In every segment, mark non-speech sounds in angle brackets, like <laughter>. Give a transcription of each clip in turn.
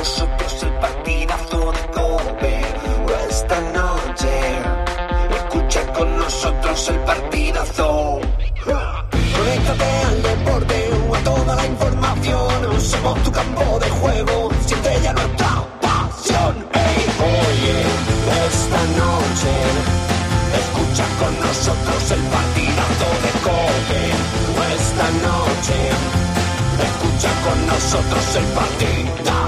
nosotros el partidazo de Cope. Esta noche, escucha con nosotros el partidazo. Conéctate al deporte o a toda la información. Somos tu campo de juego, siente ya nuestra pasión. Ey, oye, esta noche, escucha con nosotros el partidazo de Cope. Esta noche, escucha con nosotros el partidazo.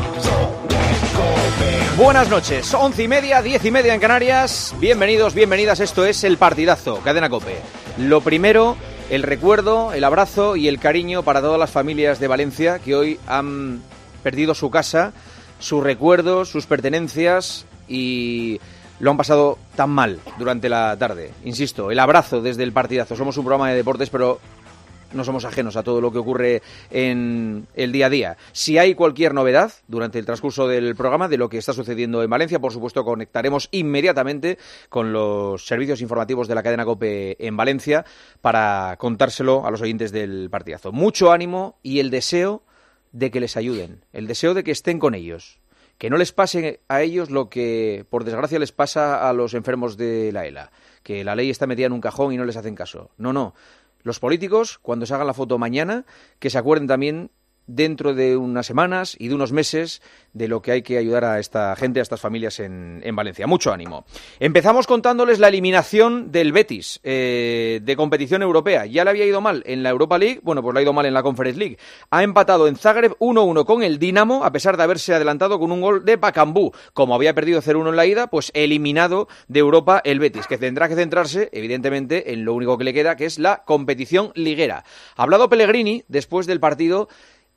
Buenas noches, once y media, diez y media en Canarias. Bienvenidos, bienvenidas. Esto es el partidazo, Cadena Cope. Lo primero, el recuerdo, el abrazo y el cariño para todas las familias de Valencia que hoy han perdido su casa, sus recuerdos, sus pertenencias y lo han pasado tan mal durante la tarde. Insisto, el abrazo desde el partidazo. Somos un programa de deportes, pero no somos ajenos a todo lo que ocurre en el día a día. Si hay cualquier novedad durante el transcurso del programa de lo que está sucediendo en Valencia, por supuesto conectaremos inmediatamente con los servicios informativos de la cadena COPE en Valencia para contárselo a los oyentes del partidazo. Mucho ánimo y el deseo de que les ayuden, el deseo de que estén con ellos. Que no les pase a ellos lo que, por desgracia, les pasa a los enfermos de la ELA. Que la ley está metida en un cajón y no les hacen caso. No, no. Los políticos, cuando se hagan la foto mañana, que se acuerden también dentro de unas semanas y de unos meses de lo que hay que ayudar a esta gente, a estas familias en, en Valencia. Mucho ánimo. Empezamos contándoles la eliminación del Betis eh, de competición europea. Ya le había ido mal en la Europa League, bueno, pues le ha ido mal en la Conference League. Ha empatado en Zagreb 1-1 con el Dinamo, a pesar de haberse adelantado con un gol de Bacambú. Como había perdido 0-1 en la ida, pues eliminado de Europa el Betis, que tendrá que centrarse, evidentemente, en lo único que le queda, que es la competición liguera. Ha hablado Pellegrini después del partido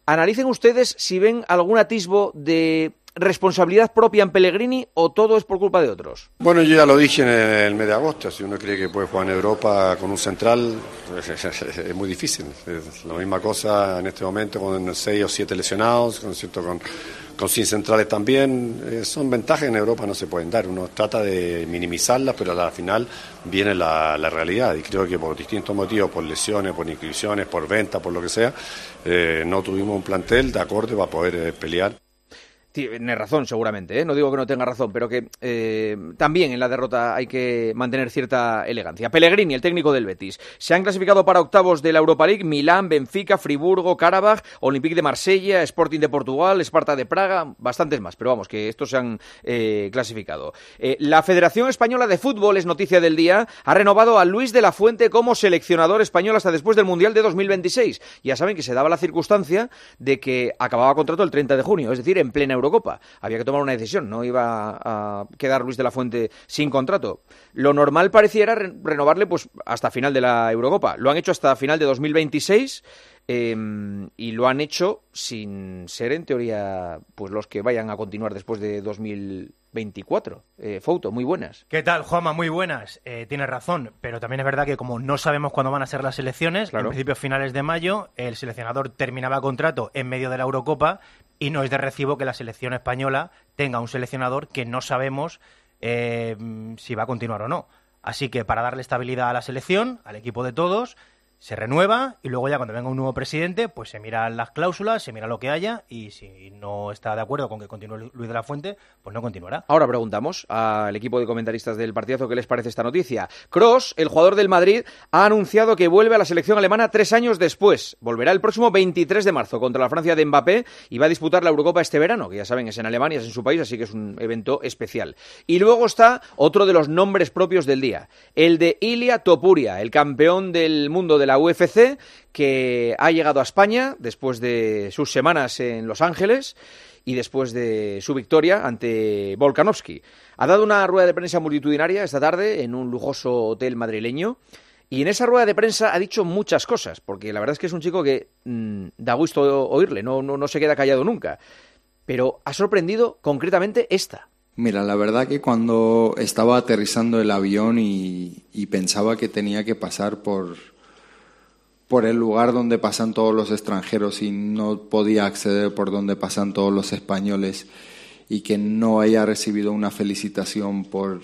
analicen ustedes si ven algún atisbo de responsabilidad propia en Pellegrini o todo es por culpa de otros. Bueno, yo ya lo dije en el mes de agosto, si uno cree que puede jugar en Europa con un central, <laughs> es muy difícil. Es la misma cosa en este momento con seis o siete lesionados, con, cierto, con, sin centrales también. Eh, son ventajas en Europa no se pueden dar. Uno trata de minimizarlas, pero al final viene la, la realidad. Y creo que por distintos motivos, por lesiones, por inscripciones, por venta, por lo que sea, eh, no tuvimos un plantel de acorde para poder eh, pelear. Tiene razón, seguramente, ¿eh? no digo que no tenga razón, pero que eh, también en la derrota hay que mantener cierta elegancia. Pellegrini, el técnico del Betis. Se han clasificado para octavos de la Europa League Milán, Benfica, Friburgo, Karabaj, Olympique de Marsella, Sporting de Portugal, Esparta de Praga, bastantes más, pero vamos, que estos se han eh, clasificado. Eh, la Federación Española de Fútbol, es noticia del día, ha renovado a Luis de la Fuente como seleccionador español hasta después del Mundial de 2026. Ya saben que se daba la circunstancia de que acababa contrato el 30 de junio, es decir, en plena Europa. Eurocopa. Había que tomar una decisión, no iba a quedar Luis de la Fuente sin contrato. Lo normal pareciera re renovarle pues hasta final de la Eurocopa. Lo han hecho hasta final de 2026 eh, y lo han hecho sin ser en teoría pues los que vayan a continuar después de 2024. Eh, Fouto, muy buenas. ¿Qué tal, Juanma? Muy buenas. Eh, tienes razón, pero también es verdad que como no sabemos cuándo van a ser las elecciones, Claro. en principio finales de mayo, el seleccionador terminaba contrato en medio de la Eurocopa y no es de recibo que la selección española tenga un seleccionador que no sabemos eh, si va a continuar o no. Así que para darle estabilidad a la selección, al equipo de todos, se renueva y luego ya cuando venga un nuevo presidente, pues se miran las cláusulas, se mira lo que haya y si no está de acuerdo con que continúe Luis de la Fuente, pues no continuará. Ahora preguntamos al equipo de comentaristas del partidazo qué les parece esta noticia. Cross, el jugador del Madrid, ha anunciado que vuelve a la selección alemana tres años después. Volverá el próximo 23 de marzo contra la Francia de Mbappé y va a disputar la Eurocopa este verano, que ya saben es en Alemania, es en su país, así que es un evento especial. Y luego está otro de los nombres propios del día, el de Ilia Topuria, el campeón del mundo de la UFC, que ha llegado a España después de sus semanas en Los Ángeles y después de su victoria ante Volkanovski. Ha dado una rueda de prensa multitudinaria esta tarde en un lujoso hotel madrileño y en esa rueda de prensa ha dicho muchas cosas, porque la verdad es que es un chico que mmm, da gusto oírle, no, no, no se queda callado nunca. pero ha sorprendido concretamente esta. Mira, la verdad que cuando estaba aterrizando el avión y pensaba que tenía que pasar por, por el lugar donde pasan todos los extranjeros y no podía acceder por donde pasan todos los españoles y que no haya recibido una felicitación por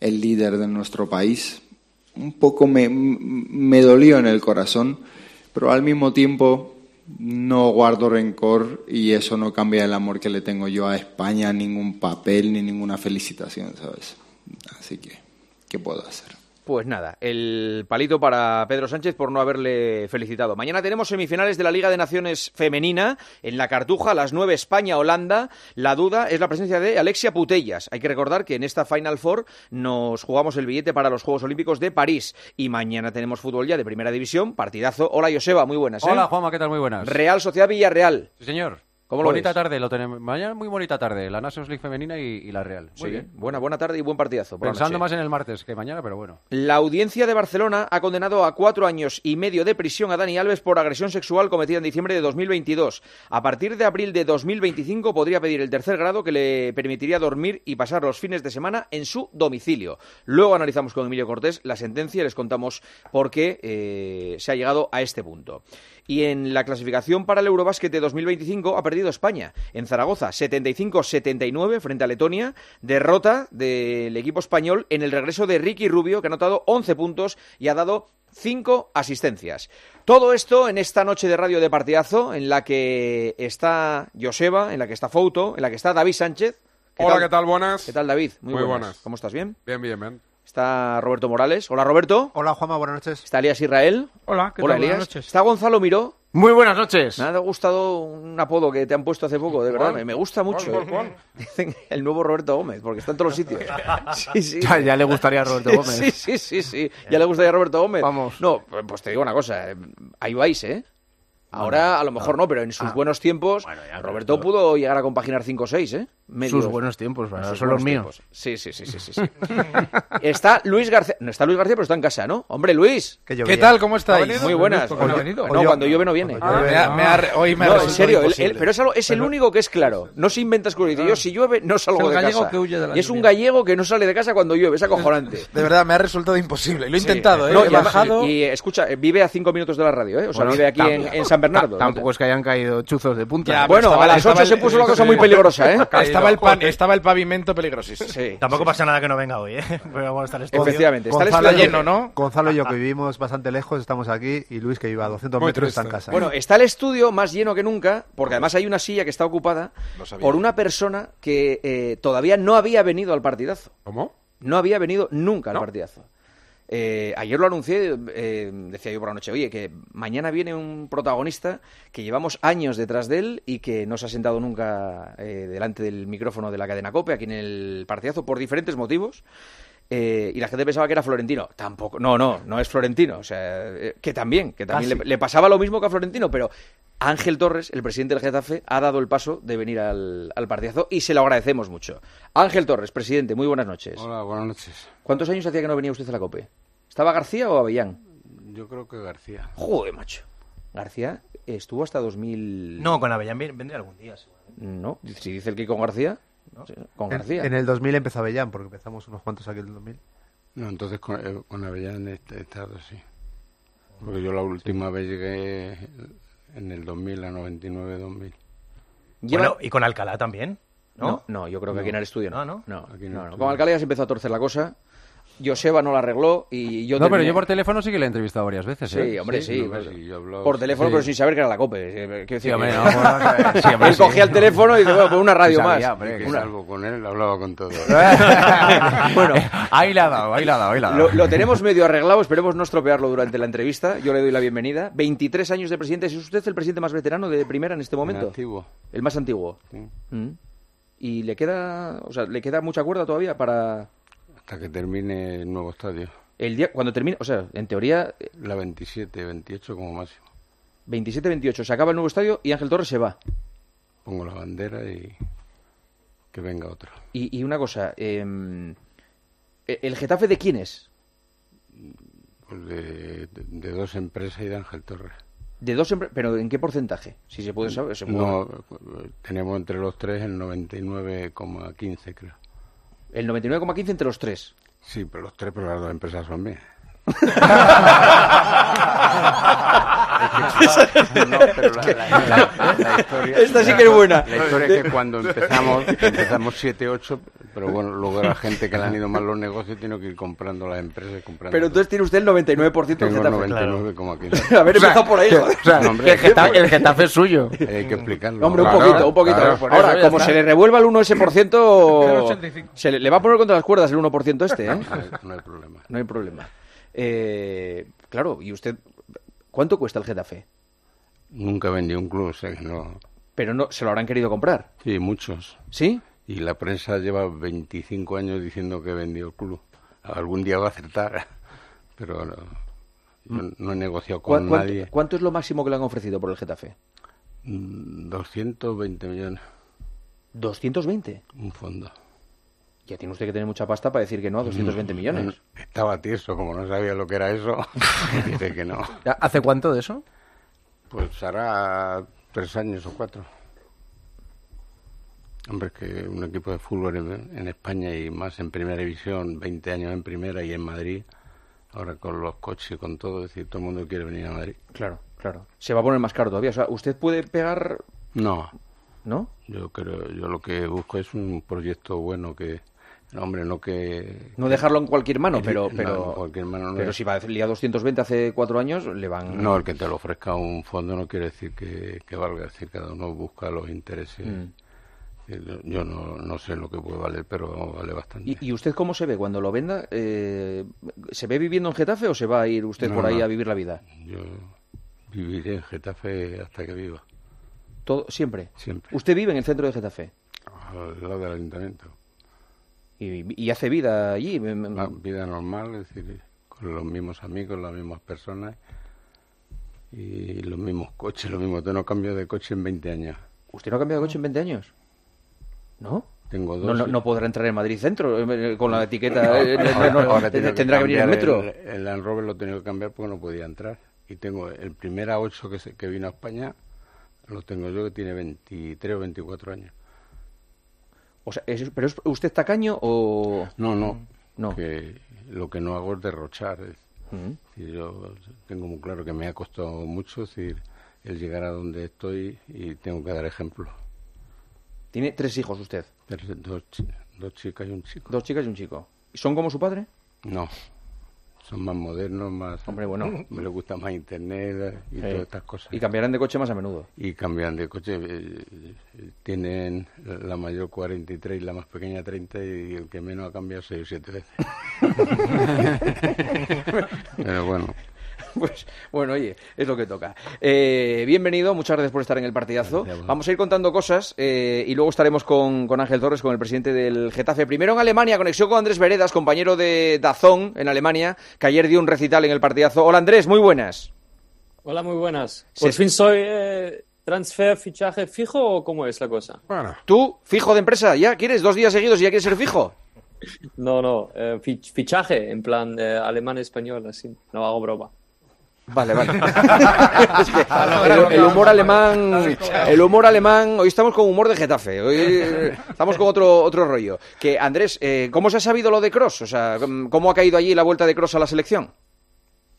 el líder de nuestro país, un poco me, me dolió en el corazón, pero al mismo tiempo no guardo rencor y eso no cambia el amor que le tengo yo a España, ningún papel ni ninguna felicitación, ¿sabes? Así que, ¿qué puedo hacer? Pues nada, el palito para Pedro Sánchez por no haberle felicitado. Mañana tenemos semifinales de la Liga de Naciones Femenina en la Cartuja, a las 9 España-Holanda. La duda es la presencia de Alexia Putellas. Hay que recordar que en esta Final Four nos jugamos el billete para los Juegos Olímpicos de París. Y mañana tenemos fútbol ya de Primera División, partidazo. Hola Joseba, muy buenas. ¿eh? Hola Juanma, ¿qué tal? Muy buenas. Real Sociedad Villarreal. Sí, señor. ¿Cómo lo bonita ves? tarde, lo tenemos. Mañana muy bonita tarde, la Nations League femenina y, y la Real. Muy Sí, bien. buena, buena tarde y buen partidazo. Pensando más en el martes que mañana, pero bueno. La audiencia de Barcelona ha condenado a cuatro años y medio de prisión a Dani Alves por agresión sexual cometida en diciembre de 2022. A partir de abril de 2025 podría pedir el tercer grado que le permitiría dormir y pasar los fines de semana en su domicilio. Luego analizamos con Emilio Cortés la sentencia y les contamos por qué eh, se ha llegado a este punto. Y en la clasificación para el Eurobásquet de 2025 ha perdido España. En Zaragoza, 75-79 frente a Letonia. Derrota del equipo español en el regreso de Ricky Rubio, que ha anotado 11 puntos y ha dado 5 asistencias. Todo esto en esta noche de radio de partidazo, en la que está Joseba, en la que está Fouto, en la que está David Sánchez. Hola, ¿qué tal? Buenas. ¿Qué tal, David? Muy buenas. ¿Cómo estás? ¿Bien? Bien, bien, bien. Está Roberto Morales. Hola, Roberto. Hola, Juanma, buenas noches. Está Elías Israel. Hola, ¿qué Hola, tal? Elías. Buenas noches. Está Gonzalo Miró. Muy buenas noches. Me ha gustado un apodo que te han puesto hace poco, de verdad. ¿Cuál? Me gusta mucho. ¿Cuál, eh. cuál, cuál? <laughs> Dicen el nuevo Roberto Gómez, porque está en todos los sitios. <laughs> Sí, sí. Ya, ya le gustaría a Roberto Gómez. Sí, sí, sí, sí. Ya le gustaría a Roberto Gómez. Vamos. No, pues te digo una cosa. eh, Ahí vais, ¿eh? Ahora a lo mejor no, pero en sus buenos tiempos Roberto pudo llegar a compaginar 5 o 6, ¿eh? Medios. Sus buenos tiempos, bueno, Sus son los míos. tiempos. Sí, sí, sí, sí, sí, sí. <laughs> está Luis García. No está Luis García, pero está en casa, ¿no? Hombre, Luis. ¿Qué tal? ¿Cómo estáis? Muy buenas. ¿Por qué no ha No, venido? no, cuando llueve no viene. Me ha- me ha- hoy me ha No, en serio, él- imposible. él- pero es, algo- es el único que es claro. No se inventa. Dice, Yo si llueve no salgo Es el de gallego casa. que huye de la y es un gallego que no sale de casa cuando llueve, es acojonante. De verdad, me ha resultado imposible. Lo he intentado, ¿eh? He bajado. Y, escucha, vive a cinco minutos de la radio, ¿eh? O sea, vive aquí en, en San Bernardo. ta- Tampoco es que hayan caído chuzos de punta. Ya, Bueno, Estaba- a las estaba 8 se el- puso la cosa muy peligrosa, ¿eh? Estaba el, pan- estaba el pavimento peligrosísimo. Sí. Tampoco pasa nada que no venga hoy, ¿eh? <laughs> Pero vamos a estar en estudio. Efectivamente. Está el Gonzalo estudio- lleno, ¿no? Gonzalo y yo que vivimos bastante lejos estamos aquí y Luis que vive a 200 Muy metros está en triste. casa. Bueno, está el estudio más lleno que nunca, porque además hay una silla que está ocupada por una persona que eh, todavía no había venido al partidazo. ¿Cómo? No había venido nunca al No. partidazo. Eh, ayer lo anuncié, eh, decía yo por la noche, oye, que mañana viene un protagonista que llevamos años detrás de él y que no se ha sentado nunca eh, delante del micrófono de la cadena COPE aquí en el partidazo por diferentes motivos. Eh, y la gente pensaba que era Florentino. Tampoco, no, no, no es Florentino. O sea, eh, que también, que también Casi. le, le pasaba lo mismo que a Florentino, pero Ángel Torres, el presidente del Getafe, ha dado el paso de venir al, al partidazo y se lo agradecemos mucho. Ángel Torres, presidente, muy buenas noches. Hola, buenas noches. ¿Cuántos años hacía que no venía usted a la COPE? ¿Estaba García o Avellán? Yo creo que García. Joder, macho. García estuvo hasta 2000... No, con Avellán ven- vendré algún día. seguramente. No, si dice el que con García, sí, con En, García. en el 2000 empezó Avellán, porque empezamos unos cuantos aquí en el 2000. No, entonces con, eh, con Avellán he, he estado, sí. Porque yo la última vez llegué en el 2000, a 99-2000. Lleva- Bueno, y con Alcalá también, ¿no? No, no, yo creo que aquí en el estudio no. No, no. No, en no, no. Con Alcalá ya se empezó a torcer la cosa. Joseba no la arregló y yo No, pero yo por teléfono sí que le he entrevistado varias veces. Sí, ¿eh? hombre, sí. no, sí, por teléfono, sí. pero sin saber que era la COPE. eh, Quiero decir Sí, hombre, que- no, <laughs> sí, hombre, Él sí. cogía el teléfono y dice, bueno, pues una radio más. hombre, Que Una- salvo con él, hablaba con todo. <laughs> bueno, Ahí la ha dado, ahí la ha dado, ahí la ha dado. Lo, lo tenemos medio arreglado, esperemos no estropearlo durante la entrevista. Yo le doy la bienvenida. 23 años de presidente. ¿Es usted el presidente más veterano de primera en este momento? Antiguo. El más antiguo. sí. Mm. ¿Y le queda, o sea, le queda mucha cuerda todavía para Hasta que termine el nuevo estadio. el día cuando termine, o sea, en teoría eh, La 27, 28 como máximo. 27-28 se acaba el nuevo estadio y Ángel Torres se va. Pongo la bandera y que venga otro. Y, y una cosa, em, ¿e- ¿el Getafe de quién es? Pues de, de- de dos empresas y de Ángel Torres. De dos empre- ¿Pero en qué porcentaje? Si se puede saber. se puede- No, teníamos entre los tres el 99,15 creo. El 99,15 entre los tres. Sí, pero los tres, pero las dos empresas son mías. <laughs> No, pero la, la- la- la historia, Esta sí que es buena. La historia es que cuando empezamos, empezamos 7, 8, pero bueno, luego la <laughs> gente que le han ido mal los negocios tiene que ir comprando las empresas, comprando. Pero entonces tiene usted el 99% del Tengo Getafe. 99,15. Haber empezado por ahí, joder. O sea, No, hombre, el, Getafe, el Getafe es suyo. <laughs> Hay que explicarlo. Hombre, un Claro, poquito, un poquito. claro, Ahora, como está. se le revuelva el 1 ese por ciento, 0,85. se le, le va a poner contra las cuerdas el 1% este, ¿eh? No hay, no hay problema. No hay problema. Eh, claro, y usted, ¿cuánto cuesta el Getafe? Nunca vendí un club, o sea que no. Pero no, se lo habrán querido comprar, Sí, muchos. ¿sí? Y la prensa lleva 25 años diciendo que he vendido el club. Algún día va a acertar, <laughs> pero no, yo no he negociado ¿Cuá- con cuánto, nadie. cuánto es lo máximo que le han ofrecido por el Getafe? Mm, 220 millones, 220. un fondo. Ya tiene usted que tener mucha pasta para decir que no a 220 millones. Mm, Estaba tieso, como no sabía lo que era eso, <laughs> dice que no. <laughs> ¿Hace cuánto de eso? Pues hará tres años o cuatro. Hombre, es que un equipo de fútbol en, en España y más en primera división, 20 años en primera y en Madrid, ahora con los coches y con todo, es decir, todo el mundo quiere venir a Madrid. Claro, claro. Se va a poner más caro todavía. O sea, usted puede pegar, No, ¿no? yo creo, yo lo que busco es un proyecto bueno que, hombre, no que... No dejarlo en cualquier mano, el- pero, no, pero, en cualquier mano no pero es. si valía 220 hace cuatro años, le van... No, el que te lo ofrezca un fondo no quiere decir que, que valga, es decir, cada uno busca los intereses. Mm. Yo no, no sé lo que puede valer, pero vale bastante. ¿Y, y usted cómo se ve cuando lo venda? Eh, ¿Se ve viviendo en Getafe o se va a ir usted No, por ahí no. a vivir la vida? Yo viviré en Getafe hasta que viva, Todo, siempre. siempre, Usted vive en el centro de Getafe al lado del ayuntamiento. y, y hace vida allí. Me- Una vida normal, es decir, con los mismos amigos, las mismas personas y los mismos coches, lo mismo. Yo no cambio de coche en 20 años. ¿Usted no ha cambiado de coche en 20 años? ¿No? Tengo dos. No, no, podrá entrar en Madrid Centro eh, con la etiqueta. eh, Ahora- ahora tendrá que venir en cambiar metro. El, el Land Rover lo he tenido que cambiar porque no podía entrar. Y tengo el primer A8 que, se- que vino a España, lo tengo yo que tiene 23 o 24 años. O sea, es- ¿Pero es usted tacaño o...? No, no. No. Que lo que no hago es derrochar. Es Mm. decir, yo tengo muy claro que me ha costado mucho es decir, el llegar a donde estoy y tengo que dar ejemplo. Tiene tres hijos usted. Dos, dos chicas y un chico. Dos chicas y un chico. ¿Y son como su padre? No. Son más modernos, más... Hombre, bueno. <laughs> Me les gusta más internet y todas estas cosas. Y cambiarán de coche más a menudo. y cambian de coche. eh, tienen la mayor 43 y la más pequeña 30 y el que menos ha cambiado 6 o 7 veces. <laughs> <laughs> Pero bueno, <laughs> Pues bueno, oye, es lo que toca. Eh, bienvenido, muchas gracias por estar en el partidazo. Gracias, bueno. Vamos a ir contando cosas eh, y luego estaremos con, con Ángel Torres, con el presidente del Getafe. Primero en Alemania, conexión con Andrés Veredas, compañero de Dazón en Alemania, que ayer dio un recital en el partidazo. Hola Andrés, muy buenas. Hola, muy buenas. ¿Por fin soy eh, transfer, fichaje fijo o cómo es la cosa? ¿Tú, fijo de empresa, ya quieres dos días seguidos y ya quieres ser fijo? No, no, eh, fich- fichaje en plan eh, alemán-español, así. No hago broma. Vale, vale. <laughs> <laughs> Es que el, el humor alemán, el humor alemán, hoy estamos con humor de Getafe, hoy estamos con otro otro rollo. Que Andrés, eh, ¿cómo se ha sabido lo de Cross? O sea, ¿cómo ha caído allí la vuelta de Cross a la selección?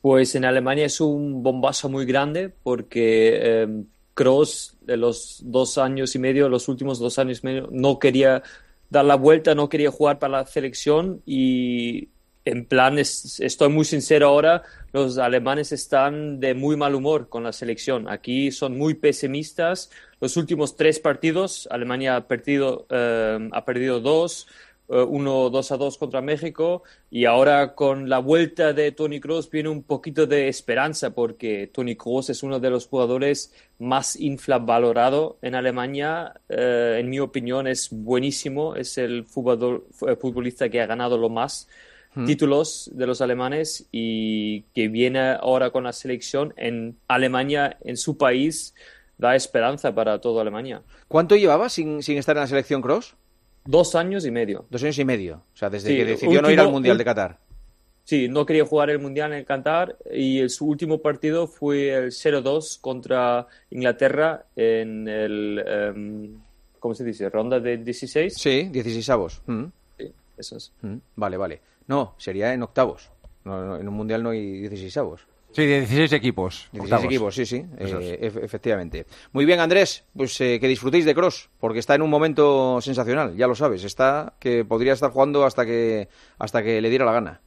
Pues en Alemania es un bombazo muy grande porque eh, Kroos de los dos años y medio, los últimos dos años y medio, no quería dar la vuelta, no quería jugar para la selección y en plan, es- estoy muy sincero ahora, los alemanes están de muy mal humor con la selección. Aquí son muy pesimistas. Los últimos tres partidos, Alemania ha perdido, eh, ha perdido dos, eh, uno 2 a 2 contra México y ahora con la vuelta de Tony Kroos viene un poquito de esperanza porque Tony Kroos es uno de los jugadores más infravalorado en Alemania. Eh, en mi opinión es buenísimo, es el futbolor- eh, futbolista que ha ganado lo más Títulos de los alemanes y que viene ahora con la selección en Alemania, en su país, da esperanza para toda Alemania. ¿Cuánto llevaba sin, sin estar en la selección Cross? Dos años y medio. Dos años y medio. O sea, desde Sí, que decidió no ir al Mundial de Qatar. Sí, no quería jugar el Mundial en Qatar y el- su último partido fue el 0-2 contra Inglaterra en el, em, ¿cómo se dice? ¿Ronda de 16? Sí, 16 avos. Mm. Sí, eso es. Mm, Vale, vale. No, sería en octavos. No, no, en un mundial no hay 16 avos. Sí, 16 equipos. 16 octavos. equipos, sí, sí, eh, ef- efectivamente. Muy bien, Andrés, pues eh, que disfrutéis de Cross, porque está en un momento sensacional, ya lo sabes, está que podría estar jugando hasta que hasta que le diera la gana.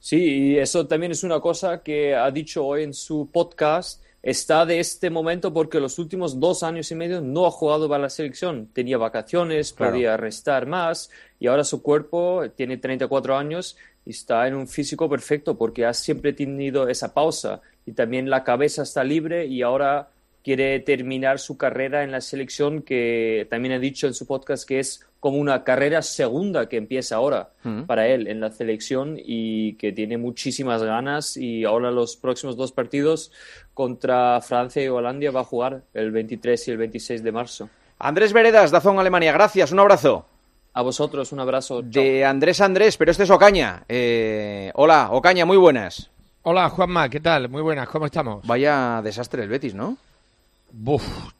Sí, y eso también es una cosa que ha dicho hoy en su podcast. Está de este momento porque los últimos dos años y medio no ha jugado para la selección. Tenía vacaciones, Claro. podía restar más y ahora su cuerpo tiene 34 años y está en un físico perfecto porque ha siempre tenido esa pausa y también la cabeza está libre y ahora quiere terminar su carrera en la selección que también ha dicho en su podcast que es como una carrera segunda que empieza ahora Mm. para él en la selección y que tiene muchísimas ganas y ahora los próximos dos partidos contra Francia y Holanda va a jugar el 23 y el 26 de marzo. Andrés Veredas, Dazón Alemania, gracias, un abrazo. A vosotros un abrazo. chao. De Andrés Andrés, pero este es Ocaña. Eh, hola, Ocaña, muy buenas. Hola Juanma, ¿qué tal? Muy buenas, ¿cómo estamos? Vaya desastre el Betis, ¿no?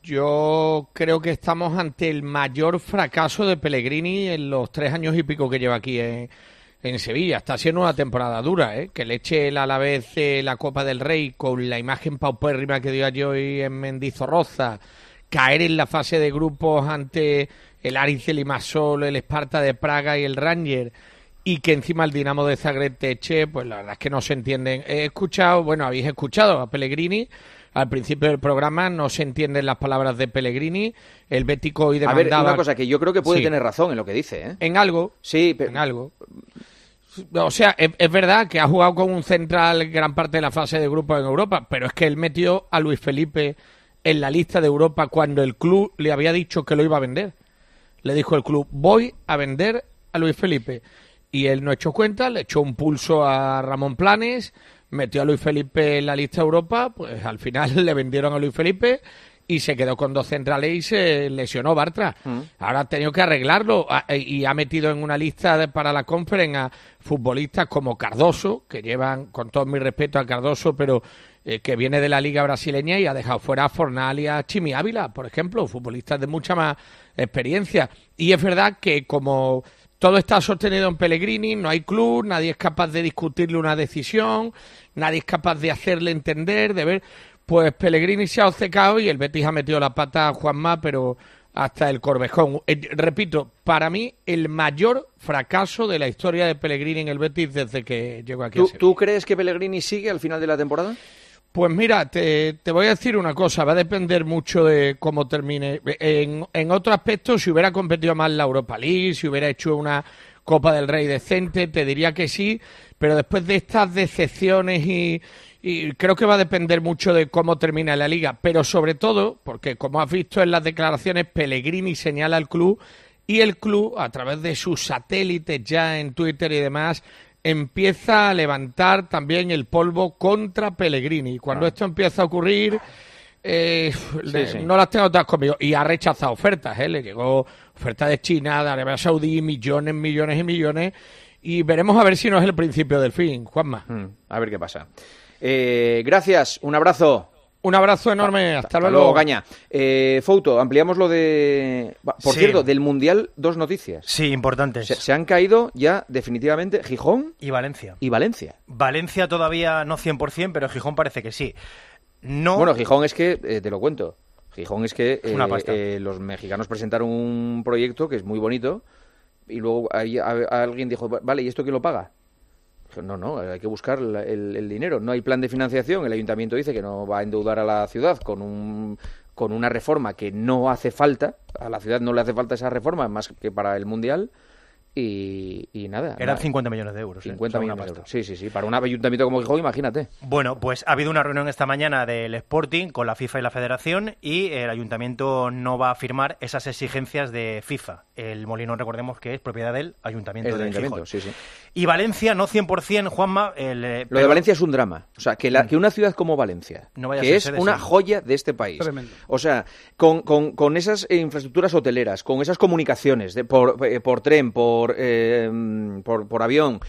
Yo creo que estamos ante el mayor fracaso de Pellegrini en los tres años y pico que lleva aquí en, en Sevilla. Está siendo una temporada dura, ¿eh? Que le eche el Alavés eh, la Copa del Rey con la imagen paupérrima que dio ayer hoy en Mendizorroza, caer en la fase de grupos ante el Aris de Limassol, el Esparta de Praga y el Ranger y que encima el Dinamo de Zagreb te eche, pues la verdad es que no se entienden. He escuchado, bueno, habéis escuchado a Pellegrini al principio del programa, no se entienden las palabras de Pellegrini, el Bético hoy A ver, demandaba... una cosa que yo creo que puede Sí. tener razón en lo que dice, ¿eh? En algo. Sí, pero... En algo. O sea, es, es verdad que ha jugado con un central gran parte de la fase de grupos en Europa, pero es que él metió a Luis Felipe en la lista de Europa cuando el club le había dicho que lo iba a vender. Le dijo el club, voy a vender a Luis Felipe. Y él no echó cuenta, le echó un pulso a Ramón Planes, metió a Luis Felipe en la lista Europa, pues al final <laughs> le vendieron a Luis Felipe y se quedó con dos centrales y se lesionó Bartra. Ahora ha tenido que arreglarlo a- y ha metido en una lista de- para la conferencia a futbolistas como Cardoso, que llevan, con todo mi respeto a Cardoso, pero eh, que viene de la liga brasileña y ha dejado fuera a Fornal y a Chimi Ávila, por ejemplo, futbolistas de mucha más experiencia. Y es verdad que como todo está sostenido en Pellegrini, no hay club, nadie es capaz de discutirle una decisión, nadie es capaz de hacerle entender, de ver, pues Pellegrini se ha obcecado y el Betis ha metido la pata a Juanma, pero hasta el Corvejón. Eh, repito, para mí el mayor fracaso de la historia de Pellegrini en el Betis desde que llegó aquí ¿Tú, tú crees que Pellegrini sigue al final de la temporada? Pues mira, te, voy a decir una cosa, va a depender mucho de cómo termine. En, en otro aspecto, si hubiera competido más la Europa League, si hubiera hecho una Copa del Rey decente, te diría que sí, pero después de estas decepciones y, y creo que va a depender mucho de cómo termina la liga, pero sobre todo, porque como has visto en las declaraciones, Pellegrini señala al club y el club, a través de sus satélites ya en Twitter y demás, empieza a levantar también el polvo contra Pellegrini. Y Cuando esto empieza a ocurrir, eh, le- sí. no las tengo todas conmigo. Y ha rechazado ofertas, ¿eh? Le llegó oferta de China, de Arabia Saudí, millones, millones y millones. Y veremos a ver si no es el principio del fin, Juanma. Mm, a ver qué pasa. Eh, gracias, un abrazo. Un abrazo enorme, hasta, Hasta luego. luego, Caña. Eh, Fouto, ampliamos lo de... Por Sí. cierto, del Mundial, dos noticias. Sí, importantes. Se, se han caído ya definitivamente Gijón Y Valencia. y Valencia. Valencia todavía no 100%, pero Gijón parece que sí. No. Bueno, Gijón es que, eh, te lo cuento, Gijón es que una eh, pasta. eh, los mexicanos presentaron un proyecto que es muy bonito y luego ahí a- a- alguien dijo, vale, ¿y esto quién lo paga? No, no, hay que buscar el, el dinero. No hay plan de financiación. El ayuntamiento dice que no va a endeudar a la ciudad con un con una reforma que no hace falta. A la ciudad no le hace falta esa reforma más que para el mundial. Y, y nada. Eran nada. 50 millones de euros. ¿eh? 50 O sea, una millones de euros. Sí, sí, sí. Para un ayuntamiento como Gijón, imagínate. Bueno, pues ha habido una reunión esta mañana del Sporting con la FIFA y la Federación y el ayuntamiento no va a firmar esas exigencias de FIFA. El Molino, recordemos que es propiedad del ayuntamiento El de ayuntamiento, Gijón. sí, sí. Y Valencia, no 100%, Juanma. el, eh, Lo de Valencia es un drama. O sea, que, la- que una ciudad como Valencia, No que es una sí. joya de este país, Tremendo. o sea, con, con- con esas eh, infraestructuras hoteleras, con esas comunicaciones de, por, eh, por tren, por, eh, por, por avión,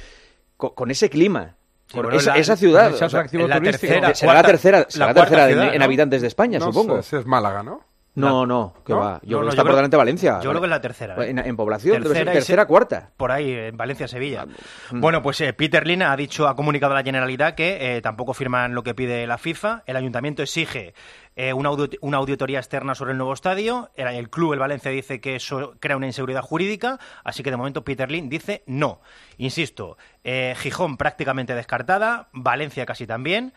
co- con, ese clima, bueno, esa, la- esa ciudad. o sea, la tercera, La será la cuarta- tercera, la será la cuarta tercera en, ciudad, en ¿no? habitantes de España, No supongo. si es Málaga, ¿no? No, no, que ¿No? va. Yo No, creo no, que está por delante de Valencia. Yo creo que es la tercera. ¿eh? En, en población, debe ser Tercera y tercera, se- cuarta. Por ahí, en Valencia-Sevilla. Mm. Bueno, pues eh, Peter Lin ha dicho, ha comunicado a la Generalidad que eh, tampoco firman lo que pide la FIFA. El ayuntamiento exige eh, una, audit- una auditoría externa sobre el nuevo estadio. El, el club, el Valencia, dice que eso crea una inseguridad jurídica. Así que de momento Peter Lin dice no. Insisto, Gijón prácticamente descartada, Valencia casi también.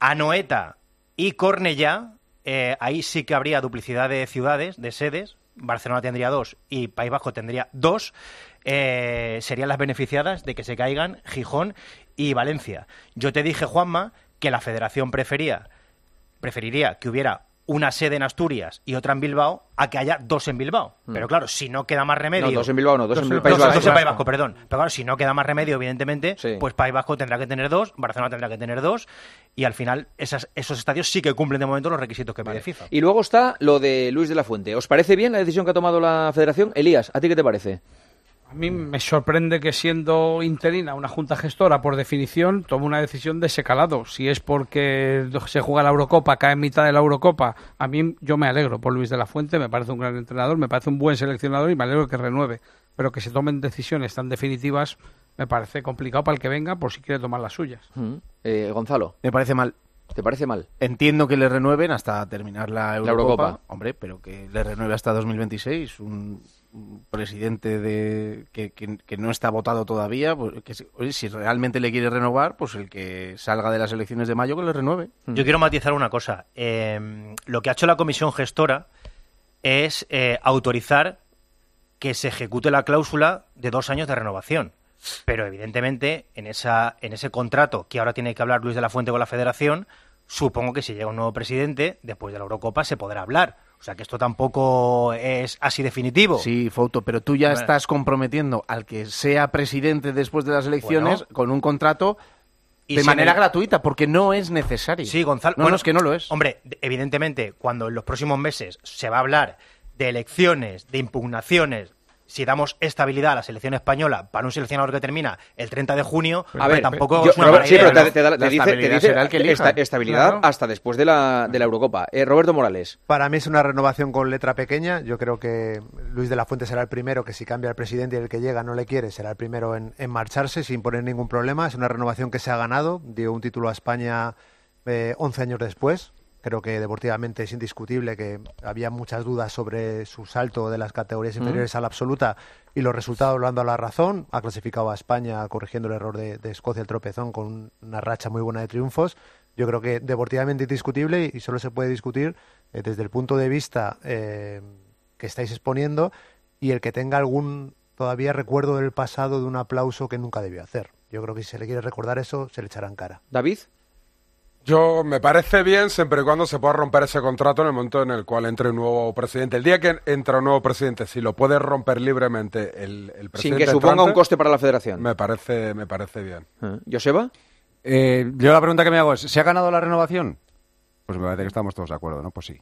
Anoeta y Cornellá, eh, ahí sí que habría duplicidad de ciudades, de sedes. Barcelona tendría dos y País Vasco tendría dos. Eh, serían las beneficiadas de que se caigan Gijón y Valencia. Yo te dije, Juanma, que la federación prefería, preferiría que hubiera una sede en Asturias y otra en Bilbao a que haya dos en Bilbao. Mm. Pero claro, si no queda más remedio... No, dos en Bilbao no, dos en País Vasco. dos en País Vasco, perdón. Pero claro, si no queda más remedio, evidentemente, Sí. pues País Vasco tendrá que tener dos, Barcelona tendrá que tener dos, y al final esas, esos estadios sí que cumplen de momento los requisitos que pide FIFA. Y luego está lo de Luis de la Fuente. ¿Os parece bien la decisión que ha tomado la federación? Elías, ¿a ti qué te parece? A mí me sorprende que siendo interina una junta gestora, por definición, tome una decisión de ese calado. Si es porque se juega la Eurocopa, cae en mitad de la Eurocopa, a mí yo me alegro por Luis de la Fuente, me parece un gran entrenador, me parece un buen seleccionador y me alegro que renueve. Pero que se tomen decisiones tan definitivas me parece complicado para el que venga por si quiere tomar las suyas. Mm. Eh, Gonzalo. Me parece mal. ¿Te parece mal? Entiendo que le renueven hasta terminar la Eurocopa, Eurocopa. hombre, pero que le renueve hasta 2026. Un, un presidente de que, que- que no está votado todavía, pues, que si, oye, si realmente le quiere renovar, pues el que salga de las elecciones de mayo que le renueve. Yo quiero matizar una cosa. Eh, lo que ha hecho la comisión gestora es eh, autorizar que se ejecute la cláusula de dos años de renovación. Pero evidentemente, en, esa, en ese contrato que ahora tiene que hablar Luis de la Fuente con la federación, supongo que si llega un nuevo presidente, después de la Eurocopa se podrá hablar. O sea que esto tampoco es así definitivo. Sí, Fouto, pero tú ya Bueno. estás comprometiendo al que sea presidente después de las elecciones Bueno. con un contrato Y de manera el- gratuita, porque no es necesario. Sí, Gonzalo. No, no, es que no lo es. Hombre, de- evidentemente, cuando en los próximos meses se va a hablar de elecciones, de impugnaciones, si damos estabilidad a la selección española para un seleccionador que termina el 30 de junio, A ver, tampoco yo- es una Robert, sí, pero te, da- te dice, te estabilidad dice será el que elija. esta- estabilidad Claro. hasta después de la, de la Eurocopa. Eh, Roberto Morales. Para mí es una renovación con letra pequeña. Yo creo que Luis de la Fuente será el primero que si cambia el presidente y el que llega no le quiere, será el primero en, en marcharse sin poner ningún problema. Es una renovación que se ha ganado. Dio un título a España eh, 11 años después. Creo que deportivamente es indiscutible que había muchas dudas sobre su salto de las categorías Mm. inferiores a la absoluta y los resultados lo han dado la razón. Ha clasificado a España corrigiendo el error de, de Escocia, el tropezón, con una racha muy buena de triunfos. Yo creo que deportivamente indiscutible y solo se puede discutir eh, desde el punto de vista eh, que estáis exponiendo y el que tenga algún todavía recuerdo del pasado de un aplauso que nunca debió hacer. Yo creo que si se le quiere recordar eso, se le echará en cara. David. Yo me parece bien siempre y cuando se pueda romper ese contrato en el momento en el cual entre un nuevo presidente. El día que entra un nuevo presidente, si lo puede romper libremente el, el presidente Sin que suponga entrante, un coste para la federación. Me parece, me parece bien. Eh, ¿Joseba? Eh, yo la pregunta que me hago es, ¿se ha ganado la renovación? Pues me parece que estamos todos de acuerdo, ¿no? Pues sí.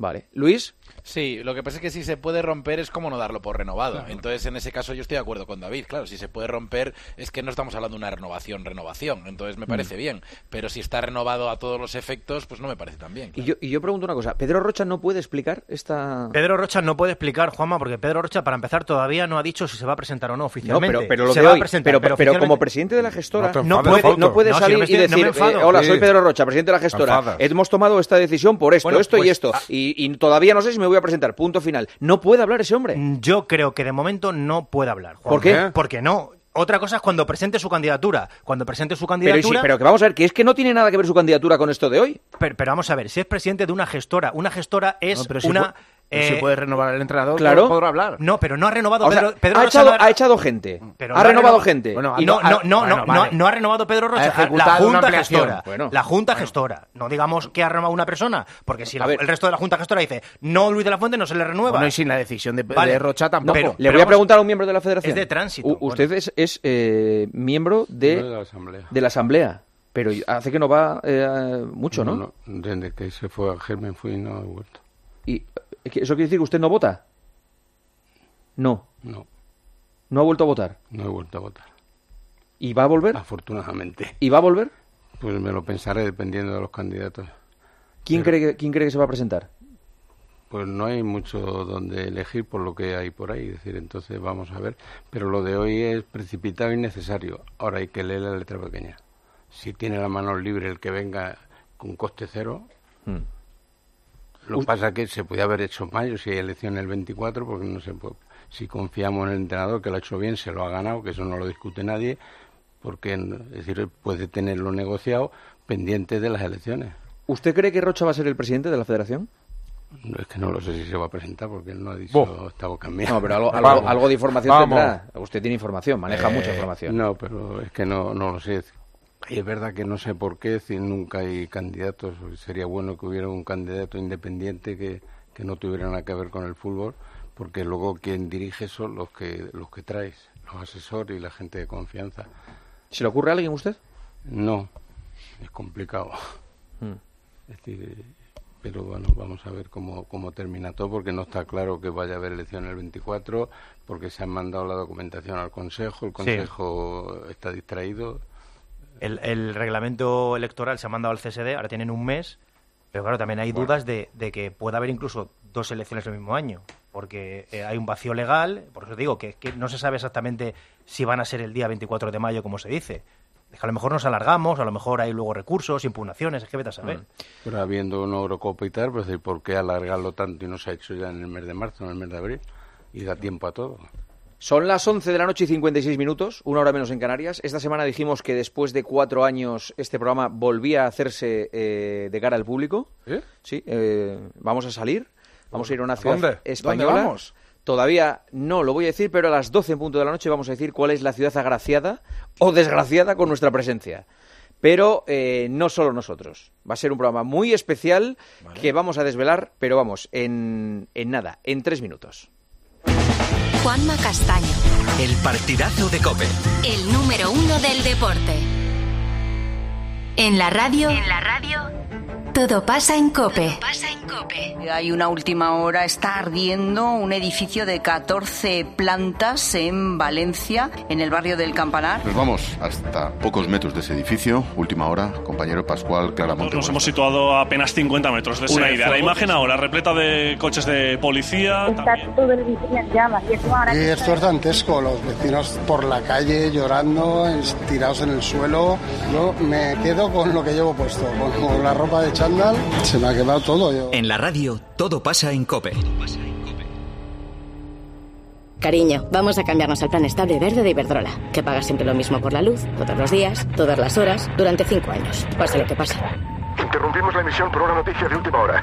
Vale. ¿Luis? Sí, lo que pasa es que si se puede romper es como no darlo por renovado. Entonces, en ese caso yo estoy de acuerdo con David. Claro, si se puede romper es que no estamos hablando de una renovación, renovación. Entonces me parece bien. Pero si está renovado a todos los efectos, pues no me parece tan bien. Y yo, y yo pregunto una cosa. ¿Pedro Rocha no puede explicar esta...? Pedro Rocha no puede explicar, Juanma, porque Pedro Rocha, para empezar, todavía no ha dicho si se va a presentar o no No, oficialmente. pero, pero lo se va hoy, a presentar, pero, pero, como presidente de la gestora No no, puede, no puede No, si salir no me y estoy- no decir, eh, hola, Sí. soy Pedro Rocha, presidente de la gestora. enfadas. Hemos tomado esta decisión por esto, Bueno, esto y pues, esto. ah. Y, y todavía no sé si me voy a presentar. Punto final. No puede hablar ese hombre. Mm, Yo creo que de momento no puede hablar. Juanma. ¿Por qué? Porque no. Otra cosa es cuando presente su candidatura. Cuando presente su Pero, candidatura. sí, pero que vamos a ver, que es que no tiene nada que ver su candidatura con esto de hoy. Pero, pero vamos a ver, si es presidente de una gestora, una gestora es No, pero si una. Pero si eh, puede renovar el entrenador, claro. podrá hablar. No, pero no ha renovado O sea, Pedro, Pedro ha, Rocha echado, no ha echado gente. pero ha no renovado renova- gente. Bueno, Y no, ha- no, no, bueno, no, vale. no, no ha renovado Pedro Rocha, Ha la Junta. Gestora. Bueno. la Junta Gestora. No digamos que ha renovado una persona, porque si la- el resto de la Junta Gestora dice no, Luis de la Fuente no se le renueva. Bueno, y sin la decisión de, Vale. de Rocha No, tampoco. pero- le voy a preguntar a un miembro de la federación. es de tránsito, U- usted bueno. es, es, eh, miembro de, No de la Asamblea. de la Asamblea. Pero hace que no va eh, mucho, ¿no? No, Desde que se fue a Germen fui y no he vuelto. Y eh, ¿Eso quiere decir que usted no vota? No. No, No ha vuelto a votar. no he vuelto a votar. ¿Y va a volver? Afortunadamente. ¿Y va a volver? Pues me lo pensaré dependiendo de los candidatos. ¿Quién, cree que, ¿Quién cree que se va a presentar? Pues no hay mucho donde elegir por lo que hay por ahí, es decir, entonces vamos a ver. Pero lo de hoy es precipitado y necesario. Ahora hay que leer la letra pequeña. Si tiene la mano libre el que venga con coste cero, Hmm. Lo que pasa es que se puede haber hecho en mayo si hay elección el 24, porque no se puede. Si confiamos en el entrenador que lo ha hecho bien, se lo ha ganado, que eso no lo discute nadie, porque es decir, puede tenerlo negociado pendiente de las elecciones. ¿Usted cree que Rocha va a ser el presidente de la federación? No, es que no lo sé si se va a presentar porque él no ha dicho estaba cambiando. No, pero algo, <laughs> algo, algo de información tendrá. Usted tiene información, maneja Eh, mucha información. No, pero es que no, no lo sé. Y es verdad que no sé por qué, si nunca hay candidatos. Sería bueno que hubiera un candidato independiente que, que no tuviera nada que ver con el fútbol, porque luego quien dirige son los que, los que traes, los asesores y la gente de confianza. ¿Se le ocurre a alguien usted? No, es complicado. Hmm. Es decir, pero bueno, vamos a ver cómo, cómo termina todo, porque no está claro que vaya a haber elección el 24, porque se han mandado la documentación al Consejo, el Consejo está distraído. El, el reglamento electoral se ha mandado al CSD, ahora tienen un mes, pero claro, también hay dudas de, de que pueda haber incluso dos elecciones el mismo año, porque eh, hay un vacío legal, por eso digo que, que no se sabe exactamente si van a ser el día 24 de mayo, como se dice. Es que a lo mejor nos alargamos, a lo mejor hay luego recursos, impugnaciones, es que vete a saber. Pero habiendo una Eurocopa y tal, pues ¿por qué alargarlo tanto y no se ha hecho ya en el mes de marzo, en el mes de abril? Y da tiempo a todo. Son las 11 de la noche y 56 minutos, una hora menos en Canarias. Esta semana dijimos que después de cuatro años este programa volvía a hacerse eh, de cara al público. ¿Eh? Sí, eh, vamos a salir, vamos a ir a una ciudad ¿Dónde? española. ¿Dónde vamos? Todavía no lo voy a decir, pero a las 12 en punto de la noche vamos a decir cuál es la ciudad agraciada o desgraciada con nuestra presencia. Pero eh, no solo nosotros. Va a ser un programa muy especial que vamos a desvelar, pero vamos, en, en nada, en tres minutos. Juanma Castaño, El partidazo de Cope. el número uno del deporte. En la radio. En la radio. Todo pasa en Cope. Hay una última hora, está ardiendo un edificio de 14 plantas en Valencia, en el barrio del Campanar. Nos vamos hasta pocos metros de ese edificio. Última hora, compañero Pascual Claramonte. Nos hemos situado a apenas 50 metros de esa Una idea. La imagen ahora repleta de coches de policía. Está todo el edificio en llamas. Y esto ahora Y esto es dantesco, los vecinos por la calle llorando, tirados en el suelo. Yo me quedo con lo que llevo puesto, con, con la ropa de chándal. Se me ha quemado todo. Yo. En la radio, todo pasa en Cope. Cariño, vamos a cambiarnos al plan estable verde de Iberdrola, que paga siempre lo mismo por la luz, todos los días, todas las horas, durante cinco años, pase lo que pase. Interrumpimos la emisión por una noticia de última hora.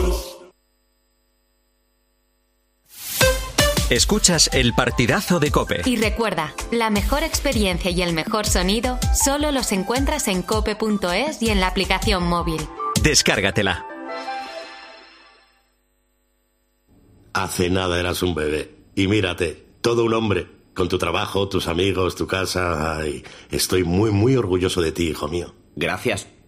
Escuchas el partidazo de Cope. Y recuerda, la mejor experiencia y el mejor sonido solo los encuentras en cope.es y en la aplicación móvil. Descárgatela. Hace nada eras un bebé. Y mírate, todo un hombre. Con tu trabajo, tus amigos, tu casa. Ay, estoy muy, muy orgulloso de ti, hijo mío. Gracias.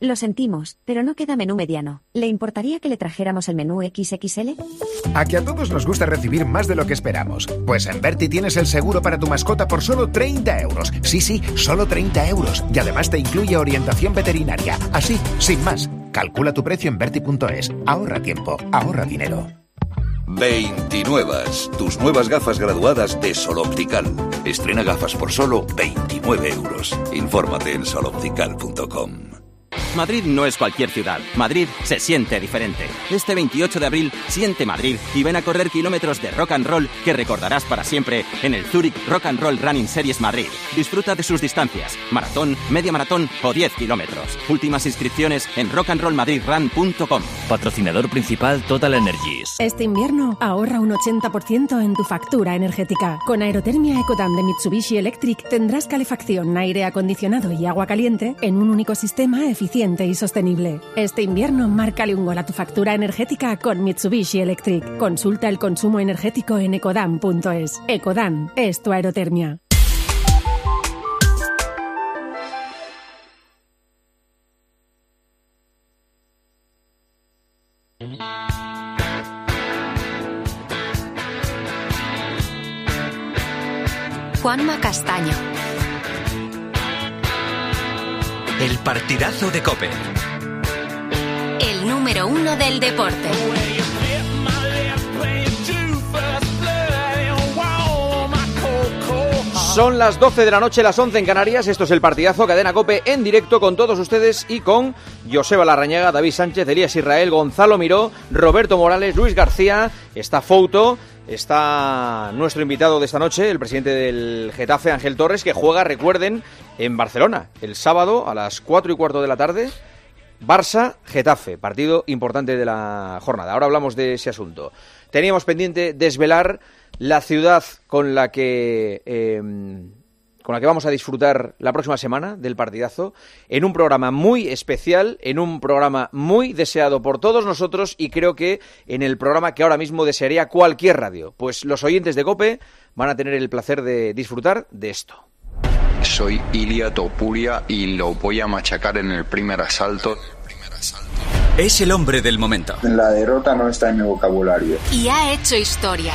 Lo sentimos, pero no queda menú mediano. ¿Le importaría que le trajéramos el menú XXL? A que a todos nos gusta recibir más de lo que esperamos. Pues en Berti tienes el seguro para tu mascota por solo 30 euros. Sí, sí, solo 30 euros. Y además te incluye orientación veterinaria. Así, sin más. Calcula tu precio en Berti.es. Ahorra tiempo, ahorra dinero. 29. Tus nuevas gafas graduadas de Sol Optical. Estrena gafas por solo 29 euros. Infórmate en soloptical.com. Madrid no es cualquier ciudad. Madrid se siente diferente. Este 28 de abril, siente Madrid y ven a correr kilómetros de rock and roll que recordarás para siempre en el Zurich Rock and Roll Running Series Madrid. Disfruta de sus distancias, maratón, media maratón o 10 kilómetros. Últimas inscripciones en rockandrollmadridrun.com. Patrocinador principal Total Energies. Este invierno ahorra un 80% en tu factura energética. Con Aerotermia Ecodam de Mitsubishi Electric tendrás calefacción, aire acondicionado y agua caliente en un único sistema eficiente y sostenible. Este invierno márcale un gol a tu factura energética con Mitsubishi Electric. Consulta el consumo energético en ecodam.es. Ecodam es tu aerotermia. Juanma Castaño. El partidazo de Cope. El número uno del deporte. Son las 12 de la noche, las 11 en Canarias. Esto es el partidazo Cadena Cope en directo con todos ustedes y con Joseba Larrañaga, David Sánchez, Elías Israel, Gonzalo Miró, Roberto Morales, Luis García, está Fouto, está nuestro invitado de esta noche, el presidente del Getafe, Ángel Torres, que juega, recuerden, en Barcelona el sábado a las 4 y cuarto de la tarde. Barça-Getafe, partido importante de la jornada. Ahora hablamos de ese asunto. Teníamos pendiente desvelar la ciudad con la que eh, con la que vamos a disfrutar la próxima semana del partidazo en un programa muy especial, en un programa muy deseado por todos nosotros y creo que en el programa que ahora mismo desearía cualquier radio, pues los oyentes de Cope van a tener el placer de disfrutar de esto. Soy Ilia Topuria y lo voy a machacar en el primer asalto. Es el hombre del momento. La derrota no está en mi vocabulario. Y ha hecho historia.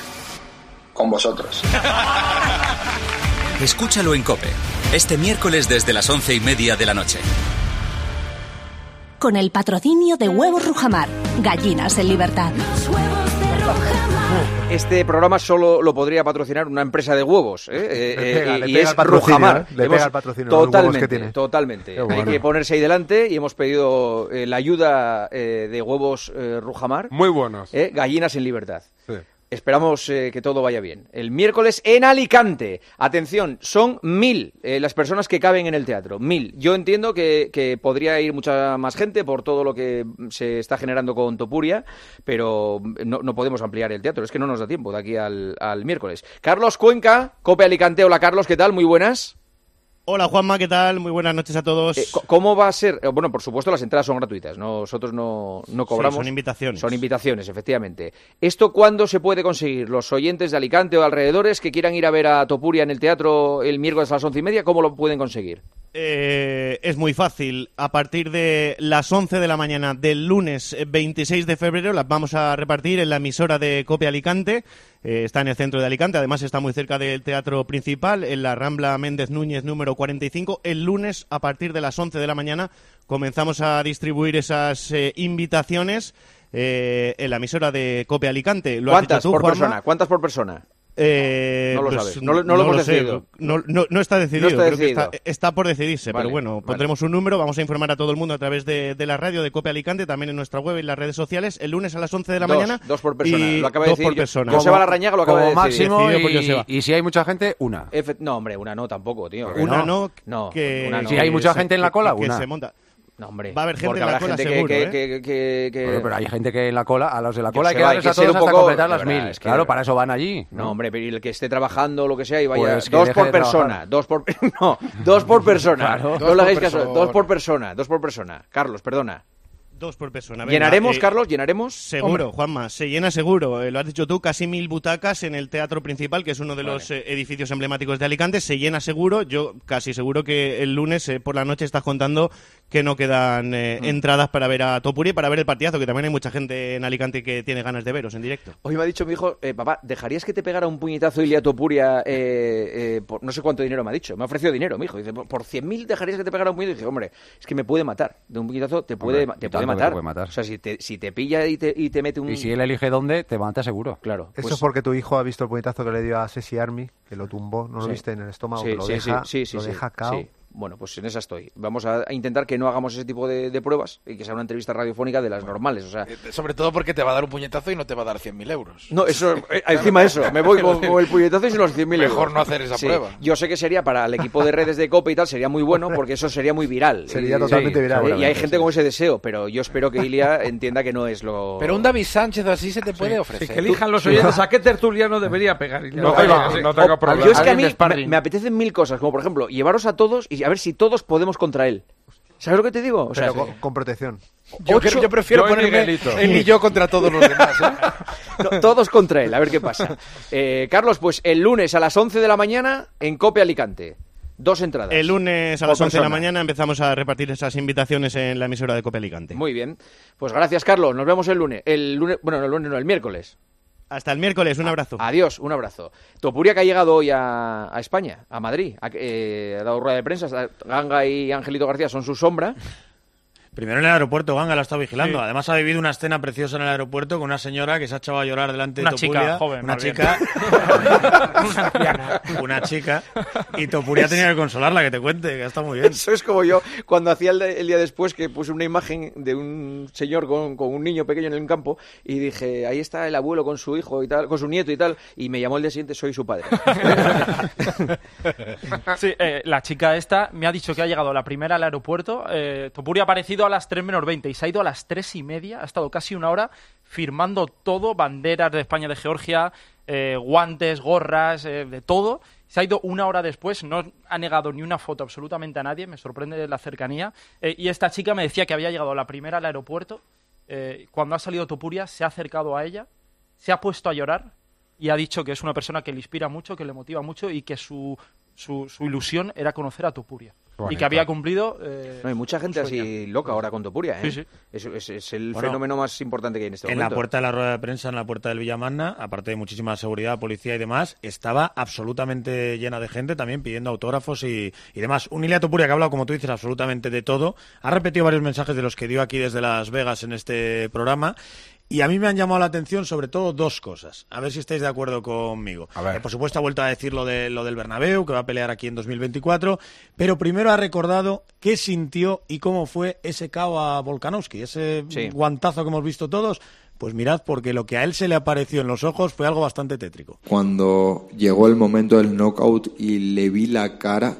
Con vosotros. <laughs> Escúchalo en Cope, este miércoles desde las once y media de la noche. Con el patrocinio de Huevos Rujamar, gallinas en libertad. Este programa solo lo podría patrocinar una empresa de huevos, ¿eh? <laughs> Eh, Le pega, eh, le y pega es Rujamar. Le Hemos- pega al patrocinio, los huevos totalmente, que tiene. totalmente. Qué Hay bueno. que ponerse ahí delante y hemos pedido eh, la ayuda eh, de huevos eh, Rujamar. Muy buenos. Eh, gallinas en libertad. Sí. Esperamos eh, que todo vaya bien. El miércoles en Alicante. Atención, son mil eh, las personas que caben en el teatro. Mil. Yo entiendo que, que podría ir mucha más gente por todo lo que se está generando con Topuria, pero no, no podemos ampliar el teatro. Es que no nos da tiempo de aquí al, al miércoles. Carlos Cuenca, Cope Alicante. Hola Carlos, ¿qué tal? Muy buenas. Hola Juanma, ¿qué tal? Muy buenas noches a todos. Eh, ¿Cómo va a ser? Eh, Bueno, por supuesto, las entradas son gratuitas. Nosotros no, no cobramos. son invitaciones. Son invitaciones, efectivamente. ¿Esto cuándo se puede conseguir? Los oyentes de Alicante o alrededores que quieran ir a ver a Topuria en el teatro el miércoles a las once y media, ¿cómo lo pueden conseguir? Eh, es muy fácil. A partir de las 11 de la mañana del lunes eh, 26 de febrero las vamos a repartir en la emisora de Copia Alicante. Eh, está en el centro de Alicante, además está muy cerca del teatro principal, en la Rambla Méndez Núñez número 45. El lunes, a partir de las 11 de la mañana, comenzamos a distribuir esas eh, invitaciones eh, en la emisora de Copia Alicante. ¿Lo has ¿Cuántas dicho tú, por Juanma? persona? ¿Cuántas por persona? Eh, No lo pues, sabes, no lo- no lo hemos sé. decidido. No, no- no está decidido, No está creo que está, está por decidirse, Vale, pero bueno, vale. pondremos un número, vamos a informar a todo el mundo a través de, de la radio de Copia Alicante, también en nuestra web y en las redes sociales, el lunes a las 11 de la Dos, mañana. dos por persona, y lo acaba de dos decir por persona. Joseba Larrañaga lo acaba de decir. máximo, por y, si hay mucha gente, una. No, hombre, una no tampoco, tío. Una no, No, que, una no. Si hay mucha que gente en la que- cola, que una. se monta. No, hombre. Va a haber gente en la cola seguro, que, ¿eh? que- que- que- pero hay gente que en la cola, a los de la cola hay que darles que a todos un hasta poco- completar las verdad, mil. es que- claro, para eso van allí. No, hombre, pero el que esté trabajando o lo que sea y vaya. Pues dos por persona. Dos por, <laughs> no, <laughs> dos por persona. Claro. no Dos le por hagáis caso. persona. Dos por persona. Dos por persona. Carlos, perdona. Dos por persona. venga, ¿Llenaremos, eh, Carlos? ¿Llenaremos? Seguro, Hombre. Juanma, se llena seguro. Eh, lo has dicho tú, casi mil butacas en el teatro principal, que es uno de los eh, edificios emblemáticos de Alicante. Se llena seguro. Yo casi seguro que el lunes eh, por la noche estás contando que no quedan eh, Mm. entradas para ver a Topuri y para ver el partidazo, que también hay mucha gente en Alicante que tiene ganas de veros en directo. Hoy me ha dicho mi hijo, eh, papá, ¿dejarías que te pegara un puñetazo Ilia Topuria? Eh, eh, por no sé cuánto dinero me ha dicho. Me ha ofrecido dinero, mi hijo. Dice, por por 100.000 dejarías que te pegara un puñetazo. Y dije, hombre, es que me puede matar. De un puñetazo te puede, Hombre, te puede matar. puede matar. O sea, si te, si te pilla y te, y te mete un... Y si él elige dónde, te mata seguro. Claro. Eso pues- es porque tu hijo ha visto el puñetazo que le dio a Sesi Army, que lo tumbó, ¿no lo Sí. viste en el estómago? Sí, que lo sí, deja, sí, sí, sí, lo sí, deja sí. cao. Bueno, pues en esa estoy. Vamos a, intentar que no hagamos ese tipo de, de pruebas y que sea una entrevista radiofónica de las normales. O sea, Sobre todo porque te va a dar un puñetazo y no te va a dar 100.000 euros. no, eso, <laughs> eh, encima de eso, me voy con, con el puñetazo y sin los 100.000 euros. Mejor no hacer esa Sí. prueba. Yo sé que sería para el equipo de redes de COPE y tal, sería muy bueno porque eso sería muy viral. <laughs> Sería Y- totalmente sí, viral. Y hay gente con ese deseo, pero yo espero que Ilia entienda que no es lo... Pero un David Sánchez así se te puede ofrecer. que elijan los oyentes a qué tertuliano debería pegar. No tengo- no problema. Yo es que a mí me, me apetecen mil cosas, como por ejemplo, llevaros a todos y a ver si todos podemos contra él. ¿Sabes lo que te digo? O sea, Pero con, con protección. Yo, Ocho- creo- yo prefiero Yo y ponerme él y yo contra todos los demás. ¿eh? <laughs> to- todos contra él, a ver qué pasa. <laughs> Eh, Carlos, pues el lunes a las 11 de la mañana en Cope Alicante. Dos entradas. El lunes a las 11 de la mañana empezamos a repartir esas invitaciones en la emisora de Cope Alicante. Muy bien. Pues gracias, Carlos. Nos vemos el lunes. El lunes, bueno, no, el lunes no, el miércoles. Hasta el miércoles, un abrazo. Adiós, un abrazo. Topuria que ha llegado hoy a, a España, a Madrid. Ha, eh, ha dado rueda de prensa. Ganga y Angelito García son su sombra. Primero en el aeropuerto, Ganga la está vigilando. Sí. Además ha vivido una escena preciosa en el aeropuerto con una señora que se ha echado a llorar delante Una de chica, Topuria. joven, una chica. <laughs> <laughs> una chica. Y Topuria tenía que consolarla, que te cuente, que está muy bien. <laughs> Eso es como yo cuando hacía el, de- el día después que puse una imagen de un señor con, con un niño pequeño en un campo y dije, ahí está el abuelo con su hijo y tal, con su nieto y tal, y me llamó el día siguiente, soy su padre. Sí, eh, la chica esta me ha dicho que ha llegado la primera al aeropuerto. Eh, Topuri ha aparecido a las 3 menos 20 y se ha ido a las 3 y media. Ha estado casi una hora firmando todo: banderas de España, de Georgia, eh, guantes, gorras, eh, de todo. Se ha ido una hora después, no ha negado ni una foto absolutamente a nadie. Me sorprende la cercanía. Eh, y esta chica me decía que había llegado la primera al aeropuerto. Cuando ha salido Topuria, se ha acercado a ella, se ha puesto a llorar y ha dicho que es una persona que le inspira mucho, que le motiva mucho y que su, su, su ilusión era conocer a Topuria. Y que había cumplido. eh, No, hay mucha gente sueño. así loca ahora con Topuria, ¿eh? Sí, sí. Es, es- es el Bueno, fenómeno más importante que hay en este En la momento. puerta de la rueda de prensa, en la puerta del Villamagna, aparte de muchísima seguridad, policía y demás, estaba absolutamente llena de gente también pidiendo autógrafos y, y demás. Un Ilia Topuria que ha hablado, como tú dices, absolutamente de todo. Ha repetido varios mensajes de los que dio aquí desde Las Vegas en este programa. Y a mí me han llamado la atención sobre todo dos cosas. A ver si estáis de acuerdo conmigo. Eh, por supuesto ha vuelto a decir lo, de, lo del Bernabéu, que va a pelear aquí en 2024. Pero primero ha recordado qué sintió y cómo fue ese cao a Volkanovski, ese guantazo que hemos visto todos. Pues mirad, porque lo que a él se le apareció en los ojos fue algo bastante tétrico. Cuando llegó el momento del knockout y le vi la cara,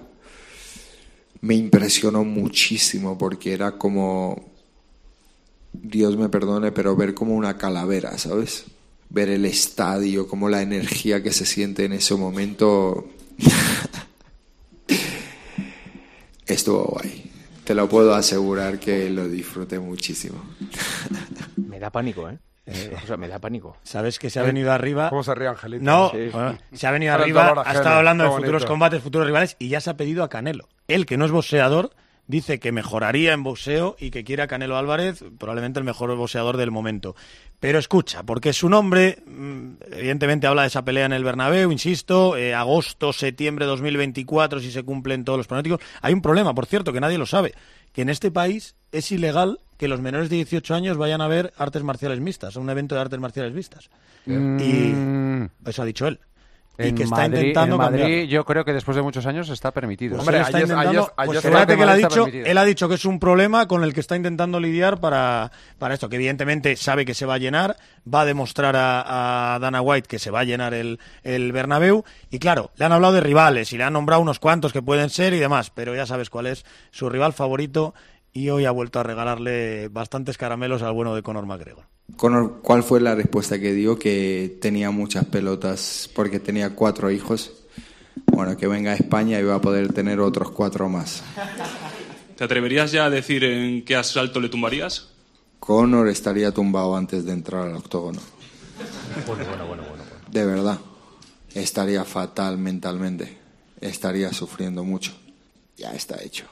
me impresionó muchísimo porque era como, Dios me perdone, pero ver como una calavera, ¿sabes? Ver el estadio, como la energía que se siente en ese momento. <laughs> Estuvo guay. Te lo puedo asegurar que lo disfruté muchísimo. <laughs> Me da pánico, ¿eh? O sea, me da pánico. ¿Sabes que se ha venido arriba? ¿Cómo se ríe Angelito? No, Sí. bueno, se ha venido arriba, ha estado hablando de futuros combates, futuros rivales y ya se ha pedido a Canelo. Él, que no es boxeador, dice que mejoraría en boxeo y que quiere a Canelo Álvarez, probablemente el mejor boxeador del momento. Pero escucha, porque su nombre, mm, evidentemente habla de esa pelea en el Bernabéu, insisto, eh, agosto, septiembre 2024, si se cumplen todos los pronósticos. Hay un problema, por cierto, que nadie lo sabe, que en este país es ilegal que los menores de 18 años vayan a ver artes marciales mixtas, a un evento de artes marciales mixtas. Mm. Y eso ha dicho él. Y En que está Madrid, intentando en Madrid, cambiar. yo creo que después de muchos años está permitido. Pues él está intentando- pues creo fíjate que él ha, dicho, él ha dicho que es un problema con el que está intentando lidiar para, para esto, que evidentemente sabe que se va a llenar, va a demostrar a, a Dana White que se va a llenar el, el Bernabéu, y claro, le han hablado de rivales y le han nombrado unos cuantos que pueden ser y demás, pero ya sabes cuál es su rival favorito, y hoy ha vuelto a regalarle bastantes caramelos al bueno de Conor McGregor. Conor, ¿cuál fue la respuesta que dio? Que tenía muchas pelotas porque tenía cuatro hijos. Bueno, que venga a España y va a poder tener otros cuatro más. ¿Te atreverías ya a decir en qué asalto le tumbarías? Conor estaría tumbado antes de entrar al octógono. Bueno, bueno, bueno, bueno. De verdad. Estaría fatal mentalmente. Estaría sufriendo mucho. Ya está hecho.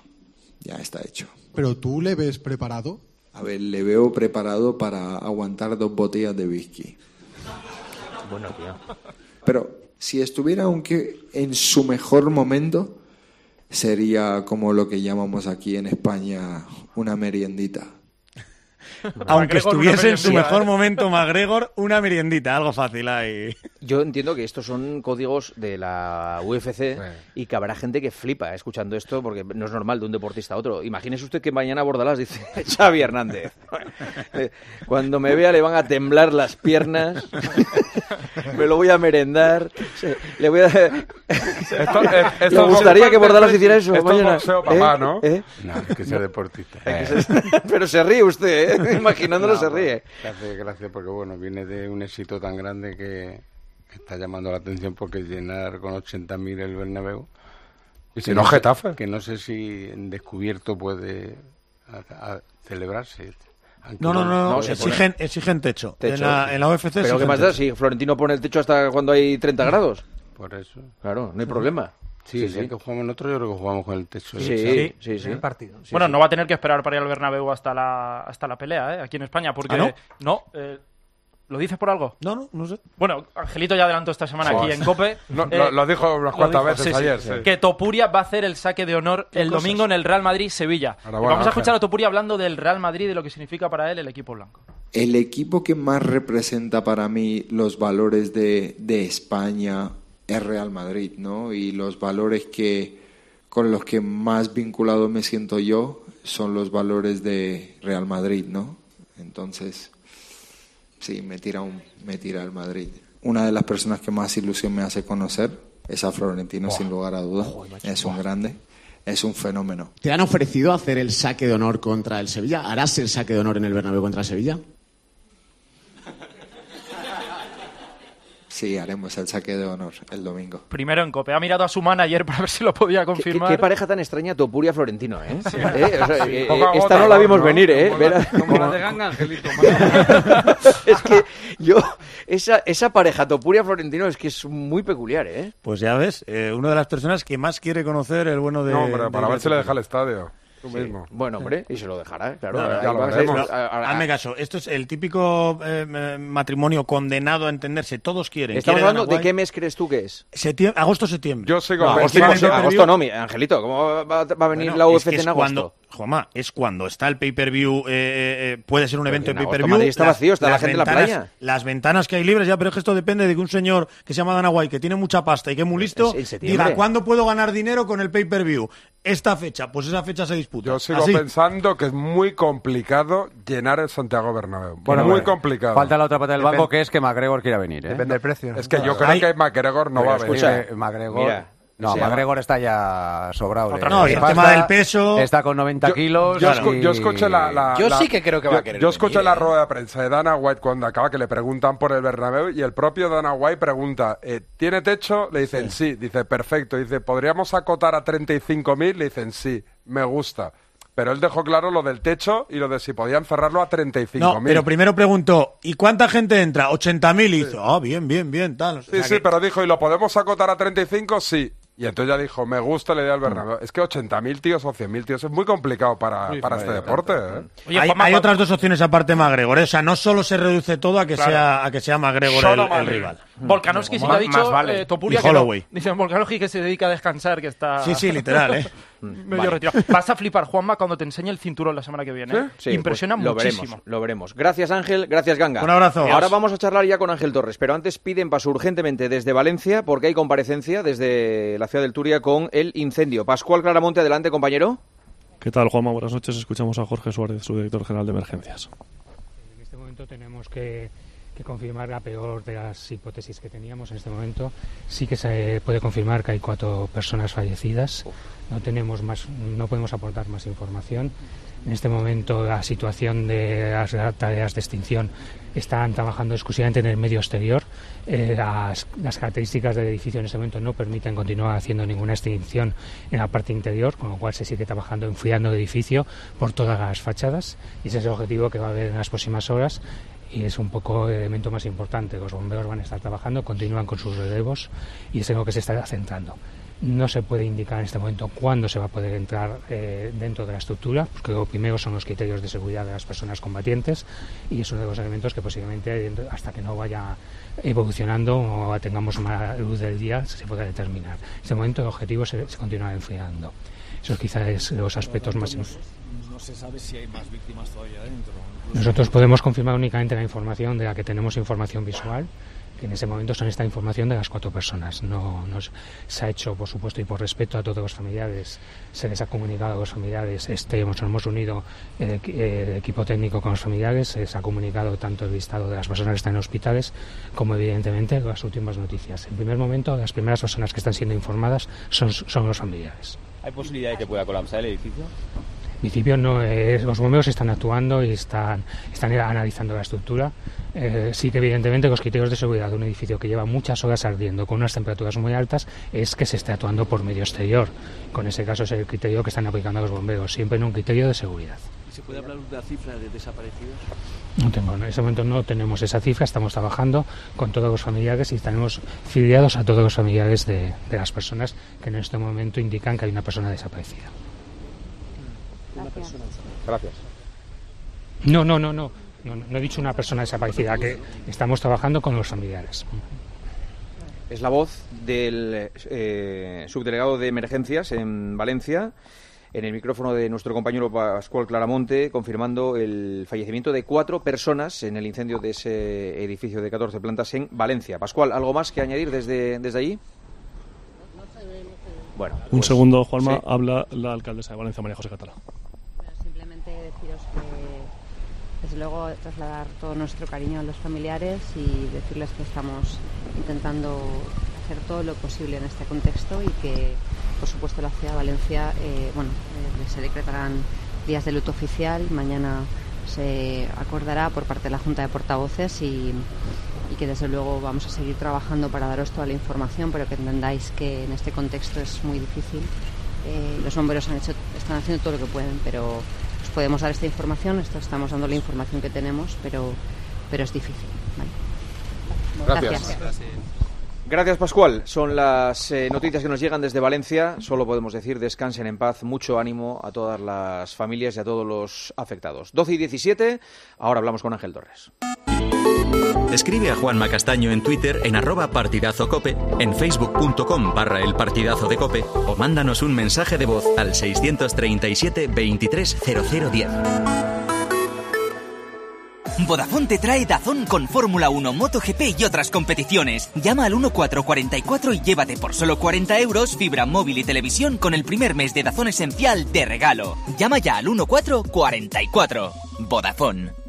Ya está hecho. ¿Pero tú le ves preparado? A ver, le veo preparado para aguantar dos botellas de whisky. Bueno, tío. Pero si estuviera aunque en su mejor momento, sería como lo que llamamos aquí en España una meriendita. Aunque estuviese en su mejor ¿eh? momento McGregor, una meriendita, algo fácil ahí. Yo entiendo que estos son códigos de la UFC y que habrá gente que flipa escuchando esto porque no es normal de un deportista a otro. Imagínese usted que mañana Bordalás dice <laughs> Xavi Hernández. Eh, Cuando me vea le van a temblar las piernas, <laughs> me lo voy a merendar, le voy a... Esto- eh, <laughs> esto ¿Le es gustaría boxeo, que Bordalás hiciera eso esto es mañana? boxeo, papá, ¿Eh? ¿no? ¿Eh? No, hay que ser deportista. Pero se ríe usted, ¿eh? <laughs> Imaginándolo No, se pues, ríe. hace gracia porque, bueno, viene de un éxito tan grande que está llamando la atención porque llenar con 80.000 el Bernabéu. Y si que no, Getafe. Que no sé si en descubierto puede a- a- celebrarse. No, no, no, exigen, exigen techo. Techo. En, la, en la UFC Pero ¿qué más da si Florentino pone el techo hasta cuando hay 30 grados? Por eso. Claro, no hay problema. Sí, el día que jugamos nosotros, yo creo que jugamos con el techo. Sí, ¿eh? sí, sí. bueno, no va a tener que esperar para ir al Bernabéu hasta la, hasta la pelea, ¿eh? Aquí en España, porque... ¿Ah, no? no, eh, ¿Lo dices por algo? No, no, no sé. Bueno, Angelito ya adelantó esta semana Joder. aquí en COPE. <laughs> No, lo- lo dijo unas cuantas veces sí, sí. ayer, sí. Que Topuria va a hacer el saque de honor el cosas? domingo en el Real Madrid-Sevilla. Vamos a escuchar a Topuria hablando del Real Madrid y de lo que significa para él el equipo blanco. El equipo que más representa para mí los valores de, de España es Real Madrid, ¿no? Y los valores que con los que más vinculado me siento yo son los valores de Real Madrid, ¿no? Entonces, sí, me tira, un, me tira el Madrid. Una de las personas que más ilusión me hace conocer es a Florentino, sin lugar a dudas. Es un grande, es un fenómeno. ¿Te han ofrecido hacer el saque de honor contra el Sevilla? ¿Harás el saque de honor en el Bernabéu contra el Sevilla? Sí, haremos el saque de honor el domingo. Primero en COPE. Ha mirado a su manager para ver si lo podía ¿Qué, confirmar. qué pareja tan extraña Topuria Florentino, ¿eh? <laughs> ¿Eh? O sea, Sí. eh, esta no la ¿no? vimos venir, ¿eh? Como la- como la de Ganga, Angelito. <laughs> es que yo, esa, esa pareja Topuria Florentino es que es muy peculiar, ¿eh? Pues ya ves, eh, una de las personas que más quiere conocer el bueno de. No, hombre, para ver si le deja el estadio. Tú Sí. mismo. Bueno, hombre, y se lo dejará, claro. No, ya lo veremos. Hazme caso, esto es el típico eh, eh, matrimonio condenado a entenderse. Todos quieren. Estamos hablando de qué mes crees tú que es. Septiembre- agosto-septiembre. Yo sigo No, agosto, agosto- agosto no, mi Angelito. ¿Cómo va, va a venir Bueno, la es UFC que es en agosto? cuando, Juanma, es cuando está el pay-per-view, eh, eh, eh, puede ser un Pero evento en de agosto pay-per-view. Madrid está vacío, está la gente en la playa. Las ventanas que hay libres, ya, pero es que esto depende de que un señor que se llama Dana White, que tiene mucha pasta y que es muy listo, Es en septiembre. diga, ¿cuándo puedo ganar dinero con el pay-per-view? Esta fecha, pues esa fecha se disputa. Yo sigo Así. pensando que es muy complicado llenar el Santiago Bernabéu. Bueno, muy bueno. complicado. Falta la otra pata del Depende- banco que es que McGregor quiera venir. ¿eh? Depende del precio. Es que yo creo que McGregor no Pero va a venir. escucha, eh, McGregor. Mira, no, llama- McGregor está ya sobrado. Otra no, y el tema del peso- Está con 90 Yo- kilos. Yo, y- escu- yo escuché la, la- la- la- yo- Yo escuché escuché ¿eh? la rueda de prensa de Dana White cuando acaba que le preguntan por el Bernabéu y el propio Dana White pregunta, eh, ¿tiene techo? Le dicen sí. Dice, perfecto. Dice, ¿podríamos acotar a 35.000? Le dicen sí, me gusta. Pero él dejó claro lo del techo y lo de si podían cerrarlo a 35.000. No, pero primero preguntó, ¿y cuánta gente entra? 80.000 y hizo, ah, bien, bien, bien, tal. O Sí, sí, que- pero dijo, ¿y lo podemos acotar a 35? Sí. Y entonces ya dijo, me gusta la idea del Bernabéu. Es que 80.000 tíos o 100.000 tíos es muy complicado para, para este deporte. ¿eh? hay, hay otras dos opciones aparte de McGregor, ¿eh? o sea, no solo se reduce todo a que Claro. sea a que sea McGregor el, el rival. Volkanovski sí que ha dicho más vale. eh, Topuria Y que no. Holloway. Dice Volkanovski que se dedica a descansar, que está... Sí, sí, literal, ¿eh? <laughs> medio Vale. retirado. Vas a flipar, Juanma, cuando te enseñe el cinturón la semana que viene. ¿eh? Sí, Impresiona pues lo muchísimo. veremos, lo veremos. Gracias Ángel, gracias Ganga. Un abrazo. Ahora vamos a charlar ya con Ángel Torres, pero antes piden paso urgentemente desde Valencia porque hay comparecencia desde la ciudad del Turia con el incendio. Pascual Claramonte, adelante compañero. ¿Qué tal, Juanma? Buenas noches. Escuchamos a Jorge Suárez, su director general de emergencias. En este momento tenemos que, que confirmar la peor de las hipótesis que teníamos en este momento. Sí que se puede confirmar que hay cuatro personas fallecidas. No tenemos más, no podemos aportar más información. En este momento la situación de las tareas de extinción están trabajando exclusivamente en el medio exterior. eh, las, las, características del edificio en este momento no permiten continuar haciendo ninguna extinción en la parte interior, con lo cual se sigue trabajando enfriando el edificio por todas las fachadas y ese es el objetivo que va a haber en las próximas horas y es un poco el elemento más importante. Los bomberos van a estar trabajando, continúan con sus relevos y es en lo que se está centrando. No se puede indicar en este momento cuándo se va a poder entrar eh, dentro de la estructura, porque lo primero son los criterios de seguridad de las personas combatientes y es uno de los elementos que posiblemente hasta que no vaya evolucionando o tengamos más luz del día se pueda determinar. En este momento el objetivo se, se continúa enfriando. Eso quizás es los aspectos más no se sabe si hay más víctimas todavía dentro. Nosotros podemos confirmar únicamente la información de la que tenemos información visual, que en ese momento son esta información de las cuatro personas. No, se ha hecho, por supuesto, y por respeto a todos los familiares, se les ha comunicado a los familiares, este, nos hemos unido el, equipo técnico con los familiares, se les ha comunicado tanto el listado de las personas que están en hospitales como, evidentemente, las últimas noticias. En primer momento, las primeras personas que están siendo informadas son, son los familiares. ¿Hay posibilidad de que pueda colapsar el edificio? Principio no es, los bomberos están actuando y están, están analizando la estructura. Eh, sí que evidentemente los criterios de seguridad de un edificio que lleva muchas horas ardiendo con unas temperaturas muy altas es que se esté actuando por medio exterior. Con ese caso es el criterio que están aplicando los bomberos, siempre en un criterio de seguridad. ¿Se puede hablar de la cifra de desaparecidos? No tengo, en ese momento no tenemos esa cifra, estamos trabajando con todos los familiares y estamos filiados a todos los familiares de las personas que en este momento indican que hay una persona desaparecida. Gracias. No, no, no, no, no. he dicho una persona desaparecida, que estamos trabajando con los familiares. Es la voz del eh, subdelegado de emergencias en Valencia, en el micrófono de nuestro compañero Pascual Claramonte, confirmando el fallecimiento de cuatro personas en el incendio de ese edificio de 14 plantas en Valencia. Pascual, ¿algo más que añadir desde, desde allí? Bueno, un pues, segundo, Juanma, habla la alcaldesa de Valencia, María José Catala que, desde luego, trasladar todo nuestro cariño a los familiares y decirles que estamos intentando hacer todo lo posible en este contexto y que, por supuesto, la ciudad de Valencia, eh, bueno, eh, se decretarán días de luto oficial. Mañana se acordará por parte de la Junta de Portavoces y, que desde luego vamos a seguir trabajando para daros toda la información, pero que entendáis que en este contexto es muy difícil. Eh, los bomberos han hecho, están haciendo todo lo que pueden, pero podemos dar esta información, esto estamos dando la información que tenemos, pero, pero es difícil. Gracias. Gracias. Pascual. Son las eh, noticias que nos llegan desde Valencia. Solo podemos decir descansen en paz. Mucho ánimo a todas las familias y a todos los afectados. 12 y 17. Ahora hablamos con Ángel Torres. Escribe a Juanma Castaño en Twitter en arroba partidazocope, en facebook.com barra el partidazo de cope o mándanos un mensaje de voz al 637 230010. Vodafone te trae Dazón con Fórmula 1, MotoGP y otras competiciones. Llama al 1444 y llévate por solo 40 euros fibra móvil y televisión con el primer mes de Dazón esencial de regalo. Llama ya al 1444. Vodafone.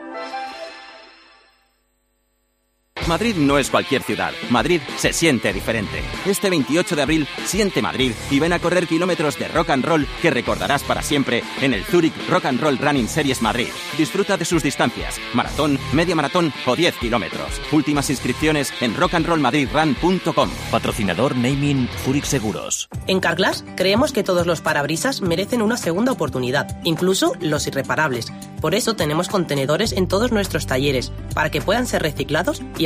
Madrid no es cualquier ciudad. Madrid se siente diferente. Este 28 de abril, siente Madrid y ven a correr kilómetros de rock and roll que recordarás para siempre en el Zurich Rock and Roll Running Series Madrid. Disfruta de sus distancias, maratón, media maratón o 10 kilómetros. Últimas inscripciones en rockandrollmadridrun.com. Patrocinador Naming Zurich Seguros. En Carglass creemos que todos los parabrisas merecen una segunda oportunidad, incluso los irreparables. Por eso tenemos contenedores en todos nuestros talleres, para que puedan ser reciclados y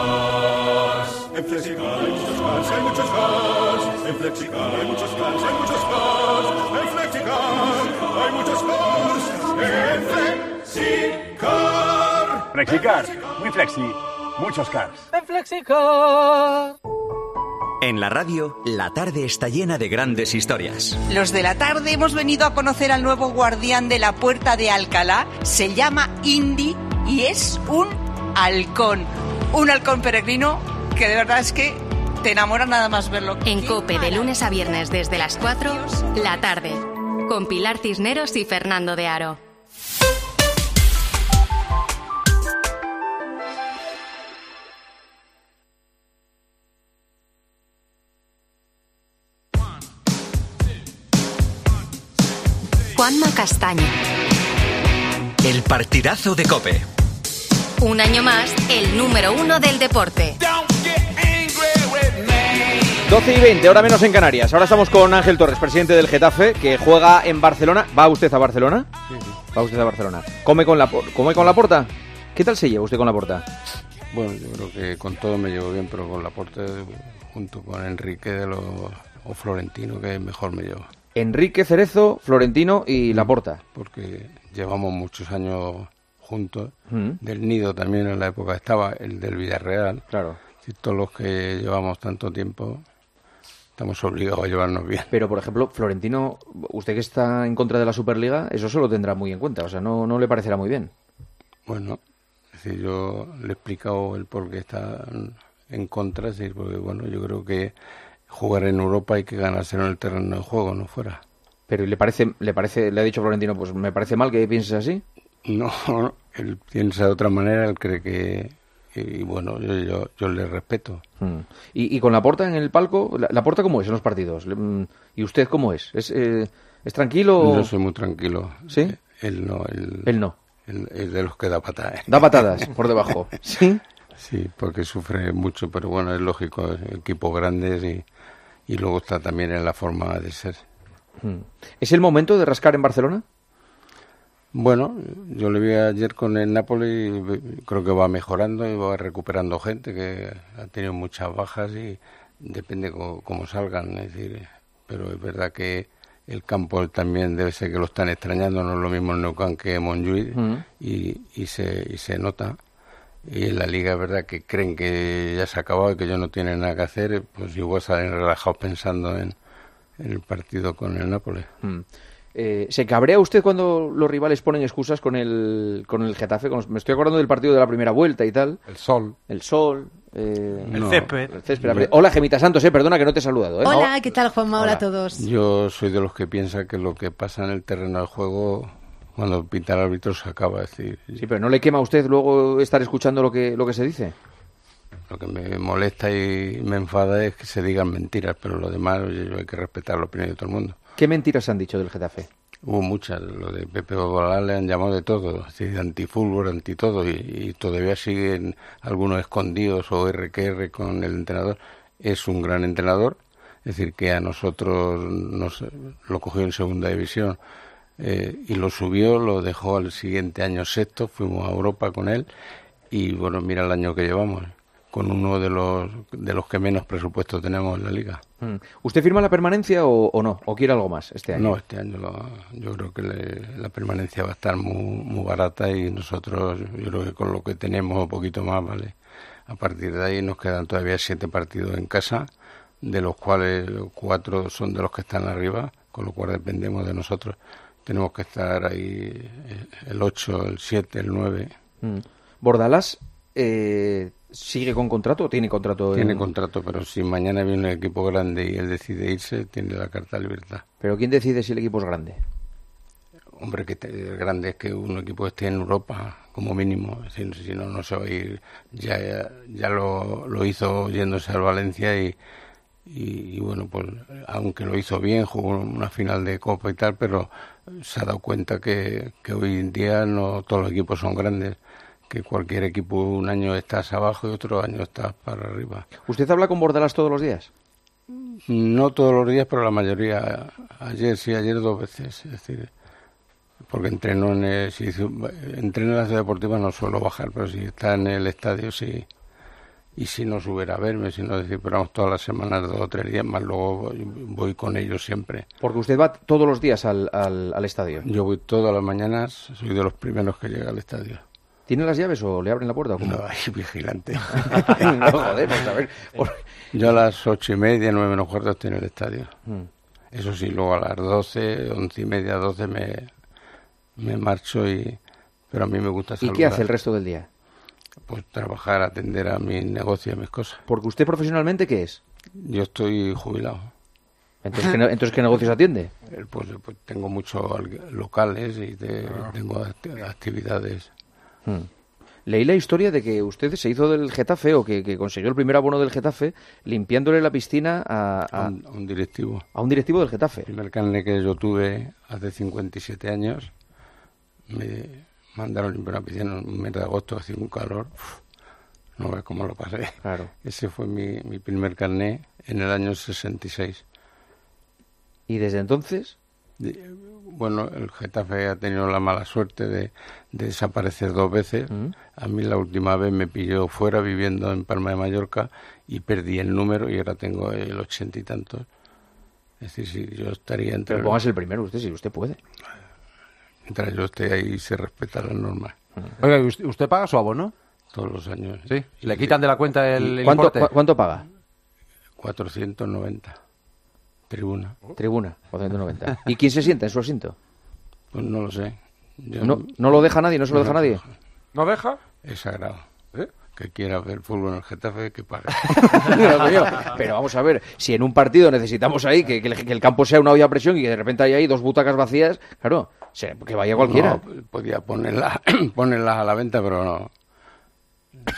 En Flexicar hay muchos cars, hay muchos cars. En Flexicar hay muchos cars, hay muchos cars. En Flexicar hay muchos cars. En Flexicar. Flexicar, muy flexi, muchos cars. En Flexicar. En la radio, la tarde está llena de grandes historias. Los de la tarde hemos venido a conocer al nuevo guardián de la puerta de Alcalá. Se llama Indy y es un halcón. Un halcón peregrino que de verdad es que te enamora nada más verlo. En Cope, de lunes a viernes desde las 4, la tarde. Con Pilar Cisneros y Fernando de Aro. Juanma Castaño. El partidazo de Cope. Un año más, el número uno del deporte. 12 y 20, ahora menos en Canarias. Ahora estamos con Ángel Torres, presidente del Getafe, que juega en Barcelona. ¿Va usted a Barcelona? Sí, sí. Va usted a Barcelona. ¿Come con la, por- come con la porta? ¿Qué tal se lleva usted con la porta? Bueno, yo creo que con todo me llevo bien, pero con Laporte, junto con Enrique de los, o Florentino, que mejor me llevo. Enrique Cerezo, Florentino y Laporta. Porque llevamos muchos años juntos. Mm. Del Nido también en la época estaba, el del Villarreal. Claro. Y todos los que llevamos tanto tiempo estamos obligados a llevarnos bien. Pero, por ejemplo, Florentino, usted que está en contra de la Superliga, eso se lo tendrá muy en cuenta. O sea, no, no le parecerá muy bien. Bueno, es decir, yo le he explicado el por qué está en contra, es decir, porque bueno, yo creo que jugar en Europa hay que ganárselo en el terreno de juego, no fuera. Pero ¿y le parece, le parece, le ha dicho Florentino, pues me parece mal que pienses así. <laughs> No, no, él piensa de otra manera, él cree que... Y bueno, yo, yo, yo le respeto. Mm. ¿Y, y con la porta en el palco, la, la porta cómo es en los partidos? Mm, ¿Y usted cómo es? ¿Es, eh, ¿es tranquilo? Yo soy muy tranquilo. ¿Sí? Él no. Él, Él no. él es de los que da patadas. Da patadas por debajo. <laughs> ¿Sí? Sí, porque sufre mucho, pero bueno, es lógico, equipos grandes y, y luego está también en la forma de ser. Mm. ¿Es el momento de rascar en Barcelona? Bueno, yo le vi ayer con el Napoli creo que va mejorando y va recuperando gente que ha tenido muchas bajas y depende cómo salgan, es decir, pero es verdad que el campo también debe ser que lo están extrañando, no es lo mismo el Nou Camp que Montjuic Mm. y, y, se, y se nota. Y en la liga es verdad que creen que ya se ha acabado y que ya no tienen nada que hacer, pues igual salen relajados pensando en, en el partido con el Nápoles. Mm. Eh, ¿Se cabrea usted cuando los rivales ponen excusas con el, con el Getafe? Con los- me estoy acordando del partido de la primera vuelta y tal. El sol. El sol. eh, El césped. el césped. Hola, Gemita Santos, eh, perdona que no te he saludado. ¿eh? Hola, ¿qué tal Juanma? Hola a todos. Yo soy de los que piensa que lo que pasa en el terreno del juego, cuando pinta el árbitro, se acaba. Es decir, Sí, pero ¿no le quema a usted luego estar escuchando lo que, lo que se dice? lo que me molesta y me enfada es que se digan mentiras, pero lo demás, yo hay que respetar la opinión de todo el mundo. ¿Qué mentiras han dicho del Getafe? Hubo muchas, lo de Pepe Odolar le han llamado de todo, antifútbol, anti todo, y, y todavía siguen algunos escondidos o RQR con el entrenador. Es un gran entrenador, es decir, que a nosotros nos, lo cogió en segunda división eh, y lo subió, lo dejó al siguiente año sexto, fuimos a Europa con él. Y bueno, mira el año que llevamos, con uno de los, de los que menos presupuesto tenemos en la liga. Mm. ¿Usted firma la permanencia o, o no? ¿O quiere algo más este año? No, este año lo- yo creo que le- la permanencia va a estar muy, muy barata y nosotros, yo creo que con lo que tenemos un poquito más, ¿vale? A partir de ahí nos quedan todavía siete partidos en casa, de los cuales cuatro son de los que están arriba, con lo cual dependemos de nosotros. Tenemos que estar ahí eh, el 8, el 7, el 9. Mm. ¿Bordalás eh, sigue con contrato o tiene contrato? Tiene en- contrato, pero si mañana viene un equipo grande y él decide irse, tiene la carta de libertad. ¿Pero quién decide si el equipo es grande? Hombre, que te- grande es que un equipo esté en Europa, como mínimo. Si, si no, no se va a ir. Ya, ya lo, lo hizo yéndose al Valencia y, y, y bueno, pues aunque lo hizo bien, jugó una final de Copa y tal, pero se ha dado cuenta que, que hoy en día no todos los equipos son grandes, que cualquier equipo un año estás abajo y otro año estás para arriba. ¿Usted habla con Bordalas todos los días? No todos los días, pero la mayoría. Ayer sí, ayer dos veces. Es decir, porque entreno en, el, si entreno en la ciudad deportiva no suelo bajar, pero si está en el estadio sí. Y si no subiera a verme, si no decir, pero vamos todas las semanas, dos o tres días más, luego voy, voy con ellos siempre. Porque usted va todos los días al, al- al estadio. Yo voy todas las mañanas, soy de los primeros que llega al estadio. ¿Tiene las llaves o le abren la puerta? o cómo? No, hay vigilante. <laughs> no, joder, pues a ver. por- Yo a las ocho y media, nueve menos cuarto estoy en el estadio. Mm. Eso sí, luego a las doce, once y media, doce me, me marcho y... Pero a mí me gusta ¿Y saludar. qué hace el resto del día? Pues trabajar, atender a mi negocio y a mis cosas. Porque usted profesionalmente, ¿qué es? Yo estoy jubilado. Entonces, ¿qué, ne- entonces, ¿qué negocios atiende? Eh, Pues, pues tengo muchos al- locales y te- tengo act- actividades. Mm. Leí la historia de que usted se hizo del Getafe o que, que consiguió el primer abono del Getafe limpiándole la piscina a, a- A un, a un directivo. a un directivo del Getafe. El primer carnet que yo tuve hace 57 años, me mandaron limpiar una piscina en un mes de agosto, hacía un calor. uf, no ves cómo lo pasé. Claro. <laughs> Ese fue mi, mi primer carnet en el año 66. Y desde entonces, Bueno, el Getafe ha tenido la mala suerte de, de desaparecer dos veces. A mí la última vez me pilló fuera viviendo en Palma de Mallorca y perdí el número y ahora tengo el ochenta y tantos. Es decir, si yo estaría entre... pero póngase el primero usted, si usted puede. Mientras yo esté ahí se respeta las normas. Oiga, ¿y usted, usted paga su abono? Todos los años. Sí. ¿Le quitan de la cuenta el, el ¿Cuánto, importe? cu- ¿Cuánto paga? 490. Tribuna. Tribuna, 490. <laughs> ¿Y quién se sienta en su asiento? Pues no lo sé. Yo No, no lo deja nadie, no se lo deja nadie. ¿No deja? Es sagrado. Que quiera ver fútbol en el Getafe, que pague. <laughs> Pero vamos a ver, si en un partido necesitamos ahí que, que el, que el campo sea una olla a presión y que de repente hay ahí dos butacas vacías, claro, se- que vaya cualquiera. No, podía ponerla, <clears throat> ponerlas a la venta, pero no.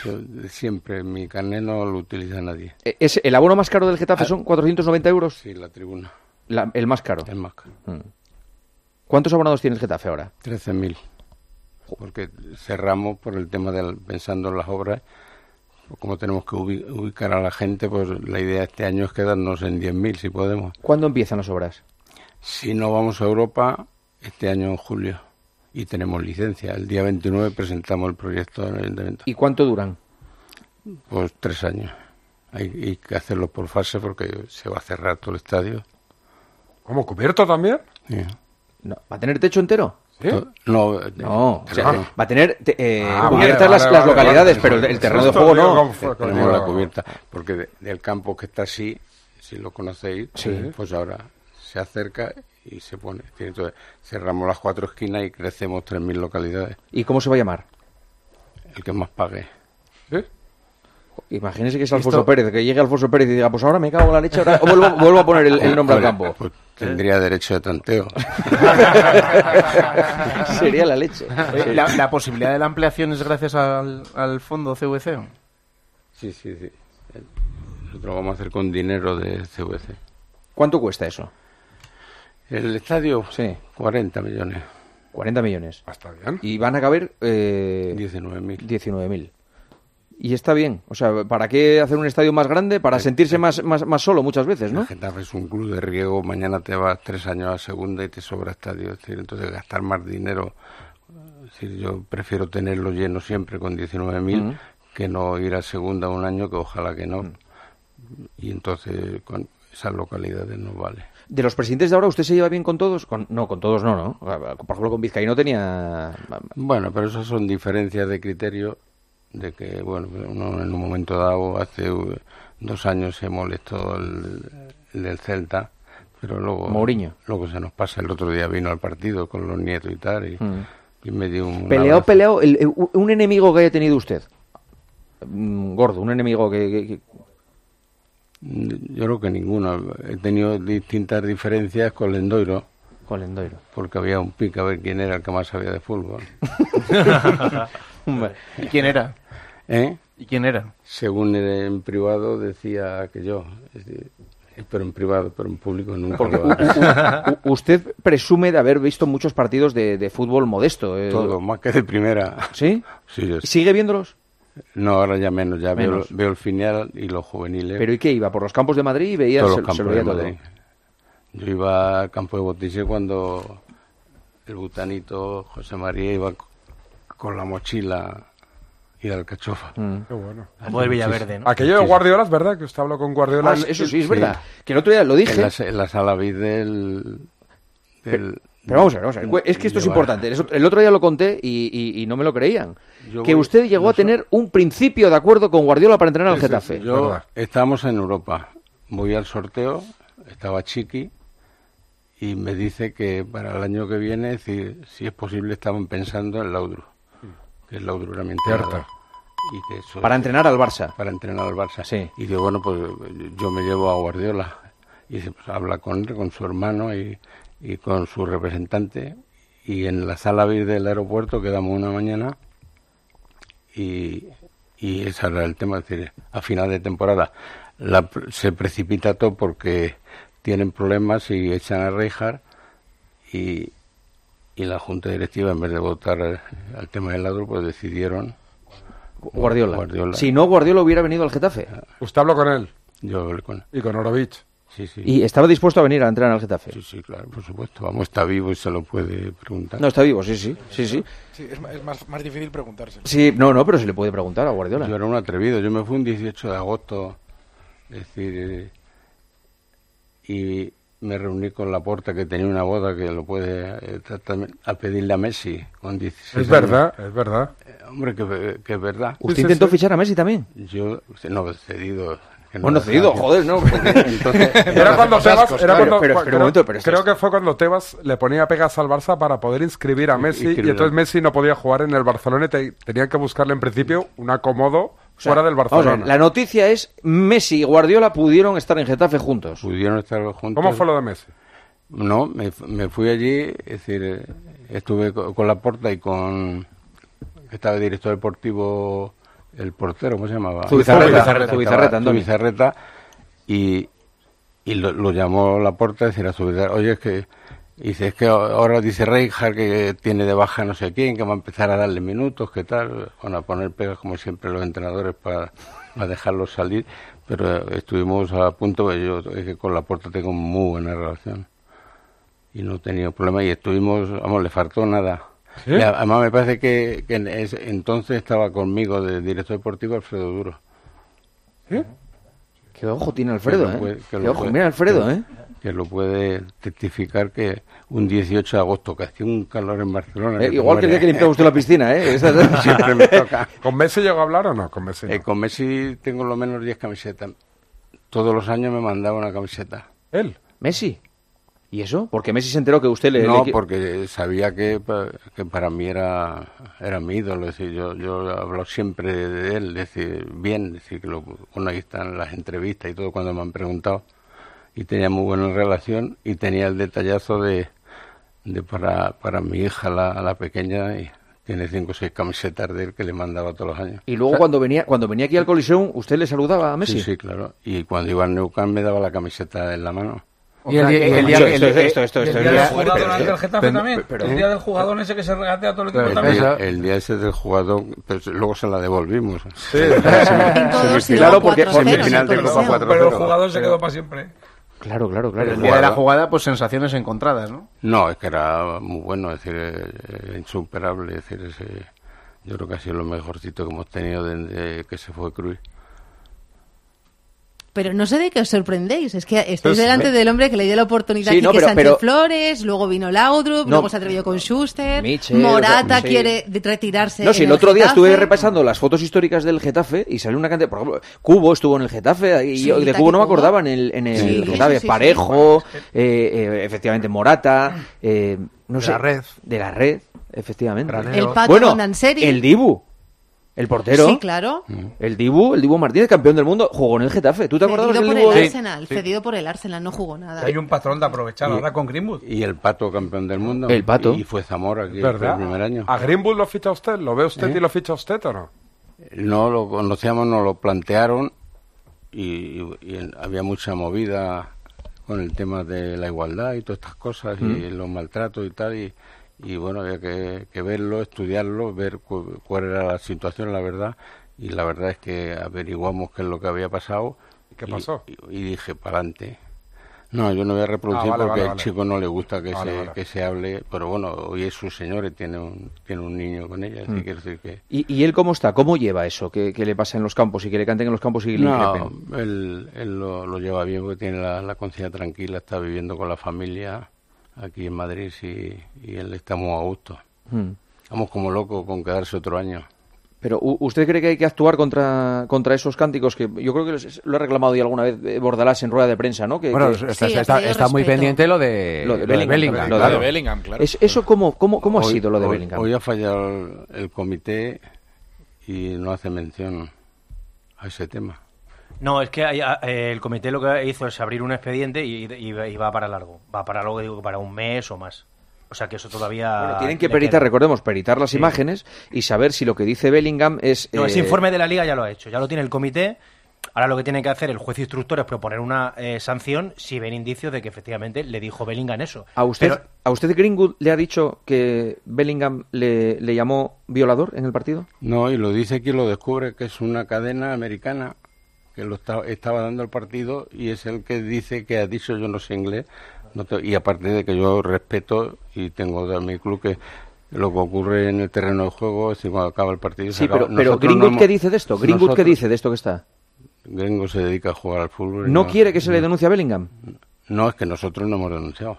Yo siempre mi carnet no lo utiliza nadie. Eh, ¿Es el abono más caro del Getafe son 490 euros? Sí, la tribuna. La- el más caro. El más caro. Mm. ¿Cuántos abonados tiene el Getafe ahora? 13.000. Porque cerramos por el tema del pensando en las obras. pues como tenemos que ubi- ubicar a la gente, pues la idea este año es quedarnos en 10.000 si podemos. ¿Cuándo empiezan las obras? Si no vamos a Europa, este año en julio. Y tenemos licencia. El día 29 presentamos el proyecto en el ayuntamiento. ¿Y cuánto duran? Pues tres años. Hay, hay que hacerlo por fase porque se va a cerrar todo el estadio. ¿Cómo cubierto también? Sí. No, ¿Va a tener techo entero? To- No, No, o sea, terreno. va a tener te- eh, Ah, cubiertas vale, las, vale, las localidades, vale. pero el, el terreno de juego no. Tenemos la cubierta, porque de- del campo que está así, si lo conocéis, Sí. pues ahora se acerca y se pone. Entonces cerramos las cuatro esquinas y crecemos 3.000 localidades. ¿Y cómo se va a llamar? El que más pague. Imagínese que es Esto- Alfonso Pérez, que llegue Alfonso Pérez y diga, pues ahora me cago en la leche, ahora vuelvo, vuelvo a poner el, el nombre al campo. pues tendría derecho de tanteo. <laughs> Sería la leche. Oye, ¿La, la posibilidad de la ampliación es gracias al, al fondo CVC? Sí, sí, sí. Nosotros lo vamos a hacer con dinero de CVC. ¿Cuánto cuesta eso? El estadio, sí. 40 millones. 40 millones. Está bien. Y van a caber... Eh, 19.000. 19.000. Y está bien. O sea, ¿para qué hacer un estadio más grande? Para sentirse más, más, más solo muchas veces, ¿no? El Getafe es un club de riego, mañana te vas tres años a segunda y te sobra estadio. Es decir, entonces gastar más dinero. Es decir, yo prefiero tenerlo lleno siempre con 19.000 Mm. que no ir a segunda un año, que ojalá que no. Y entonces con esas localidades no vale. De los presidentes de ahora, ¿usted se lleva bien con todos? Con- no, con todos no, ¿no? Por ejemplo, con Vizcaíno tenía... Bueno, pero esas son diferencias de criterio de que, bueno, uno en un momento dado, hace dos años se molestó el, el del Celta, pero luego... Mourinho. Luego se nos pasa, el otro día vino al partido con los nietos y tal, y, Mm. y me dio un... Peleado, abrazo. el- el- un enemigo que haya tenido usted. Mm, Gordo, un enemigo que... que- que- Yo creo que ninguno. He tenido distintas diferencias con Lendoiro. Con Lendoiro. Porque había un pique a ver quién era el que más sabía de fútbol. <laughs> ¿Y quién era? ¿Eh? ¿Y quién era? Según en privado decía que yo. Pero en privado, pero en público nunca Porque lo hago. usted presume de haber visto muchos partidos de, de fútbol modesto. eh. Todo, más que de primera. ¿Sí? Sí, yo- ¿Sigue viéndolos? No, ahora ya menos, ya veo, Menos. veo el final y los juveniles. ¿Pero y qué iba? ¿Por los campos de Madrid y veía, Todos se, los se lo campos de veía todo? Madrid. Yo iba al campo de Botise cuando el butanito José María iba con la mochila y la alcachofa. Qué bueno. Como el Villaverde, ¿no? Aquello de Guardiola es verdad que usted habló con Guardiola. Ah, eso sí, es verdad. Que el otro día lo dije. En la, en la sala del... del- Pero vamos a ver, vamos a ver. Es que esto es importante. Eso- El otro día lo conté y, y- y no me lo creían. Yo que voy- usted llegó a tener un principio de acuerdo con Guardiola para entrenar al sí, Getafe. yo estábamos en Europa. Voy al sorteo, estaba Chiqui y me dice que para el año que viene, si, si es posible, estaban pensando en Laudru, que el Laudru era mi entrenador. Cierto. Y que eso- Para entrenar al Barça. Para entrenar al Barça. Sí. Y digo, bueno, pues yo me llevo a Guardiola. Y dice, pues habla con él, con su hermano y, y con su representante. Y en la sala VIP del aeropuerto quedamos una mañana y, y ese era el tema, es decir, a final de temporada la- se precipita todo porque tienen problemas y echan a Reijar y, y la junta directiva en vez de votar al, al tema del ladro pues decidieron Guardiola. Guardiola. Si no, Guardiola hubiera venido al Getafe. ¿Usted habló con él? Yo hablé con él. Y con Orovich. Sí, sí. Y estaba dispuesto a venir a entrenar al Getafe. Sí, sí, claro, por supuesto. Vamos, está vivo y se lo puede preguntar. No, está vivo, sí, sí. Sí, sí. Sí, es, más, más difícil preguntarse. Sí, no, no, pero se le puede preguntar a Guardiola. Yo era un atrevido. Yo me fui un 18 de agosto, es decir, eh, y me reuní con la porta que tenía una boda que lo puede eh, tratar- a pedirle a Messi con 16 Es verdad, es verdad. Eh, hombre, que, que es verdad. ¿Usted intentó fichar a Messi también? Yo, no, cedido. Bueno, cedido, joder, no. <laughs> Entonces, <laughs> Era cuando Tebas, era cuando- pero- cua- pero un momento, pero esto creo que fue cuando Tebas le ponía pegas al Barça para poder inscribir a Messi y entonces Messi no podía jugar en el Barcelona y te- tenían que buscarle en principio un acomodo O sea, fuera del vamos a ver, Barcelona. la noticia es Messi y Guardiola pudieron estar en Getafe juntos. Pudieron estar juntos. ¿Cómo fue lo de Messi? No, me, me fui allí, es decir, eh, estuve co- con la porta y con. Estaba el director deportivo, el portero, ¿cómo se llamaba? Zubizarreta. Zubizarreta. Zubizarreta, y, y lo, lo llamó la porta, es decir, a Zubizarreta, oye, es que. Dice, es que ahora dice Reinhardt que tiene de baja no sé quién, que va a empezar a darle minutos, que tal, van a poner pegas como siempre los entrenadores para, para dejarlos salir, pero estuvimos a punto, yo es que con la puerta tengo muy buena relación y no he tenido problema y estuvimos, vamos, le faltó nada. ¿Sí? Además me parece que, que en ese- entonces estaba conmigo de director deportivo Alfredo Duro. Qué ojo tiene Alfredo, Que lo ¿eh? puede- que Qué ojo, puede- mira Alfredo, que- ¿eh? Que lo puede testificar que un 18 de agosto, que hacía un calor en Barcelona. Eh, te igual que el día que limpiaba usted la piscina, ¿eh? <laughs> Esa- Siempre me toca. ¿Con Messi llegó a hablar o no? Con Messi. no. Eh, con Messi tengo lo menos 10 camisetas. Todos los años me mandaba una camiseta. ¿Él? ¿Messi? ¿Y eso? Porque Messi se enteró que usted le... No, le- porque sabía que, que para mí era, era mi ídolo. Es decir, yo, yo hablo siempre de él, es decir, bien, es decir, que lo, bueno, ahí están las entrevistas y todo cuando me han preguntado. Y tenía muy buena relación y tenía el detallazo de, de para, para mi hija, la, la pequeña, y tiene cinco o seis camisetas de él que le mandaba todos los años. Y luego cuando venía cuando venía aquí al Coliseum, ¿usted le saludaba a Messi? Sí, sí, claro. Y cuando iba al Neucamp me daba la camiseta en la mano. Y el día- el día- Esto, el- esto, esto, esto, ¿Y el esto, día del jugador ante el Getafe pero- también? ¿El día del jugador ese que se regatea todo el equipo El también? día, el día ese del jugador, pues luego se la devolvimos. Sí. <laughs> Claro, porque 4-0 semifinal de Copa Coliseo. 4-0. Pero el jugador se quedó para siempre. Claro, claro, claro. El día de la jugada, pues sensaciones encontradas, ¿no? No, es que era muy bueno, es decir, eh, insuperable, es decir, ese, yo creo que ha sido lo mejorcito que hemos tenido desde que se fue Cruz. Pero no sé de qué os sorprendéis. Es que estáis Pues, delante del hombre que le dio la oportunidad Sí, no, que pero- Sánchez pero- Flores, luego vino Laudrup, No. luego se atrevió con Schuster, Michel, Morata sí. quiere retirarse. No, si el otro día estuve repasando las fotos históricas del Getafe y salió una cantidad. Por ejemplo, Cubo estuvo en el Getafe y Sí, yo de Cubo no me acordaba en el, en el Sí, Getafe. sí, sí, Parejo, eh, eh, efectivamente Morata, eh, no De sé. la Red. De la red, efectivamente. Granero. El Pato bueno, el Dibu, el portero. Sí, claro. El Dibu, el Dibu Martínez, campeón del mundo, jugó en el Getafe. ¿Tú te Cedido del por Dibu? el Arsenal, cedido por el Arsenal, no jugó nada. Hay un patrón de aprovechar Y- ahora con Greenwood. Y el Pato, campeón del mundo. El Pato. Y fue Zamora aquí ¿Verdad? el primer año. ¿A Greenwood lo ficha usted? ¿Lo ve usted ¿Eh? y lo ficha usted o no? no lo conocíamos, nos lo plantearon y, había mucha movida con el tema de la igualdad y todas estas cosas y Mm. los maltratos y tal y, y bueno, había que, que verlo, estudiarlo, ver cu- cuál era la situación, la verdad y la verdad es que averiguamos qué es lo que había pasado. ¿Qué y- pasó? Y, y dije, para adelante. No, yo no voy a reproducir Ah, vale, porque vale, al vale. chico no le gusta que, Vale, se, vale. que se hable, pero bueno, hoy es su señor y tiene un, tiene un niño con ella, así Mm. decir que... ¿Y, y él cómo está? ¿Cómo lleva eso? ¿Que, que le pasa en los campos y que le canten en los campos y que le No, él, él lo, lo lleva bien porque tiene la, la conciencia tranquila, está viviendo con la familia aquí en Madrid y, y él está muy a gusto. Mm. Vamos como locos con quedarse otro año. Pero ¿u- ¿usted cree que hay que actuar contra, contra esos cánticos que yo creo que lo ha reclamado ya alguna vez eh, Bordalás en rueda de prensa, ¿no? Que, Bueno, que- está- Sí, está- muy pendiente lo de- lo de lo de Bellingham. Claro. lo de Bellingham, claro. Es- ¿Eso cómo, cómo, cómo ha sido lo de hoy- Bellingham? Hoy ha fallado el comité y no hace mención a ese tema. No, es que hay- a- eh, el comité lo que hizo es abrir un expediente y, y- y va para largo. Va para largo, digo, para un mes o más. O sea que eso todavía. Bueno, tienen que peritar, queda. recordemos, peritar las Sí. imágenes y saber si lo que dice Bellingham es... No, ese eh, informe de la liga ya lo ha hecho, ya lo tiene el comité. Ahora lo que tiene que hacer el juez instructor es proponer una eh, sanción si ven indicios de que efectivamente le dijo Bellingham eso. ¿A usted, Pero- ¿A usted Greenwood le ha dicho que Bellingham le, le llamó violador en el partido? No, y lo dice quien lo descubre, que es una cadena americana que lo está- estaba dando el partido y es el que dice que ha dicho yo no sé inglés. no te- y aparte de que yo respeto y tengo de mi club que lo que ocurre en el terreno de juego es decir, cuando acaba el partido. Sí, pero, pero no Greenwood, hemos- ¿qué dice de esto? ¿Greenwood qué nosotros- dice de esto que está? Gringo se dedica a jugar al fútbol. y ¿No quiere que se le denuncie a Bellingham? No, es que nosotros no hemos denunciado.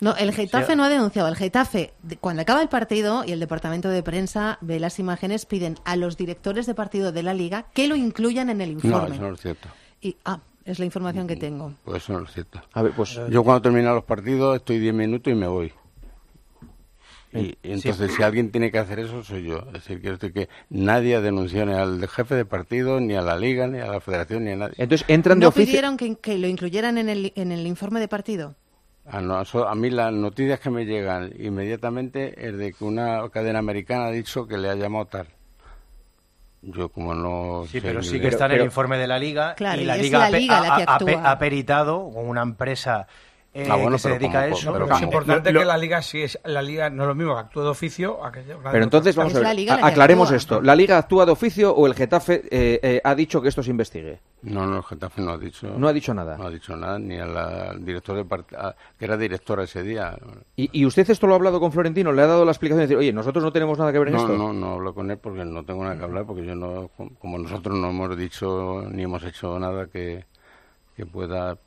No, el Getafe no ha denunciado. El Getafe, cuando acaba el partido y el departamento de prensa ve las imágenes, piden a los directores de partido de la liga que lo incluyan en el No, informe. eso no es cierto. Y, ah, es la información que tengo. Pues eso no es cierto. A ver, pues... Yo cuando termino los partidos estoy 10 minutos y me voy. Y, y entonces, si alguien tiene que hacer eso, soy yo. Es decir, quiero decir que nadie ha denunciado ni al jefe de partido, ni a la liga, ni a la federación, ni a nadie. Entonces entran de ¿No oficio... pidieron que, que lo incluyeran en el, en el informe de partido? A, no- so- a mí las noticias que me llegan inmediatamente es de que una cadena americana ha dicho que le ha llamado tal. Yo como no... Sí, sé pero sí que está en el informe de la liga. Claro, y la y liga, la liga que ha peritado con una empresa eh, Ah, bueno, que se pero dedica a eso. pero Lo que es importante Lo- es que la liga sí es la liga no es lo mismo que actúe de oficio a que Pero entonces, vamos a ver, aclaremos esto. ¿La Liga actúa de oficio o el Getafe eh, eh, ha dicho que esto se investigue? No, no, el Getafe no ha dicho... No ha dicho nada. No ha dicho nada, ni a la- al director de part- a- que era directora ese día. ¿Y, y usted esto lo ha hablado con Florentino? ¿Le ha dado la explicación de decir, oye, nosotros no tenemos nada que ver en No, esto? no, no hablo con él porque no tengo nada que hablar, porque yo no, como nosotros no hemos dicho ni hemos hecho nada que, que pueda,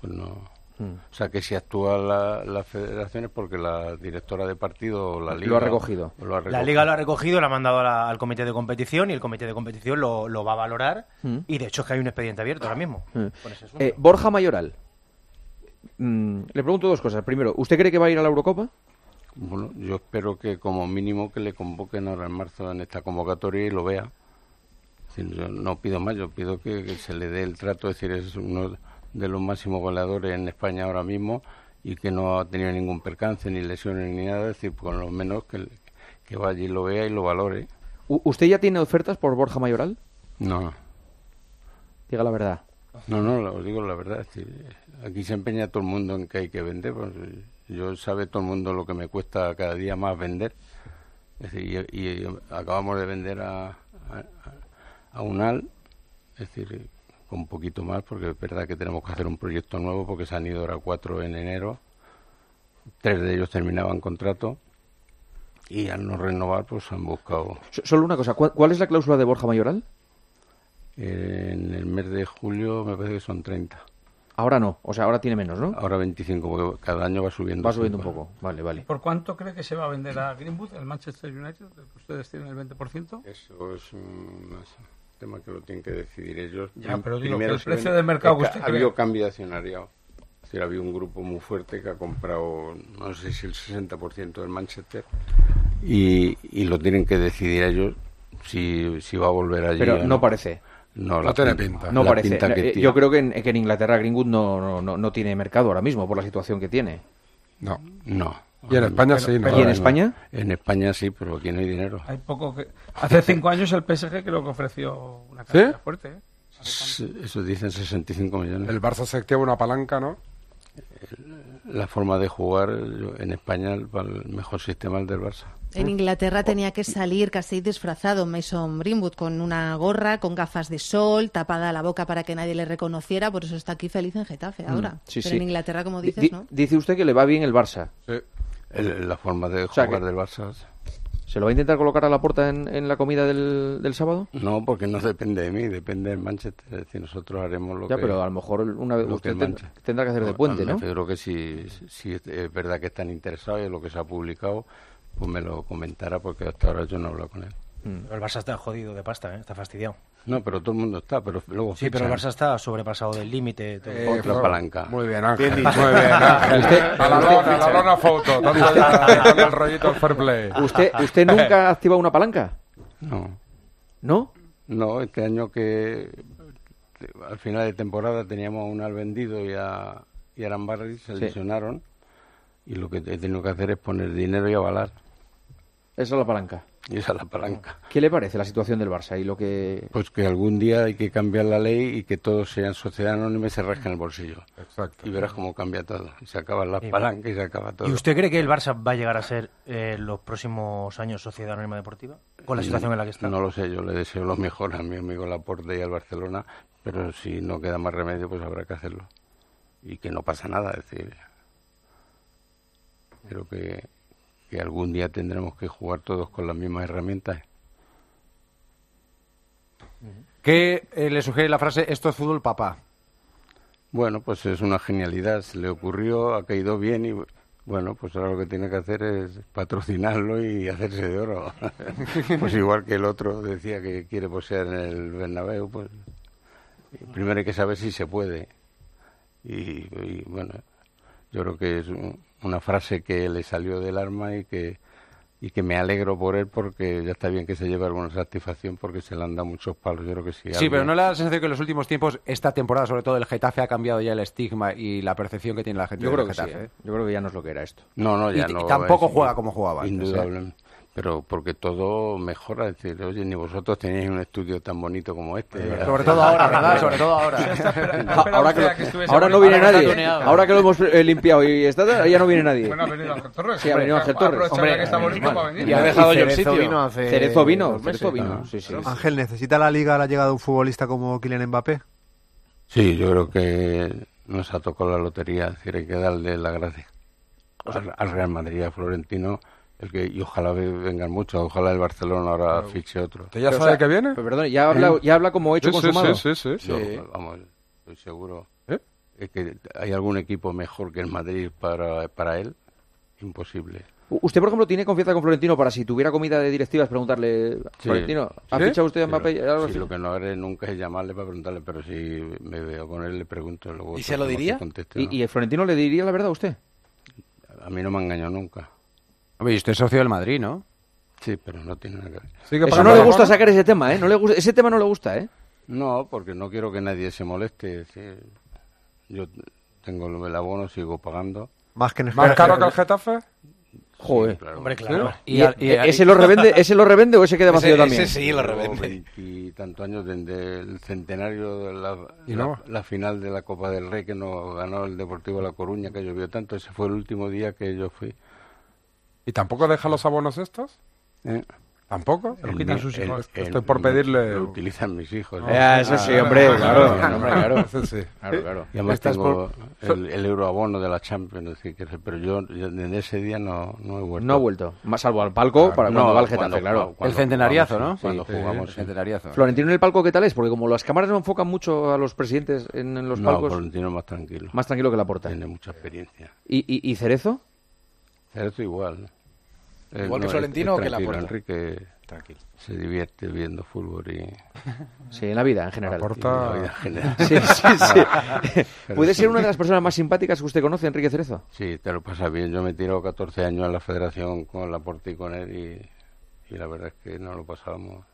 pues no. Mm. O sea, que si actúa la, la federación es porque la directora de partido o la liga... Lo ha recogido. lo ha La liga lo ha recogido, lo ha mandado a la- al comité de competición y el comité de competición lo, lo va a valorar. Mm. Y de hecho es que hay un expediente abierto ahora mismo. Mm. asunto. Eh, Borja Mayoral. Mm, le pregunto dos cosas. Primero, ¿usted cree que va a ir a la Eurocopa? Bueno, yo espero que como mínimo que le convoquen ahora en marzo en esta convocatoria y lo vea. Yo no pido más, yo pido que, que se le dé el trato, es decir, es uno de los máximos goleadores en España ahora mismo y que no ha tenido ningún percance, ni lesiones, ni nada, es decir, por lo menos que, que vaya y lo vea y lo valore. ¿Usted ya tiene ofertas por Borja Mayoral? No, Diga la verdad. no, no, os digo la verdad, es decir, aquí se empeña todo el mundo en que hay que vender, pues, yo sabe todo el mundo lo que me cuesta cada día más vender, es decir, y, y acabamos de vender a, a, a Unal, es decir, con un poquito más, porque es verdad que tenemos que hacer un proyecto nuevo, porque se han ido ahora cuatro en enero, tres de ellos terminaban contrato, y al no renovar, pues han buscado So- Solo una cosa, ¿cuál, cuál es la cláusula de Borja Mayoral? en el mes de julio, me parece que son 30. Ahora no, o sea, ahora tiene menos, ¿no? Ahora 25, porque cada año va subiendo. Va subiendo un poco. Vale, vale. ¿Por cuánto cree que se va a vender a Greenwood, el Manchester United? Ustedes tienen el 20%. Eso es un tema que lo tienen que decidir ellos. Ya, pero digo, que el precio ven- de mercado usted ha habido cambio de accionariado. Es decir, había un grupo muy fuerte que ha comprado, no sé si el 60% del Manchester, y, y lo tienen que decidir ellos si, si va a volver allí. Pero no parece. No, No la tiene pinta. pinta. No la parece. pinta que Eh. Yo creo que en, que en Inglaterra Greenwood no, no, no tiene mercado ahora mismo por la situación que tiene. No. No. Y en España sí, ¿no? ¿Y en España? En España sí, pero aquí no hay dinero. Hay poco que... Hace cinco años el PSG creo que ofreció una cantidad fuerte. ¿eh? Sí, Eso dicen 65 millones. El Barça se activa una palanca, ¿no? La forma de jugar en España, el, mejor sistema es el del Barça. En Inglaterra tenía que salir casi disfrazado Mason Greenwood con una gorra, con gafas de sol, tapada la boca para que nadie le reconociera, por eso está aquí feliz en Getafe ahora. Mm, sí, Pero sí. en Inglaterra, como Di- dices, di- ¿no? Dice usted que le va bien el Barça. El- la forma de sea, jugar que- del Barça. ¿Se lo va a intentar colocar a la puerta en, en la comida del, del sábado? No, porque no depende de mí, depende del Manchester. Es decir, nosotros haremos lo Ya, que. pero a lo mejor una vez lo usted ten- tendrá que hacer de puente, ¿no? figuro que si, si es verdad que están interesados y es lo que se ha publicado, pues me lo comentara porque hasta ahora yo no he hablado con él. Pero el Barça está jodido de pasta, ¿eh? está fastidiado. No, pero todo el mundo está, pero luego Sí, pero el. Barça está sobrepasado del límite. Eh, Otra palanca. Muy bien, Ángel. Muy bien, Ángel. Usted- a la lona, a la lona foto. Con el rollito del fair play. ¿Usted, ¿Usted nunca ha activado una palanca? No. ¿No? No, este año que al final de temporada teníamos a un al vendido y a, y a Arambarri, se Sí. lesionaron y lo que he tenido que hacer es poner dinero y avalar. Esa es la palanca. Y esa es la palanca. ¿Qué le parece la situación del Barça y lo que... Pues que algún día hay que cambiar la ley y que todos sean sociedad anónima y se rasquen el bolsillo. Exacto. Y verás cómo cambia todo. Y se acaban las Y- palancas y se acaba todo. ¿Y usted cree que el Barça va a llegar a ser eh, los próximos años Sociedad Anónima Deportiva? Con la situación en la que está. No lo sé, yo le deseo lo mejor a mi amigo Laporte y al Barcelona, pero si no queda más remedio, pues habrá que hacerlo. Y que no pasa nada, es decir. Creo que, que algún día tendremos que jugar todos con las mismas herramientas. ¿Qué eh, le sugiere la frase esto es fútbol, papá? Bueno, pues es una genialidad, se le ocurrió, ha caído bien y bueno, pues ahora lo que tiene que hacer es patrocinarlo y <laughs> hacerse de oro. <laughs> pues igual que el otro decía que quiere poseer el Bernabéu, pues primero hay que saber si se puede. Y, y, bueno, yo creo que es un- una frase que le salió del arma y que y que me alegro por él porque ya está bien que se lleve alguna satisfacción porque se le han dado muchos palos. Yo creo que sí. Sí, pero no le da la sensación que en los últimos tiempos, esta temporada, sobre todo el Getafe, ha cambiado ya el estigma y la percepción que tiene la gente Yo del creo que sí, Getafe. ¿eh? Yo creo que ya no es lo que era esto. No, no, ya Y- tampoco es- juega como jugaba ¿eh? Indudablemente. Pero porque todo mejora. Es decir, oye, ni vosotros tenéis un estudio tan bonito como este. Sobre todo ahora, ¿verdad? <laughs> Sobre todo ahora. <laughs> ahora que lo- ahora no viene nadie. Ahora que lo hemos eh, limpiado y está, ya no viene nadie. Bueno, ha venido Ángel Torres. Sí, ha venido Ángel Torres. Ya que está bonito para venir. Y ha dejado yo el Cerezo sitio. vino hace Cerezo vino. Cerezo vino. Ah. Sí, sí. Ángel, ¿necesita la liga la llegada de un futbolista como Kylian Mbappé? Sí, yo creo que nos ha tocado la lotería. Es decir, hay que darle la gracia al, al Real Madrid, a Florentino. El que, y ojalá ve- vengan muchos. Ojalá el Barcelona ahora fiche otro. ¿Usted ya sabe que viene? Pero perdón, ya habla, ya habla como hecho Sí, consumado. sí, sí, sí. Yo, vamos, estoy seguro. Es que hay algún equipo mejor que el Madrid para, para él. Imposible. ¿Usted, por ejemplo, tiene confianza con Florentino para si tuviera comida de directivas preguntarle, Sí. Florentino, ¿ha ¿Sí? fichado usted a Sí, Mbappé? sí, lo que no haré nunca es llamarle para preguntarle, pero si me veo con él le pregunto. Luego ¿Y se lo diría? que conteste, ¿Y, ¿no? y el Florentino le diría la verdad a usted? A mí no me ha engañado nunca. Hombre, y usted es socio del Madrid, ¿no? Sí, pero no tiene nada que ver. Eso no le gusta sacar ese tema, ¿eh? No le gusta, ese tema no le gusta, ¿eh? No, porque no quiero que nadie se moleste. sí. Yo tengo el abono, sigo pagando. Más que ¿Más caro que el Getafe? Joder. claro. Hombre, claro. ¿Y, ese, lo revende, ¿Ese lo revende o ese queda vacío también? Llevo veintitantos años desde el centenario de la, ¿Y la- no? la final de la Copa del Rey que nos ganó el Deportivo La Coruña, que llovió tanto. Ese fue el último día que yo fui. ¿Y tampoco deja los abonos estos? ¿Eh? ¿Tampoco? El quitan sus hijos. el- Estoy por pedirle... Lo utilizan mis hijos. Ah, eso sí, hombre, claro, hombre, claro. Eso sí. Claro, claro. Y además tengo por- el, el euroabono de la Champions, pero yo, desde ese día no, no he vuelto. No ha vuelto. Más salvo al palco para No, cuando va el cuando- Getafe, claro. cuando El centenariazo, ¿no? Cuando Sí, jugamos. el sí. centenariazo. Florentino en el palco, ¿qué tal es? Porque como las cámaras no enfocan mucho a los presidentes en, en los No, palcos, Florentino es más tranquilo. más tranquilo que la porta. Tiene mucha experiencia. ¿Y, y, y Cerezo? Cerezo igual. Él ¿Igual que Florentino es o que Laporta? Enrique Tranquilo. se divierte viendo fútbol y... Sí, en la vida en general. Y la vida en general. Sí, sí, sí. <laughs> <laughs> ¿Puede ser una de las personas más simpáticas que usted conoce, Enrique Cerezo? Sí, te lo pasa bien. Yo me he tirado 14 años en la federación con Laporte y con él y, y la verdad es que no lo pasábamos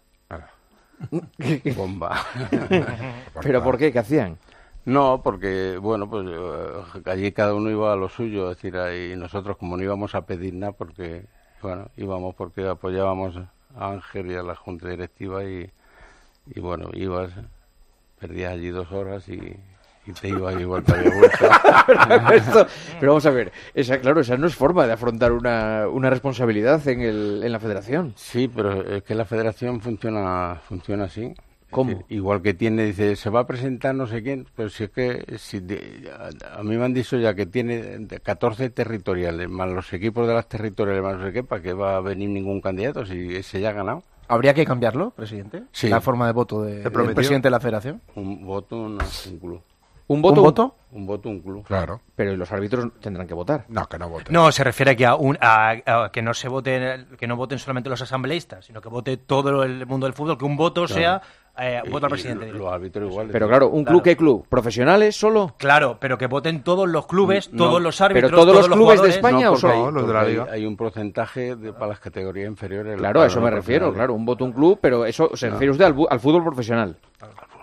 bomba. <laughs> ¿Pero por qué? ¿Qué hacían? No, porque, bueno, pues eh, allí cada uno iba a lo suyo, es decir, ahí nosotros como no íbamos a pedir nada porque, bueno, íbamos porque apoyábamos a Ángel y a la junta directiva y, y bueno, ibas, perdías allí dos horas y, y te ibas y vuelta y de vuelta. pero vamos a ver, esa, claro, esa no es forma de afrontar una, una responsabilidad en, el, en la federación. Sí, pero es que la federación funciona funciona así. Es ¿Cómo? decir, igual que tiene, dice, se va a presentar no sé quién, pero si es que si de- a, a mí me han dicho ya que tiene de 14 territoriales, más los equipos de las territoriales, más no sé qué, ¿para qué va a venir ningún candidato si ese ya ha ganado? ¿Habría que cambiarlo, presidente? Sí. La forma de voto de- ¿Se del presidente de la federación. Un voto, un club. ¿Un voto? ¿Un voto? Un voto, un club. Claro. Pero los árbitros tendrán que votar. No, que no voten. No, se refiere a que, a un- a- a que no se vote, que no voten solamente los asambleístas, sino que vote todo el mundo del fútbol, que un voto Claro. sea eh, voto al presidente. Los árbitros igual. Pero claro, ¿un club qué club? ¿Profesionales solo? Claro, pero que voten todos los clubes, No, todos los pero árbitros, todos los clubes de. España o solo hay- los de porque la hay- liga? Hay, un porcentaje de- para las categorías inferiores. Claro, a eso me refiero, claro, un voto, un club, pero eso se No. refiere usted al, fútbol profesional.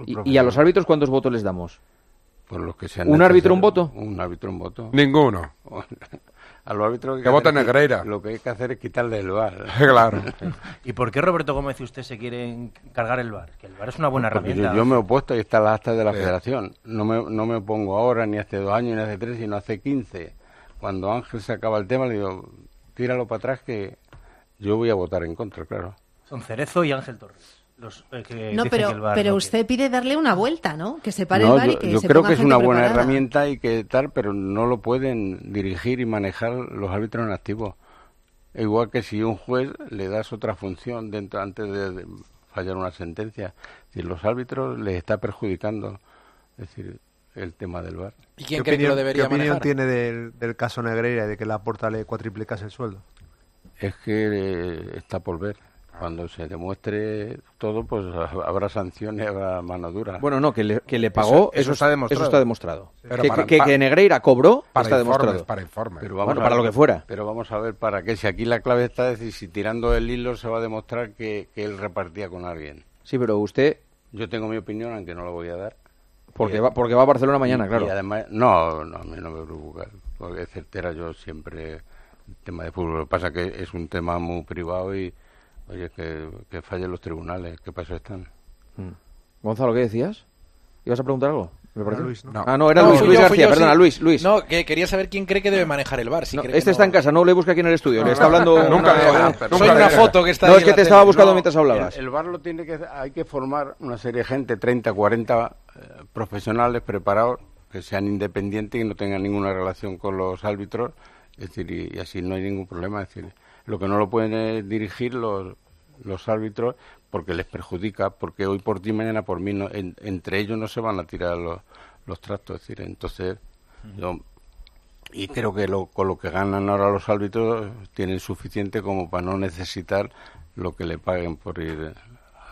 Y, y a los árbitros cuántos votos les damos? Por los que sean ¿Un árbitro, un voto? Un árbitro, un voto. Ninguno. <laughs> A los árbitros Que es qui- Negreira. Lo que hay que hacer es quitarle el bar. <laughs> Claro. ¿Y por qué Roberto Gómez y usted se quieren cargar el VAR? Que el VAR es una buena Porque herramienta. yo, yo me he opuesto y está la acta de la Sí. federación. No me, no me opongo ahora, ni hace dos años, ni hace tres, sino hace quince. Cuando Ángel se acaba el tema, le digo, tíralo para atrás que yo voy a votar en contra, claro. Son Cerezo y Ángel Torres. Los, eh, que No, dicen pero, que el VAR pero no usted pide darle una vuelta, ¿no? Que se pare No, el bar y yo, que yo se creo ponga que es una buena preparada. herramienta y que tal, pero no lo pueden dirigir y manejar los árbitros en activo. Igual que si un juez le das otra función dentro antes de, de fallar una sentencia, si los árbitros les está perjudicando, es decir, el tema del VAR. ¿Y quién ¿Qué cree que lo opinión, debería ¿qué opinión manejar? tiene del, del caso Negreira y de que la porta le cuatriplicase el sueldo? Es que eh, está por ver. Cuando se demuestre todo, pues <laughs> habrá sanciones, habrá mano dura. Bueno, no, que le, que le pagó, eso, está demostrado. Eso está demostrado. que, que- que Negreira cobró, para está informes, demostrado. para informes. Pero vamos para ver- lo que fuera. Pero vamos a ver para qué. Si aquí la clave está, es decir, si tirando el hilo se va a demostrar que, que él repartía con alguien. Sí, pero usted... Yo tengo mi opinión, aunque no la voy a dar. Porque Y- va- porque va a Barcelona mañana, y- claro. Y además, no, no, a mí no me preocupa. Porque es certera yo siempre el tema de fútbol. Lo que pasa que es un tema muy privado y, oye, que, que fallen los tribunales. ¿Qué paso están? Gonzalo, ¿qué decías? ¿Ibas a preguntar algo? Me Era pareció. Luis, ¿no? Ah, no, era No, Luis, Luis yo, García, yo, perdona, sí. Luis, Luis. No, que quería saber quién cree que debe manejar el bar. Si No, cree que este no- está en casa, no le busca aquí en el estudio, le está no, hablando... <laughs> nunca Nunca- llega, nunca Soy una foto que está No, ahí es que te tele. estaba buscando No, mientras hablabas. El, el bar lo tiene que hay que formar una serie de gente, 30, 40 eh, profesionales preparados que sean independientes y no tengan ninguna relación con los árbitros, es decir, y, y así no hay ningún problema, es decir, lo que no lo pueden es dirigir los los árbitros porque les perjudica, porque hoy por ti, mañana por mí, no- en- entre ellos no se van a tirar los, los trastos, es decir, entonces yo y creo que lo, con lo que ganan ahora los árbitros tienen suficiente como para no necesitar lo que le paguen por ir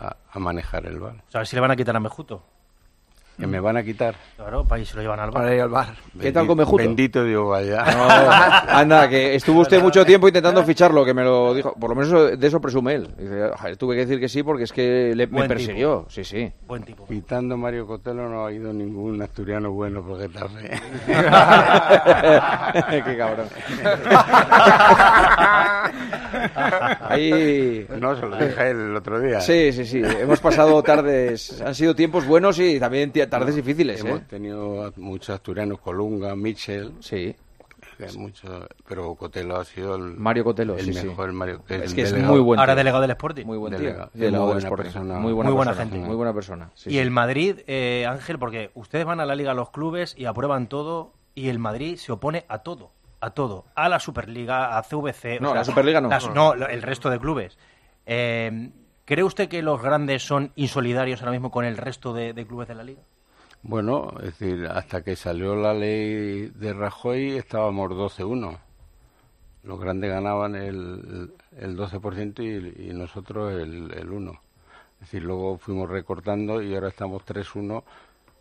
a, a manejar el bar. O sea, a ver si le van a quitar a Mejuto. Que me van a quitar. Claro, para ahí se lo llevan al bar. Para ir al bar. ¿Qué tal con Mejuto? Bendito Dios, <laughs> vaya. No, anda, que estuvo usted mucho tiempo intentando ficharlo, que me lo dijo. Por lo menos eso- de eso presume él. Dice, "Joder, tuve que decir que sí porque es que le, me persiguió. Sí, sí. Buen tipo. Quitando Mario Cotelo no ha ido ningún asturiano bueno por Getafe. <laughs> Qué cabrón. <laughs> Ahí... No, se lo dije el otro día. Sí, sí, sí. Hemos pasado tardes. Han sido tiempos buenos y también tardes difíciles, Hemos ¿eh? tenido muchos asturianos, Colunga, Mitchell. Sí. Mucho, pero Cotelo ha sido el Mario Cotelo, el sí, sí. mejor Mario. Es el que es muy buen Ahora delegado del Sporting. Muy buen tío. Delegado. Muy buena persona. Muy buena, Muy buena persona, gente. Muy buena persona. sí, y sí. el Madrid, eh, Ángel, porque ustedes van a la Liga a los clubes y aprueban todo y el Madrid se opone a todo. A todo. A la Superliga, a CVC. No, la Superliga no. las- no, el resto de clubes. Eh, ¿Cree usted que los grandes son insolidarios ahora mismo con el resto de, de clubes de la Liga? Bueno, es decir, hasta que salió la ley de Rajoy estábamos 12-1. Los grandes ganaban el, el 12% y, y nosotros el, el 1%. Es decir, luego fuimos recortando y ahora estamos 3-1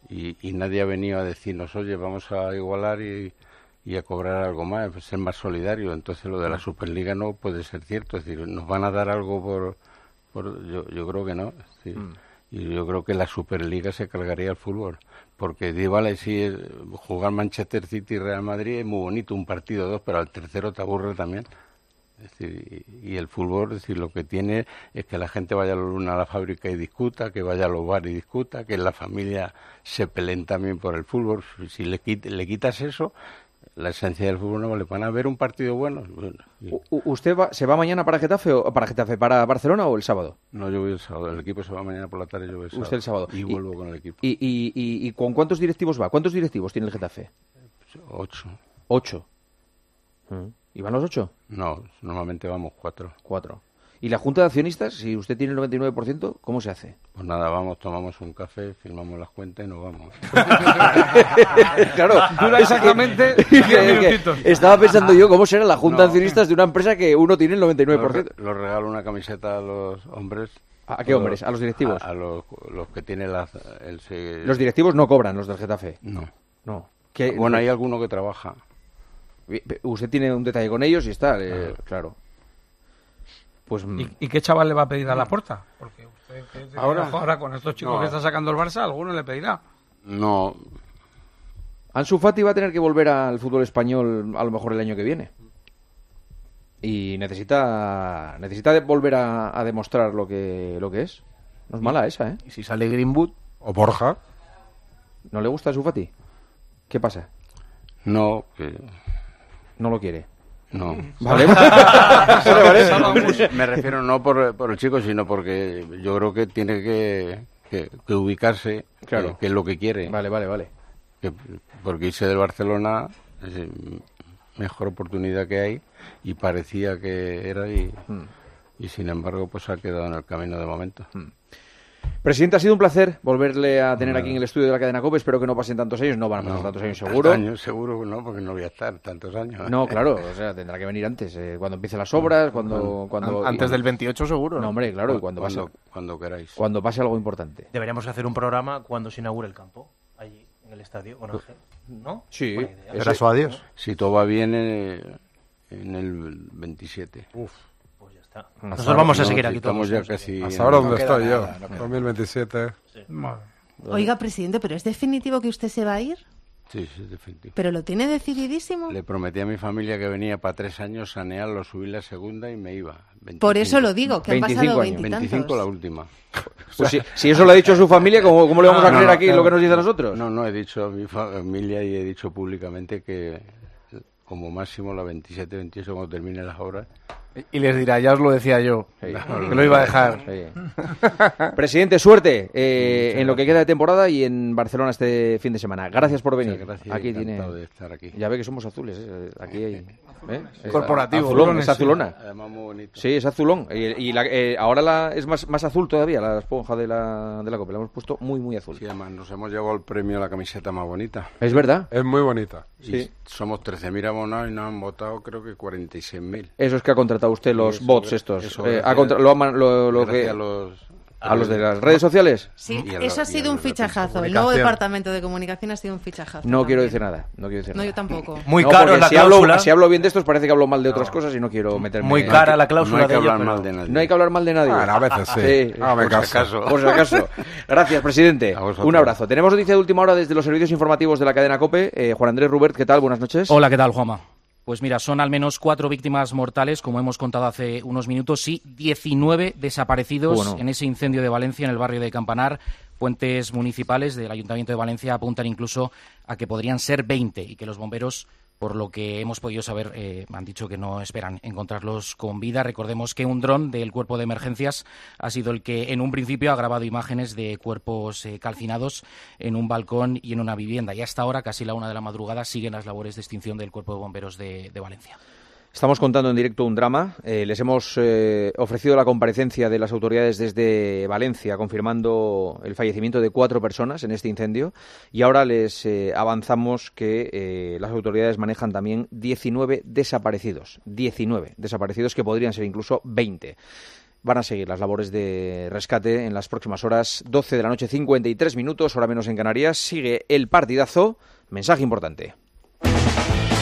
y, y nadie ha venido a decirnos, oye, vamos a igualar y, y a cobrar algo más, ser más solidario. Entonces lo de la Superliga no puede ser cierto. Es decir, nos van a dar algo por... por yo, yo creo que no. decir, Y yo creo que la Superliga se cargaría al fútbol. Porque di, vale, sí, eh, jugar Manchester City y Real Madrid es muy bonito, un partido o dos, pero al tercero te aburre también. Es decir, y el fútbol, es decir, lo que tiene es que la gente vaya los lunes a la fábrica y discuta, que vaya a los bares y discuta, que en la familia se peleen también por el fútbol. Si le, le quitas eso, la esencia del fútbol no vale. ¿Van a ver un partido bueno? ¿Usted va- se va mañana para Getafe o para Getafe, para Barcelona o el sábado? No, yo voy el sábado. El equipo se va mañana por la tarde, yo voy el sábado. Usted el sábado. Y, vuelvo con el equipo. ¿Y, y, y- y con cuántos directivos va? ¿Cuántos directivos tiene el Getafe? Ocho. Ocho. Mm. ¿Y van los ocho? No, normalmente vamos cuatro. Cuatro. ¿Y la Junta de Accionistas, si usted tiene el 99%, cómo se hace? Pues nada, vamos, tomamos un café, firmamos las cuentas y nos vamos. <laughs> claro. Dura exactamente Que- que estaba pensando yo cómo será la Junta de. Accionistas de una empresa que uno tiene el 99%. Los, los regalo una camiseta a los hombres. ¿A qué hombres? ¿A los directivos? A, a los, los que tienen la, el, Los directivos no cobran, los del Getafe. No. No. ¿Qué- Bueno, hay alguno que trabaja. Usted tiene un detalle con ellos y está, eh, claro. Pues mm, ¿Y, y qué chaval le va a pedir a la puerta? Porque usted Ahora- con estos chicos No. que está sacando el Barça, alguno le pedirá. No, Ansu Fati va a tener que volver al fútbol español a lo mejor el año que viene. Y necesita necesita volver a, a demostrar lo que lo que es. No es mala esa, ¿eh? Y si sale Greenwood o Borja, ¿No le gusta Ansu Fati? ¿Qué pasa? no, que No lo quiere. No. Vale. <laughs> Vale, vale. Me refiero no por, por el chico, sino porque yo creo que tiene que, que, que ubicarse, Claro. que, que es lo que quiere. Vale, vale, vale. Que- porque irse del Barcelona es eh, mejor oportunidad que hay y parecía que era y, Hmm. y sin embargo pues ha quedado en el camino de momento. Presidente, ha sido un placer volverle a tener aquí en el estudio de la cadena COPE. Espero que no pasen tantos años. No van a pasar tantos años, seguro. Años, seguro que no, porque no voy a estar tantos años. No, claro, o sea, tendrá que venir antes, eh, cuando empiecen las obras, cuando... cuando Antes del 28 seguro. No, hombre, claro, y cuando, cuando, pase, cuando queráis. cuando pase algo importante. Deberíamos hacer un programa cuando se inaugure el campo, allí, en el estadio, con Ángel. ¿No? Sí. Era su adiós. Si todo va bien eh, en el 27. Pues ya está. Nosotros vamos a seguir aquí Estamos todos, ya o sea casi... Hasta ahora donde estoy yo, nada, no queda 2027. Oiga, presidente, ¿pero es definitivo que usted se va a ir? Sí, sí, definitivo. ¿Pero lo tiene decididísimo? Le prometí a mi familia que venía para tres años, sanearlo, subir la segunda y me iba. 25. Por eso lo digo, que han 25 pasado años. veintitantos. 25 la última. <laughs> Pues si, si eso lo ha dicho su familia, ¿cómo, cómo le vamos a No, creer no, aquí no, lo que nos dice a nosotros? No, no, he dicho a mi familia y he dicho públicamente que como máximo la 27, 28 cuando termine las obras. Y les dirá, ya os lo decía yo, <laughs> que lo iba a dejar. <laughs> Presidente, suerte eh, en lo que queda de temporada y en Barcelona este fin de semana. Gracias por venir. Gracias, aquí tiene. encantado de estar aquí. Ya ve que somos azules. eh, Aquí hay. <laughs> ¿eh? Es Corporativo, Azulón, azulones, es azulona. Además muy bonito. Sí, es azulón. Y, y la- eh, ahora la, es más, más azul todavía, la esponja de la, de la copa. La hemos puesto muy, muy azul. Sí, además nos hemos llevado el premio a la camiseta más bonita. Es verdad. Es muy bonita. Y somos 13.000 abonados y nos han votado creo que 46.000. Eso es que ha contratado usted los Eso, bots estos. eso, Eh, ha contra- lo lo- lo gracias que- a los... a los de las redes sociales. Sí, Y a la- eso ha a sido un fichajazo. El nuevo departamento de comunicación ha sido un fichajazo. No quiero decir nada. No quiero decir No, nada. yo tampoco. Muy No, caro la si hablo, cláusula. si hablo bien de estos parece que hablo mal de otras cosas y no quiero meterme. Muy en- cara la No cláusula hay que de hablar mal de nadie. No hay que hablar mal de nadie. Bueno, a veces sí. Hágame <laughs> por si caso. acaso. Por si acaso. Gracias, presidente. A. Un abrazo. Tenemos noticia de última hora desde los servicios informativos de la cadena COPE. Eh, Juan Andrés Rubert, ¿qué tal? Buenas noches. Hola, ¿qué tal, Juanma? Pues mira, son al menos cuatro víctimas mortales, como hemos contado hace unos minutos, y 19 desaparecidos Bueno. en ese incendio de Valencia, en el barrio de Campanar. Fuentes municipales del Ayuntamiento de Valencia apuntan incluso a que podrían ser 20 y que los bomberos, por lo que hemos podido saber, eh, han dicho que no esperan encontrarlos con vida. Recordemos que un dron del cuerpo de emergencias ha sido el que en un principio ha grabado imágenes de cuerpos eh, calcinados en un balcón y en una vivienda. Y hasta ahora, casi la una de la madrugada, siguen las labores de extinción del cuerpo de bomberos de, de Valencia. Estamos contando en directo un drama. Eh, les hemos eh, ofrecido la comparecencia de las autoridades desde Valencia, confirmando el fallecimiento de cuatro personas en este incendio. Y ahora les eh, avanzamos que las autoridades manejan también 19 desaparecidos. 19 desaparecidos que podrían ser incluso 20. Van a seguir las labores de rescate en las próximas horas. 12 de la noche, 53 minutos, hora menos en Canarias. Sigue el partidazo. Mensaje importante.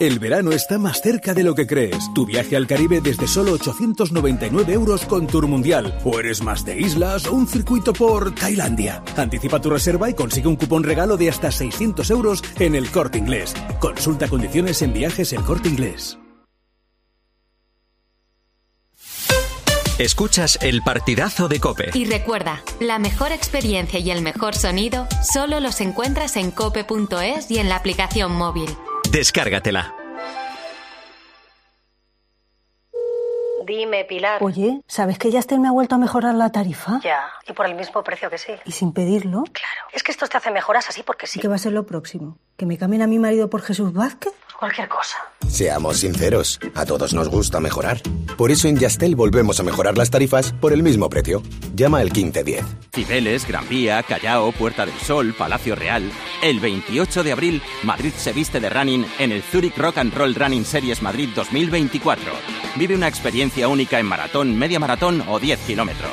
El verano está más cerca de lo que crees. Tu viaje al Caribe desde solo 899 euros con Tour Mundial. O eres más de islas o un circuito por Tailandia. Anticipa tu reserva y consigue un cupón regalo de hasta 600 euros en el Corte Inglés. Consulta condiciones en viajes El Corte Inglés. Escuchas el partidazo de Cope. Y recuerda, la mejor experiencia y el mejor sonido solo los encuentras en cope.es y en la aplicación móvil. Descárgatela. Dime, Pilar. Oye, ¿sabes que Yastel me ha vuelto a mejorar la tarifa? Ya, y por el mismo precio que sí. ¿Y sin pedirlo? Claro. Es que esto te hace mejoras así porque sí. ¿Y qué va a ser lo próximo? ¿Que me cambien a mi marido por Jesús Vázquez? Cualquier cosa. Seamos sinceros, a todos nos gusta mejorar. Por eso en Yastel volvemos a mejorar las tarifas por el mismo precio. Llama al 1510. Cibeles, Gran Vía, Callao, Puerta del Sol, Palacio Real. El 28 de abril, Madrid se viste de running en el Zurich Rock and Roll Running Series Madrid 2024. Vive una experiencia única en maratón, media maratón o 10 kilómetros.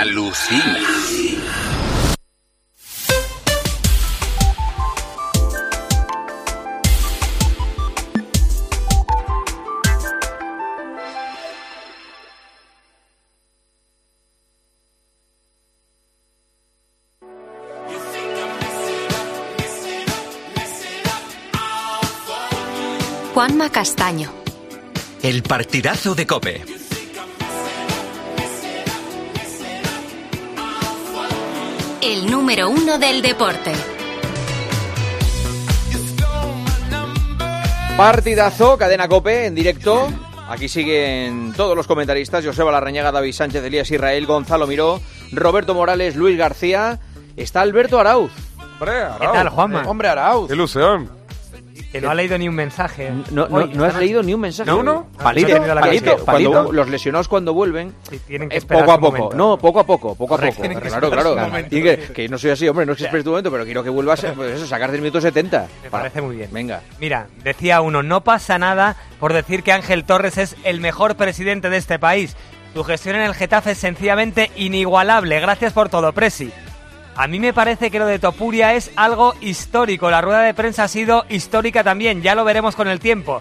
Alucina. Juanma Castaño. El partidazo de Cope. El número uno del deporte. Partidazo, cadena Cope, en directo. Aquí siguen todos los comentaristas: Joseba Larrañaga, David Sánchez, Elías Israel, Gonzalo Miró, Roberto Morales, Luis García. Está Alberto Arauz. Hombre, Arauz. ¿Qué tal, Juanma? Hombre, Arauz. Qué ilusión. Que no ha leído ni un mensaje. No, no, Hoy, no has leído ni un mensaje. ¿No, no? Palito, la palito. Cuando Palito. los lesionados cuando vuelven, tienen que es esperar poco a poco. momento. No, poco a poco, poco a poco. tienen que Claro, esperar claro. Y que, que no soy así, hombre, no es que esperes tu momento, pero quiero que vuelvas, <laughs> pues eso, sacar del minuto 70. Me parece muy bien. Venga. Mira, decía uno, no pasa nada por decir que Ángel Torres es el mejor presidente de este país. Su gestión en el Getafe es sencillamente inigualable. Gracias por todo, Presi. A mí me parece que lo de Topuria es algo histórico. La rueda de prensa ha sido histórica también, ya lo veremos con el tiempo.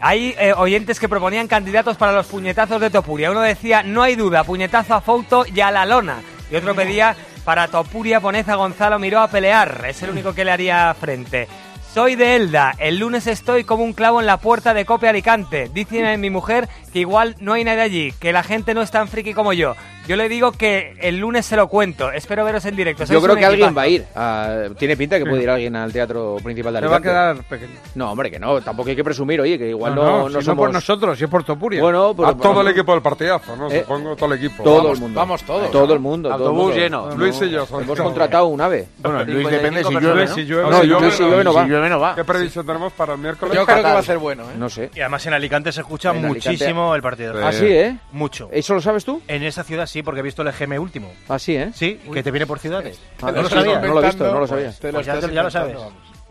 Hay eh, oyentes que proponían candidatos para los puñetazos de Topuria. Uno decía, no hay duda, puñetazo a Fouto y a la lona. Y otro pedía, para Topuria poned a Gonzalo Miró a pelear. Es el único que le haría frente. Soy de Elda. El lunes estoy como un clavo en la puerta de Cope Alicante. Dice mi mujer que igual no hay nadie allí, que la gente no es tan friki como yo. Yo le digo que el lunes se lo cuento. Espero veros en directo. Yo creo que alguien equipazo. va a ir. Ah, tiene pinta que puede ir alguien al teatro principal de Me va a Alicante. quedar pequeño. No, hombre, que no. Tampoco hay que presumir, oye, que igual no, No, no, no, si somos... no por nosotros, si es por Topuria. Bueno, pero- a todo el equipo del partidazo, ¿no? Eh, Supongo todo el equipo. Todo Vamos, el mundo. Vamos todos. Todo el mundo. todo el Autobús mundo. lleno. No, Luis y yo. Hemos somos- contratado un ave. Bueno, Luis depende si 55 llueve, si llueve. No, si Luis si llueve no va. Si llueve no va. ¿Qué previsión tenemos para el miércoles? Yo creo que va a ser bueno, ¿eh? No sé. Y además en Alicante se escucha Alicante- muchísimo el partido. Ah, sí, ¿eh? Mucho. ¿Eso lo sabes tú? En esa ciudad sí, porque he visto el EGM último. Ah, sí, ¿eh? Sí, que te viene por ciudades. Ah, no, lo sabía, no lo he visto, no lo sabía. Pues ya, ya lo sabes.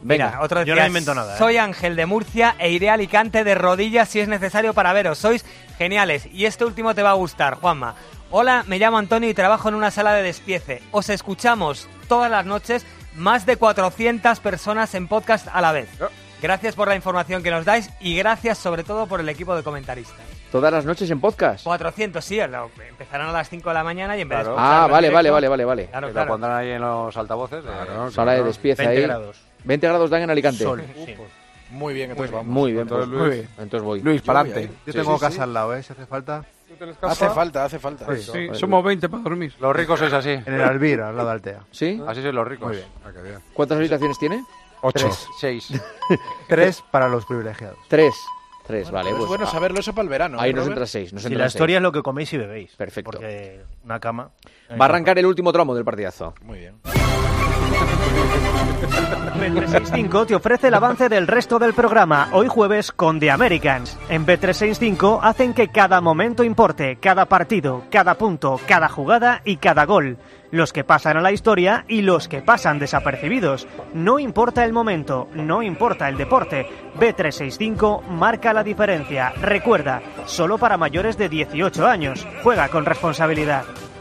Mira, otro Yo no invento nada. ¿eh? Soy Ángel de Murcia e iré a Alicante de rodillas si es necesario para veros. Sois geniales. Y este último te va a gustar, Juanma. Hola, me llamo Antonio y trabajo en una sala de despiece. Os escuchamos todas las noches, más de 400 personas en podcast a la vez. Gracias por la información que nos dais y gracias sobre todo por el equipo de comentaristas. Todas las noches en podcast. 400, sí, lo- empezarán a las 5 de la mañana y en vez de Ah, vale, vale, vale, vale, vale. Claro, claro. lo pondrán ahí en los altavoces. Claro, Sala de despiece 20 ahí. grados. 20 grados dan en Alicante. Sol, sí. Muy bien, entonces vamos. Muy bien, Entonces, pues, Luis. muy bien. Entonces voy. Luis, para adelante. Yo tengo sí, casa sí. al lado, ¿eh? Si hace falta. Hace falta, hace falta. Sí, Eso. somos 20 para dormir. Los ricos sois así. En el Alvir, al lado de Altea. ¿Sí? Así sois los ricos. Muy bien. Ah. ¿Cuántas habitaciones tiene? Ocho. Tres. Seis. <laughs> Tres para los privilegiados. Tres. Tres, vale. es Pues, bueno ah, saberlo eso para el verano. Ahí ¿eh, nos Robert? entra seis. Nos Si entra la seis. historia es lo que coméis y bebéis. Perfecto. Porque una cama. Va a arrancar el último tramo del partidazo. Muy bien. Bet365 te ofrece el avance del resto del programa, hoy jueves con The Americans. En Bet365 hacen que cada momento importe, cada partido, cada punto, cada jugada y cada gol. Los que pasan a la historia y los que pasan desapercibidos. No importa el momento, no importa el deporte. Bet365 marca la diferencia. Recuerda, solo para mayores de 18 años. Juega con responsabilidad.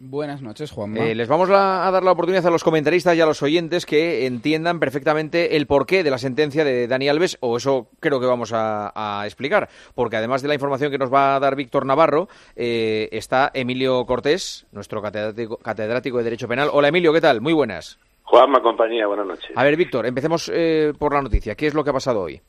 Buenas noches, Juanma. Eh, les vamos a dar la oportunidad a los comentaristas y a los oyentes que entiendan perfectamente el porqué de la sentencia de Dani Alves, o eso creo que vamos a, a explicar, porque además de la información que nos va a dar Víctor Navarro, eh, está Emilio Cortés, nuestro catedrático, catedrático de Derecho Penal. Hola Emilio, ¿qué tal? Muy buenas. Juanma, compañía, buenas noches. A ver, Víctor, empecemos eh, por la noticia. ¿Qué es lo que ha pasado hoy?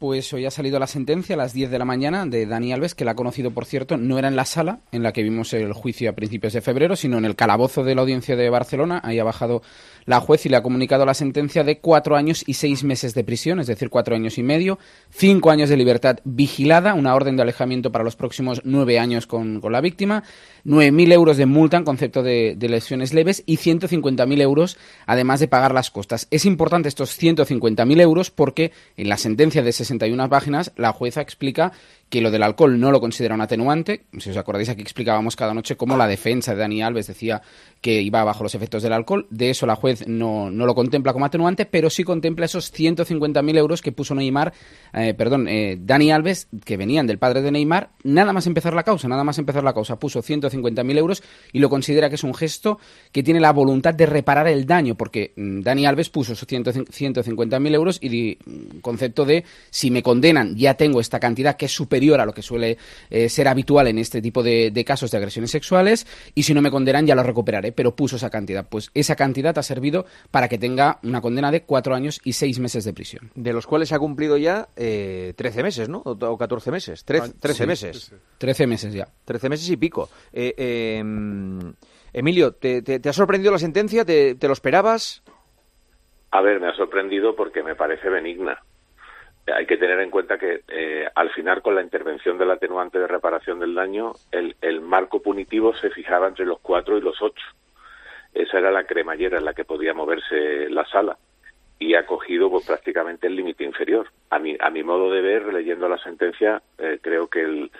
Pues hoy ha salido la sentencia a las 10 de la mañana de Dani Alves, que la ha conocido, por cierto, no era en la sala en la que vimos el juicio a principios de febrero, sino en el calabozo de la audiencia de Barcelona. Ahí ha bajado la juez y le ha comunicado la sentencia de cuatro años y seis meses de prisión, es decir, cuatro años y medio, cinco años de libertad vigilada, una orden de alejamiento para los próximos nueve años con, con la víctima, 9.000 euros de multa en concepto de, de lesiones leves y 150.000 euros además de pagar las costas. Es importante estos 150.000 euros porque en la sentencia de 61 páginas la jueza explica que lo del alcohol no lo considera un atenuante. Si os acordáis, aquí explicábamos cada noche cómo la defensa de Dani Alves decía que iba bajo los efectos del alcohol. De eso la juez no, no lo contempla como atenuante, pero sí contempla esos 150.000 euros que puso Neymar, eh, perdón, eh, Dani Alves, que venían del padre de Neymar, nada más empezar la causa, nada más empezar la causa, puso 150.000 euros y lo considera que es un gesto que tiene la voluntad de reparar el daño, porque mm, Dani Alves puso esos 100 150.000 euros y di, mm, concepto de si me condenan ya tengo esta cantidad que es superior a lo que suele eh, ser habitual en este tipo de, de casos de agresiones sexuales y si no me condenan ya lo recuperaré, pero puso esa cantidad. Pues esa cantidad ha servido para que tenga una condena de cuatro años y seis meses de prisión. De los cuales se ha cumplido ya eh, 13 meses, ¿no? O, o 14 meses. Tre- Ah, 13 sí, meses. sí. 13 meses ya. 13 meses y pico. Eh, eh, Emilio, ¿te, te- te ha sorprendido la sentencia? ¿Te, te lo esperabas? A ver, me ha sorprendido porque me parece benigna. Hay que tener en cuenta que eh, al final, con la intervención del atenuante de reparación del daño, el, el marco punitivo se fijaba entre los cuatro y los ocho. Esa era la cremallera en la que podía moverse la sala y ha cogido pues, prácticamente el límite inferior. A mi, a mi modo de ver, leyendo la sentencia, eh, creo que, el,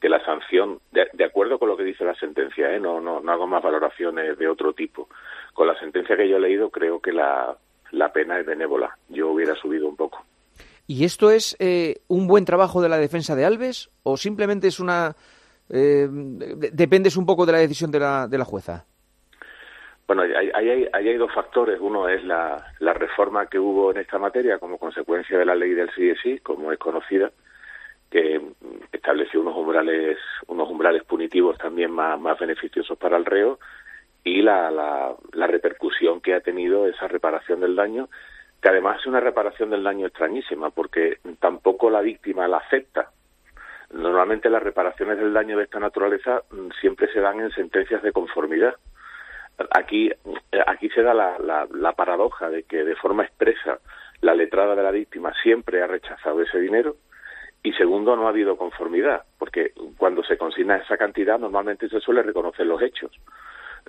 que la sanción, de, de acuerdo con lo que dice la sentencia, ¿eh? no, no, no hago más valoraciones de otro tipo, con la sentencia que yo he leído creo que la, la pena es benévola. Yo hubiera subido un poco. ¿Y esto es eh, un buen trabajo de la defensa de Alves o simplemente es una... eh, de- dependes un poco de la decisión de la, de la jueza? Bueno, ahí hay, hay, dos factores. Uno es la, la, reforma que hubo en esta materia como consecuencia de la ley del CSI, como es conocida, que estableció unos umbrales, unos umbrales punitivos también más, más beneficiosos para el reo y la, la, la repercusión que ha tenido esa reparación del daño, que además es una reparación del daño extrañísima, porque tampoco la víctima la acepta. Normalmente las reparaciones del daño de esta naturaleza mm, siempre se dan en sentencias de conformidad aquí, aquí se da la, la, paradoja de que de forma expresa la letrada de la víctima siempre ha rechazado ese dinero y segundo no ha habido conformidad porque cuando se consigna esa cantidad normalmente se suele reconocer los hechos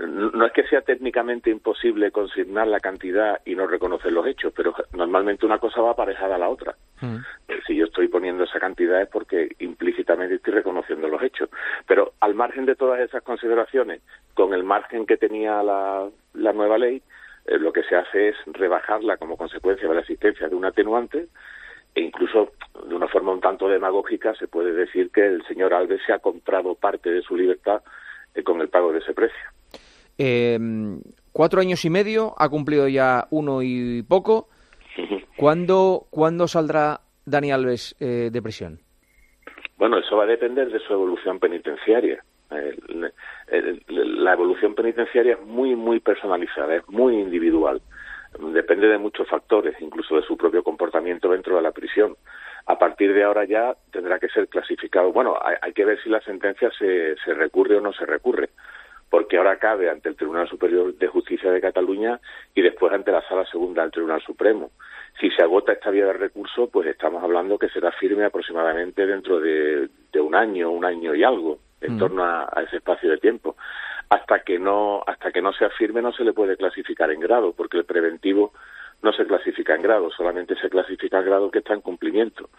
no es que sea técnicamente imposible consignar la cantidad y no reconocer los hechos, pero normalmente una cosa va aparejada a la otra. Mm. Eh, si yo estoy poniendo esa cantidad es porque implícitamente estoy reconociendo los hechos. Pero al margen de todas esas consideraciones, con el margen que tenía la, la nueva ley, eh, lo que se hace es rebajarla como consecuencia de la existencia de un atenuante e incluso de una forma un tanto demagógica se puede decir que el señor Alves se ha comprado parte de su libertad eh, con el pago de ese precio. Eh, cuatro años y medio, ha cumplido ya uno y poco. <laughs> ¿Cuándo, ¿cuándo saldrá Dani Alves eh, de prisión? Bueno, eso va a depender de su evolución penitenciaria. la evolución penitenciaria es muy, muy personalizada, es muy individual. Depende de muchos factores, incluso de su propio comportamiento dentro de la prisión. A partir de ahora ya tendrá que ser clasificado. Bueno, hay, hay que ver si la sentencia se, se recurre o no se recurre porque ahora cabe ante el Tribunal Superior de Justicia de Cataluña y después ante la Sala Segunda del Tribunal Supremo. Si se agota esta vía de recurso, pues estamos hablando que será firme aproximadamente dentro de, un año, un año y algo, en mm. torno a, ese espacio de tiempo. Hasta que no, hasta que no sea firme no se le puede clasificar en grado, porque el preventivo no se clasifica en grado, solamente se clasifica en grado que está en cumplimiento.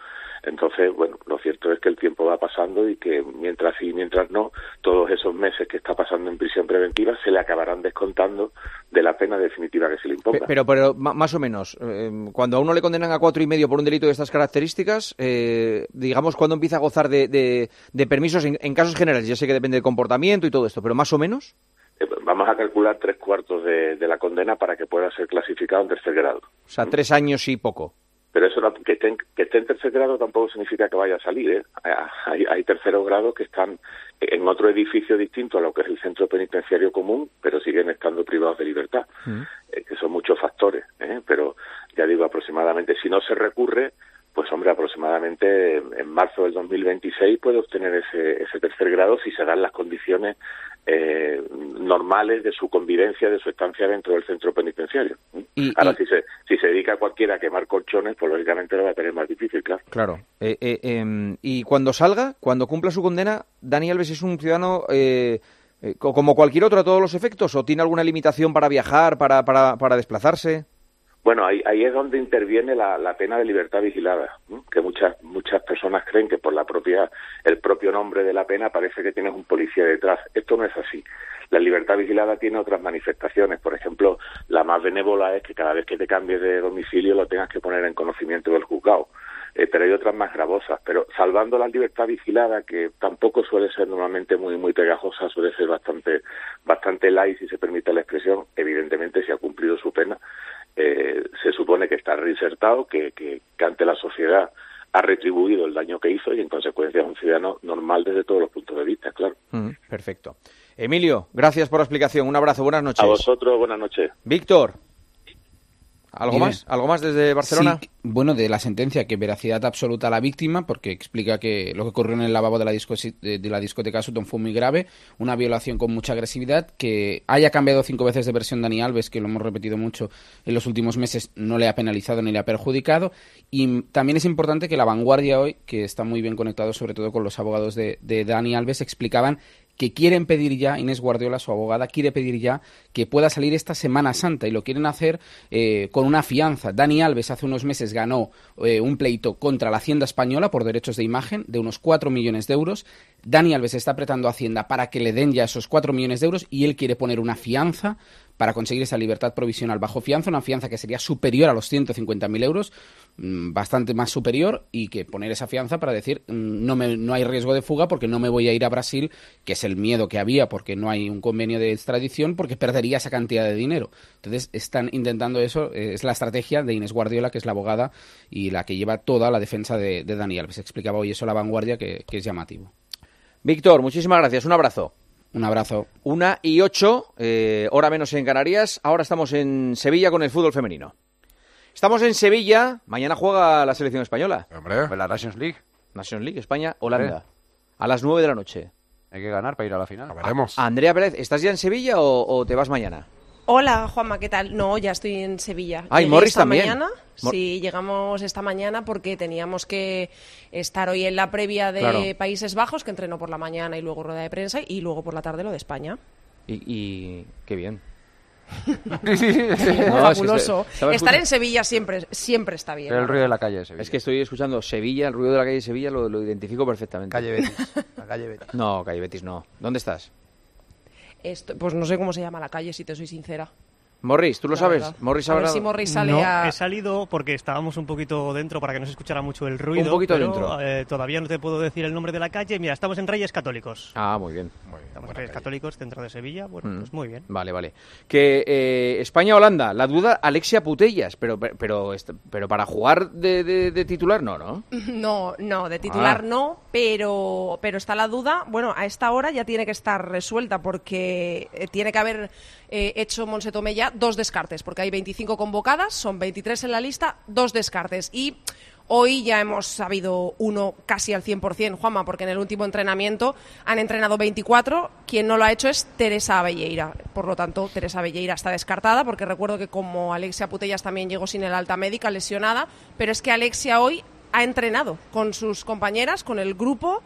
Entonces, bueno, lo cierto es que el tiempo va pasando y que mientras sí, mientras no, todos esos meses que está pasando en prisión preventiva se le acabarán descontando de la pena definitiva que se le imponga. Pero, pero, más o menos, eh, cuando a uno le condenan a cuatro y medio por un delito de estas características, eh, digamos, ¿cuándo empieza a gozar de, de, permisos en, casos generales? Ya sé que depende del comportamiento y todo esto, pero más o menos. Eh, vamos a calcular tres cuartos de, de la condena para que pueda ser clasificado en tercer grado. O sea, tres años y poco. Pero eso que esté, en, que esté en tercer grado tampoco significa que vaya a salir. ¿eh? Hay, hay terceros grados que están en otro edificio distinto a lo que es el centro penitenciario común, pero siguen estando privados de libertad, mm. eh, que son muchos factores. ¿eh? Pero ya digo, aproximadamente, si no se recurre, pues hombre, aproximadamente en marzo del 2026 puede obtener ese, ese tercer grado si se dan las condiciones eh, normales de su convivencia, de su estancia dentro del centro penitenciario. Ahora, Si, se, si se dedica a cualquiera a quemar colchones, pues lógicamente lo va a tener más difícil, claro. Claro. Eh, eh, em, y cuando salga, cuando cumpla su condena, Dani Alves es un ciudadano eh, como cualquier otro a todos los efectos, o tiene alguna limitación para viajar, para, para, para desplazarse? Bueno, ahí, ahí es donde interviene la, pena de libertad vigilada, que muchas muchas personas creen que por la propia el propio nombre de la pena parece que tienes un policía detrás. Esto no es así. La libertad vigilada tiene otras manifestaciones. Por ejemplo, la más benévola es que cada vez que te cambies de domicilio lo tengas que poner en conocimiento del juzgado. Eh, pero hay otras más gravosas. Pero salvando la libertad vigilada, que tampoco suele ser normalmente muy muy pegajosa, suele ser bastante bastante light, si se permite la expresión, evidentemente si ha cumplido su pena, eh, se supone que está reinsertado, que, que, ante la sociedad ha retribuido el daño que hizo y en consecuencia es un ciudadano normal desde todos los puntos de vista, claro. Mm, perfecto. Emilio, gracias por la explicación. Un abrazo, buenas noches. A vosotros, buenas noches. Víctor. ¿Algo más? ¿Algo más desde Barcelona? bueno, de la sentencia, que veracidad absoluta a la víctima, porque explica que lo que ocurrió en el lavabo de la, de, la discoteca Sutton fue muy grave, una violación con mucha agresividad, que haya cambiado cinco veces de versión Dani Alves, que lo hemos repetido mucho en los últimos meses, no le ha penalizado ni le ha perjudicado. Y también es importante que la vanguardia hoy, que está muy bien conectado sobre todo con los abogados de, de Dani Alves, explicaban que quieren pedir ya, Inés Guardiola, su abogada, quiere pedir ya que pueda salir esta Semana Santa y lo quieren hacer eh, con una fianza. Dani Alves hace unos meses ganó eh, un pleito contra la Hacienda Española por derechos de imagen de unos 4 millones de euros. Dani Alves está apretando a Hacienda para que le den ya esos 4 millones de euros y él quiere poner una fianza para conseguir esa libertad provisional bajo fianza, una fianza que sería superior a los 150.000 euros, mm, bastante más superior, y que poner esa fianza para decir mm, no, me, no hay riesgo de fuga porque no me voy a ir a Brasil, que es el miedo que había porque no hay un convenio de extradición, porque perdería esa cantidad de dinero. Entonces están intentando eso, eh, es la estrategia de Inés Guardiola, que es la abogada y la que lleva toda la defensa de, de Dani Alves. Explicaba hoy eso la vanguardia que, que es llamativo. Víctor, muchísimas gracias. Un abrazo. Un abrazo. Una y ocho, eh, hora menos en Canarias. Ahora estamos en Sevilla con el fútbol femenino. Estamos en Sevilla. Mañana juega la selección española. Hombre, la Nations League. Nations League, España, Holanda. A las nueve de la noche. Hay que ganar para ir a la final. veremos. Andrea Pérez, ¿estás ya en Sevilla o, o te vas mañana? Hola, Juanma, ¿qué tal? No, ya estoy en Sevilla. Ay, Llegué Morris esta también. Mañana. Mor- Sí, llegamos esta mañana porque teníamos que estar hoy en la previa de Claro. Países Bajos, que entrenó por la mañana y luego rueda de prensa, y luego por la tarde lo de España. Y, y- qué bien. <laughs> Fabuloso. Estar en Sevilla siempre, siempre está bien. El ruido de la calle de Sevilla. Es que estoy escuchando Sevilla, el ruido de la calle de Sevilla lo, lo identifico perfectamente. Calle Betis. La calle Betis. No, calle Betis no. ¿Dónde estás? Esto- pues no sé cómo se llama la calle, si te soy sincera. Morris, ¿tú lo La sabes? verdad. Morris A ver si Morris sale no, a... he salido porque estábamos un poquito dentro para que no se escuchara mucho el ruido. Un poquito pero, dentro. eh, todavía no te puedo decir el nombre de la calle. Mira, estamos en Reyes Católicos. Ah, muy bien. Estamos en Reyes Católicos, centro de Sevilla. Bueno, Mm. pues muy bien. Vale, vale. Que eh, España-Holanda, la duda Alexia Putellas, pero pero pero, para jugar de, de- de titular no, ¿no? <laughs> No, no, de titular Ah. no, pero, pero está la duda. Bueno, a esta hora ya tiene que estar resuelta porque eh, tiene que haber eh, hecho Monse Tomé ya dos descartes, porque hay 25 convocadas, son 23 en la lista, dos descartes. Y hoy ya hemos sabido uno casi al 100%, Juanma, porque en el último entrenamiento han entrenado 24. Quien no lo ha hecho es Teresa Abelleira. Por lo tanto, Teresa Abelleira está descartada, porque recuerdo que como Alexia Putellas también llegó sin el alta médica, lesionada, pero es que Alexia hoy ha entrenado con sus compañeras, con el grupo,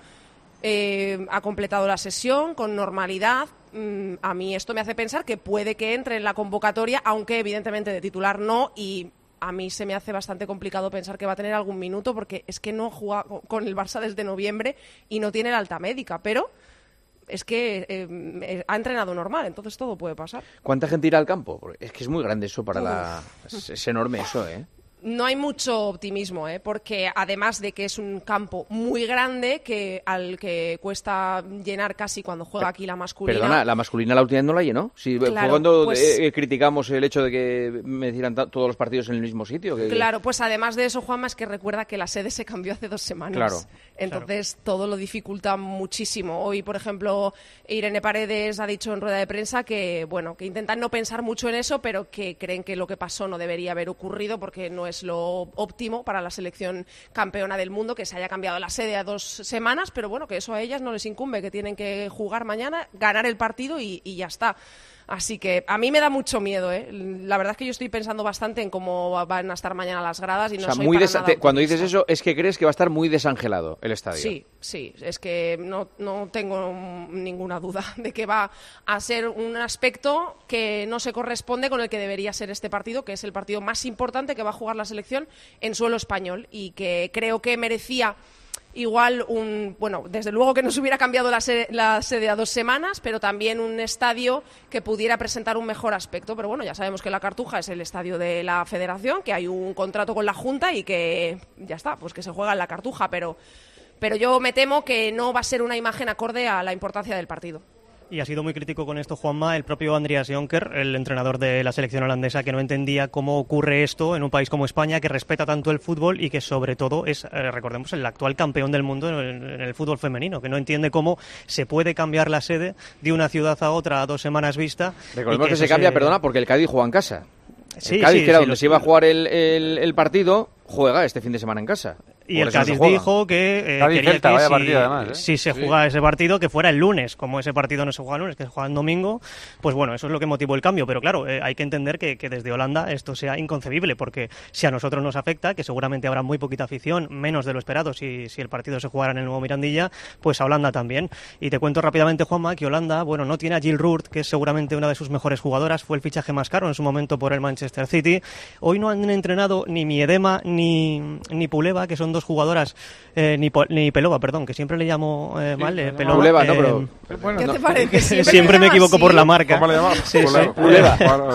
eh, ha completado la sesión con normalidad. Mm, a mí esto me hace pensar que puede que entre en la convocatoria, aunque evidentemente de titular no, y a mí se me hace bastante complicado pensar que va a tener algún minuto, porque es que no juega co- con el Barça desde noviembre y no tiene la alta médica, pero es que eh, eh, ha entrenado normal, entonces todo puede pasar. ¿Cuánta gente irá al campo? Porque es que es muy grande eso para la... Es, es enorme eso, ¿eh? No hay mucho optimismo, ¿eh? porque además de que es un campo muy grande que al que cuesta llenar casi cuando juega aquí la masculina. Perdona, la masculina la última vez no la llenó. Si fue Claro, cuando pues- eh, criticamos el hecho de que me hicieran todos los partidos en el mismo sitio. que- Claro, pues además de eso, Juanma, es que recuerda que la sede se cambió hace dos semanas. Claro. Entonces todo lo dificulta muchísimo. Hoy, por ejemplo, Irene Paredes ha dicho en rueda de prensa que, bueno, que intentan no pensar mucho en eso, pero que creen que lo que pasó no debería haber ocurrido porque no es lo óptimo para la selección campeona del mundo que se haya cambiado la sede a dos semanas, pero bueno, que eso a ellas no les incumbe, que tienen que jugar mañana, ganar el partido y, y ya está. Así que a mí me da mucho miedo, ¿eh? La verdad es que yo estoy pensando bastante en cómo van a estar mañana las gradas y no o sea, soy muy para desa- nada te- cuando dices eso es que crees que va a estar muy desangelado el estadio. Sí, sí, es que no, no tengo ninguna duda de que va a ser un aspecto que no se corresponde con el que debería ser este partido, que es el partido más importante que va a jugar la selección en suelo español y que creo que merecía igual un, bueno, desde luego que nos hubiera cambiado la, la sede a dos semanas, pero también un estadio que pudiera presentar un mejor aspecto. Pero bueno, ya sabemos que la Cartuja es el estadio de la Federación, que hay un contrato con la Junta y que ya está, pues que se juega en la Cartuja, pero pero yo me temo que no va a ser una imagen acorde a la importancia del partido. Y ha sido muy crítico con esto Juanma, el propio Andreas Jonker, el entrenador de la selección holandesa, que no entendía cómo ocurre esto en un país como España, que respeta tanto el fútbol y que sobre todo es, eh, recordemos, el actual campeón del mundo en, en el fútbol femenino, que no entiende cómo se puede cambiar la sede de una ciudad a otra a dos semanas vista. Recordemos que, se cambia, perdona, porque el Cádiz juega en casa. Sí, el Cádiz, sí, que era sí, donde se iba a jugar el, el- el partido, juega este fin de semana en casa. Y el Cádiz dijo que eh, Cádiz quería Celta, que vaya si, partido además, ¿eh? si se Sí. jugaba ese partido que fuera el lunes, como ese partido no se juega el lunes, que se juega el domingo, pues bueno, eso es lo que motivó el cambio. Pero claro, eh, hay que entender que, que desde Holanda esto sea inconcebible, porque si a nosotros nos afecta, que seguramente habrá muy poquita afición, menos de lo esperado si, si el partido se jugara en el nuevo Mirandilla, pues a Holanda también. Y te cuento rápidamente, Juanma, que Holanda, bueno, no tiene a Jill Roord, que es seguramente una de sus mejores jugadoras, fue el fichaje más caro en su momento por el Manchester City. Hoy no han entrenado ni Miedema ni, ni Puleva, que son dos jugadoras, eh, ni, ni Pelova, perdón, que siempre le llamo eh, mal, eh, Pelova. Puleva, no, eh, pero- ¿Qué te parece? <laughs> Siempre, Siempre me equivoco así. por la marca. ¿Cómo le llamas? Sí, sí. Puleva. Bueno,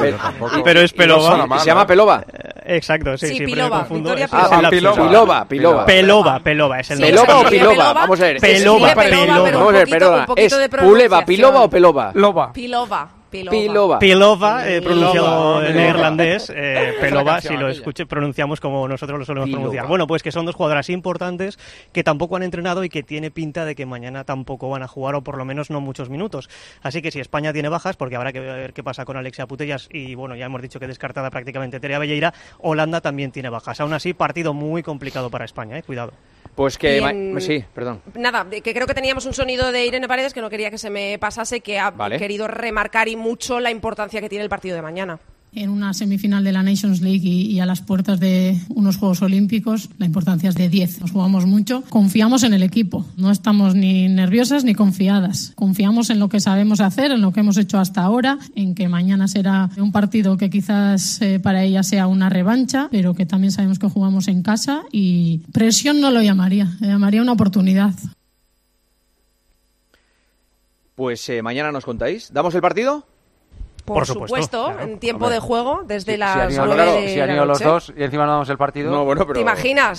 Pero- es no Pelova. ¿Se llama Pelova? Eh, Exacto, sí, Sí, siempre Pilova, me confundo. Victoria Es- Pilova. Pilova, Pilova. Pelova, Pelova, es el Sí, nombre. ¿Pelova o Pilova? Pelova, Vamos a ver. Pelova, Pelova, Vamos a ver, perdona. un poquito ¿Es de Puleva. Pilova o Pelova? Loba. Pilova. Pilova. Pilova. Eh, pronunciado Pilova, en Pilova. neerlandés, eh, <laughs> Pelova, si lo escuche, pronunciamos como nosotros lo solemos Pilova. pronunciar. Bueno, pues que son dos jugadoras importantes que tampoco han entrenado y que tiene pinta de que mañana tampoco van a jugar o por lo menos no muchos minutos. Así que si España tiene bajas, porque habrá que ver qué pasa con Alexia Putellas y bueno, ya hemos dicho que descartada prácticamente Terea Belleira, Holanda también tiene bajas. Aún así, partido muy complicado para España, eh, cuidado. Pues que... Sí, perdón. Nada, que creo que teníamos un sonido de Irene Paredes que no quería que se me pasase, que ha Vale. querido remarcar y mucho la importancia que tiene el partido de mañana. en una semifinal de la Nations League y, y a las puertas de unos Juegos Olímpicos, la importancia es de 10. Nos jugamos mucho. Confiamos en el equipo. No estamos ni nerviosas ni confiadas. Confiamos en lo que sabemos hacer, en lo que hemos hecho hasta ahora, en que mañana será un partido que quizás eh, para ella sea una revancha, pero que también sabemos que jugamos en casa y presión no lo llamaría, le llamaría una oportunidad. Pues eh, mañana nos contáis. ¿Damos el partido? Por, Por supuesto, supuesto, claro. en tiempo Hombre. de juego, desde Si las han ido, 9 claro, de si han la ido los dos y encima no damos el partido. No, bueno, pero... ¿Te imaginas?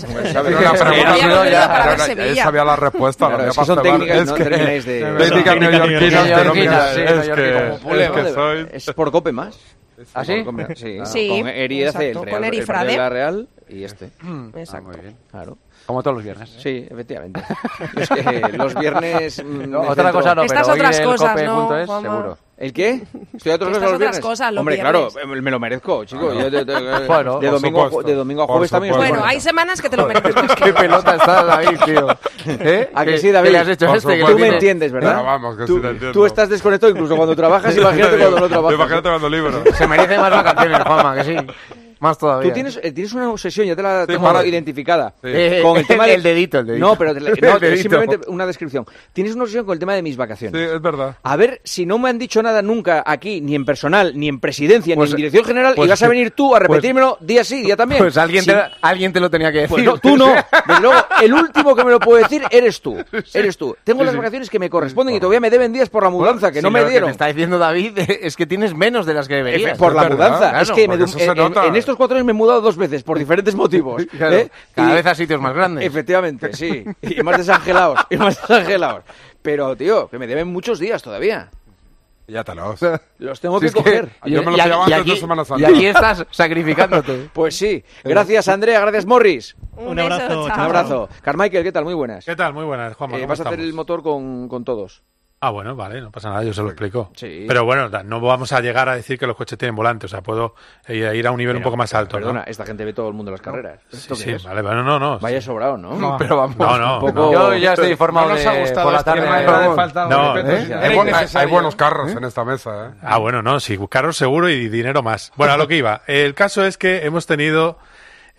Sabía la respuesta. Claro, la es que son técnicas, Es no termináis de- técnicas neoyorquinas, es por Cope más. ¿Ah, sí? Por Cope, sí. Sí, Con Eri hace el Real, con Eri el partido de Frade. la Real y este. Exacto. Ah, muy bien. Claro. Como todos los viernes. Sí, efectivamente. <laughs> Es que los viernes... mm, No, otra cosa no, Estas pero otras hoy el cosas, cope.es, ¿no, seguro. ¿El qué? Estoy a cosas los otras viernes. cosas, los Hombre, viernes. claro, me lo merezco, chico. Yo de, de- de- Bueno, de por domingo, a ju- supuesto. de domingo a Por jueves también estoy. Bueno, hay semanas que te lo <laughs> mereces más. Qué pelota está David, <laughs> tío. ¿Eh? ¿A que ¿Qué- sí, David? qué le has hecho a Por este? Que Tú me tiene- entiendes, ¿verdad? Ah, vamos, que tú, sí te entiendo. tú estás desconectado incluso cuando trabajas, <laughs> imagínate cuando no trabajas. Imagínate cuando libro. Se merece más vacaciones, Juanma, que sí. Más todavía. Tú tienes, eh, tienes una obsesión, ya te la Sí, tengo identificada. Sí. Eh, Con el <laughs> tema de- el dedito, el dedito. No, pero te la- <laughs> El no, dedito. simplemente una descripción. Tienes una obsesión con el tema de mis Sí, vacaciones. es verdad. A ver si no me han dicho nada nunca aquí, ni en personal, ni en presidencia, Pues- ni en dirección general, pues- y vas a venir tú a pues- repetírmelo día sí, día también. Pues alguien, te, alguien te lo tenía que decir. Pues no, tú no. <laughs> Desde luego, el último que me lo puede decir eres tú. Eres tú. Tengo Sí, las sí. vacaciones que me corresponden y todavía me deben días por la mudanza, que Sí, no me lo que dieron. te está diciendo David es que tienes menos de las que deberías. por la es verdad, mudanza. claro, es que me porque du- eso se en, en- nota. en estos cuatro años me he mudado dos veces por diferentes motivos. <laughs> Claro, ¿eh? cada Y- vez a sitios más grandes. Efectivamente, sí. <laughs> Y más desangelados. Y más desangelados. Pero, tío, que me deben muchos días todavía. Ya te los. <laughs> Los tengo Si que es que coger. yo me lo Y- y pillaba antes aquí- de Semana Y Santa. aquí estás sacrificándote. Pues sí. Gracias, Andrea. Gracias, Morris. Un beso, abrazo, chao. Un abrazo. Carmichael, ¿qué tal? Muy buenas. ¿Qué tal? Muy buenas, Juanma. Eh, ¿cómo vas a hacer estamos? el motor con, con todos. Ah, bueno, vale, no pasa nada, yo se lo explico. Sí. Pero bueno, no vamos a llegar a decir que los coches tienen volante, o sea, puedo eh, ir a un nivel un poco más alto, Perdona, ¿no? esta gente ve todo el mundo las carreras. Sí, ¿Esto qué sí, es? vale, bueno, no, no. Vaya sobrado, ¿no? Pero vamos. No, no, un poco- Yo ya estoy informado No nos ha de, gustado por la este tarde. tema, de- no le falta No, respeto. ¿eh? Era Hay, hay- buenos carros en esta mesa, ¿eh? Ah, bueno, no, sí, carros seguro y dinero más. Bueno, a lo que iba. El caso es que hemos tenido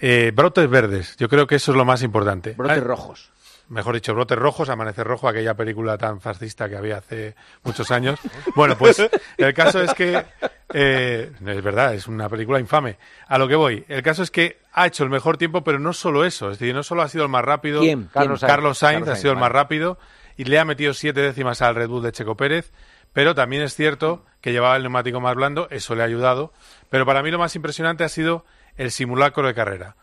eh, brotes verdes. Yo creo que eso es lo más importante. Brotes Ah, rojos. Mejor dicho, brotes rojos, Amanecer Rojo, aquella película tan fascista que había hace muchos años. Bueno, pues el caso es que, eh, es verdad, es una película infame. A lo que voy, el caso es que ha hecho el mejor tiempo, pero no solo eso, es decir, no solo ha sido el más rápido. ¿Quién? Carlos, ¿Quién? Carlos Sainz Carlos ha sido el más rápido y le ha metido siete décimas al Red Bull de Checo Pérez. Pero también es cierto que llevaba el neumático más blando, eso le ha ayudado. Pero para mí lo más impresionante ha sido el simulacro de carrera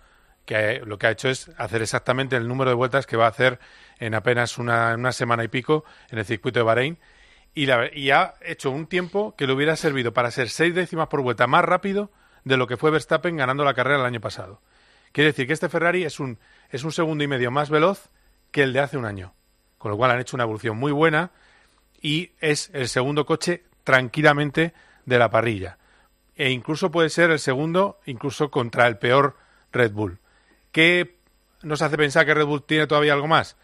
que lo que ha hecho es hacer exactamente el número de vueltas que va a hacer en apenas una, semana y pico en el circuito de Bahrein. Y, la- y ha hecho un tiempo que le hubiera servido para ser seis décimas por vuelta más rápido de lo que fue Verstappen ganando la carrera el año pasado. Quiere decir que este Ferrari es un, es un segundo y medio más veloz que el de hace un año. Con lo cual han hecho una evolución muy buena y es el segundo coche tranquilamente de la parrilla. E incluso puede ser el segundo, incluso contra el peor Red Bull. ¿Qué nos hace pensar que Red Bull tiene todavía algo más?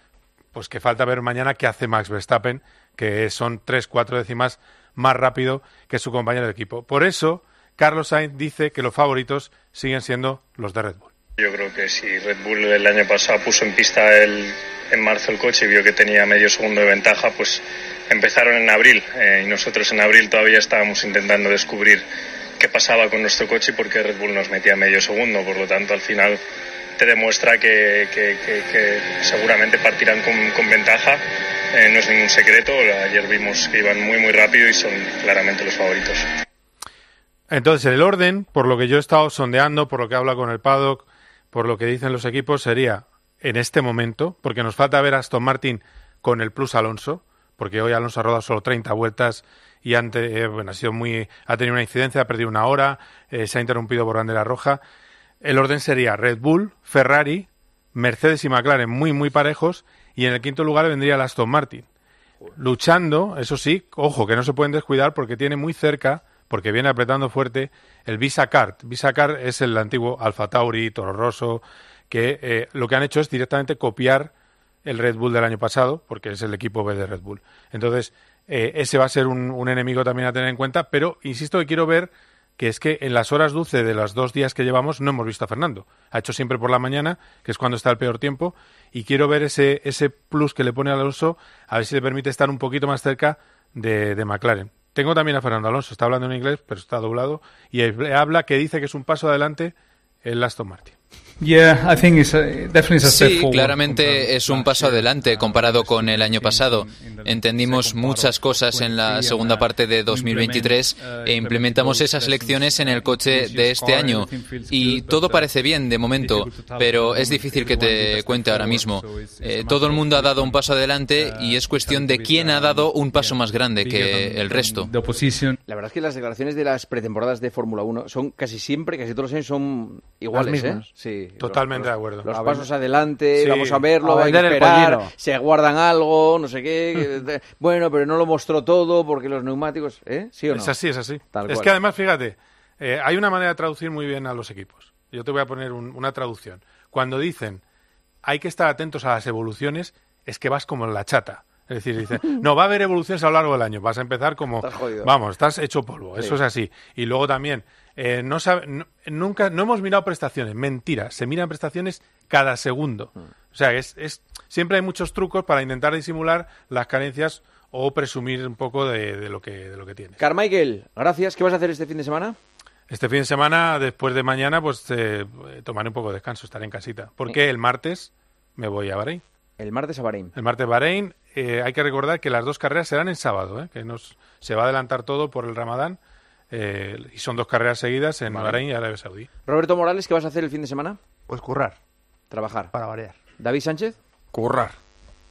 Pues que falta ver mañana qué hace Max Verstappen, que son tres, cuatro décimas más rápido que su compañero de equipo. Por eso, Carlos Sainz dice que los favoritos siguen siendo los de Red Bull. Yo creo que si Red Bull el año pasado puso en pista el, en marzo el coche y vio que tenía medio segundo de ventaja, pues empezaron en abril eh, y nosotros en abril todavía estábamos intentando descubrir qué pasaba con nuestro coche y por qué Red Bull nos metía medio segundo. Por lo tanto, al final te demuestra que, seguramente partirán con, ventaja. Eh, no es ningún secreto, ayer vimos que iban muy muy rápido y son claramente los favoritos. Entonces, el orden, por lo que yo he estado sondeando, por lo que habla con el paddock, por lo que dicen los equipos, sería en este momento, porque nos falta ver a Aston Martin con el plus Alonso, porque hoy Alonso ha rodado solo 30 vueltas y ante, eh, bueno, ha sido muy, ha tenido una incidencia, ha perdido una hora, eh, se ha interrumpido por bandera roja. El orden sería Red Bull, Ferrari, Mercedes y McLaren muy, muy parejos, y en el quinto lugar vendría el Aston Martin. Luchando, eso sí, ojo, que no se pueden descuidar porque tiene muy cerca, porque viene apretando fuerte, el Visa Card. Visa Card es el antiguo Alfa Tauri, Toro Rosso, que eh, lo que han hecho es directamente copiar el Red Bull del año pasado, porque es el equipo B de Red Bull. Entonces, eh, ese va a ser un, un enemigo también a tener en cuenta, pero insisto que quiero ver que es que en las horas dulce de los dos días que llevamos no hemos visto a Fernando. Ha hecho siempre por la mañana, que es cuando está el peor tiempo, y quiero ver ese, ese plus que le pone Alonso, a ver si le permite estar un poquito más cerca de, de McLaren. Tengo también a Fernando Alonso, está hablando en inglés, pero está doblado, y habla que dice que es un paso adelante el Aston Martin. Yeah, I think it's a, definitely it's a step Sí, forward claramente es un paso adelante comparado con el año pasado. Entendimos muchas cosas en la segunda parte de 2023 e implementamos esas lecciones en el coche de este año. Y todo parece bien de momento, pero es difícil que te cuente ahora mismo. Eh, todo el mundo ha dado un paso adelante y es cuestión de quién ha dado un paso más grande que el resto. La verdad es que las declaraciones de las pretemporadas de Fórmula 1 son casi siempre, casi todos los años son iguales, ¿eh? mismas. Sí. Totalmente los- de acuerdo. Los A pasos ver- adelante, Sí. vamos a verlo, A hay que esperar, se guardan algo, no sé qué. <laughs> bueno, pero no lo mostró todo porque los neumáticos, ¿eh? ¿Sí o no? Es así, es así. Tal es cual. que además, fíjate, eh, hay una manera de traducir muy bien a los equipos. Yo te voy a poner un- una traducción. Cuando dicen hay que estar atentos a las evoluciones, es que vas como en la chata. Es decir, dicen, <laughs> no, va a haber evoluciones a lo largo del año. Vas a empezar como, Estás vamos, estás hecho polvo. Sí. Eso es así. Y luego también, eh, no sabe, no- nunca, no hemos mirado prestaciones. Mentira, se miran prestaciones cada segundo. Mm. O sea, es, es, siempre hay muchos trucos para intentar disimular las carencias o presumir un poco de, de lo que, de lo que tienes. Carmichael, gracias. ¿Qué vas a hacer este fin de semana? Este fin de semana, después de mañana, pues eh, tomaré un poco de descanso, estaré en casita. Porque el martes me voy a Bahrein. El martes a Bahrein. El martes Bahrein. eh, hay que recordar que las dos carreras serán en sábado, ¿eh? que nos, se va a adelantar todo por el Ramadán. Eh, y son dos carreras seguidas en Vale. Bahrein y Arabia Saudí. Roberto Morales, ¿qué vas a hacer el fin de semana? Pues currar. Trabajar. Para variar. David Sánchez. Currar.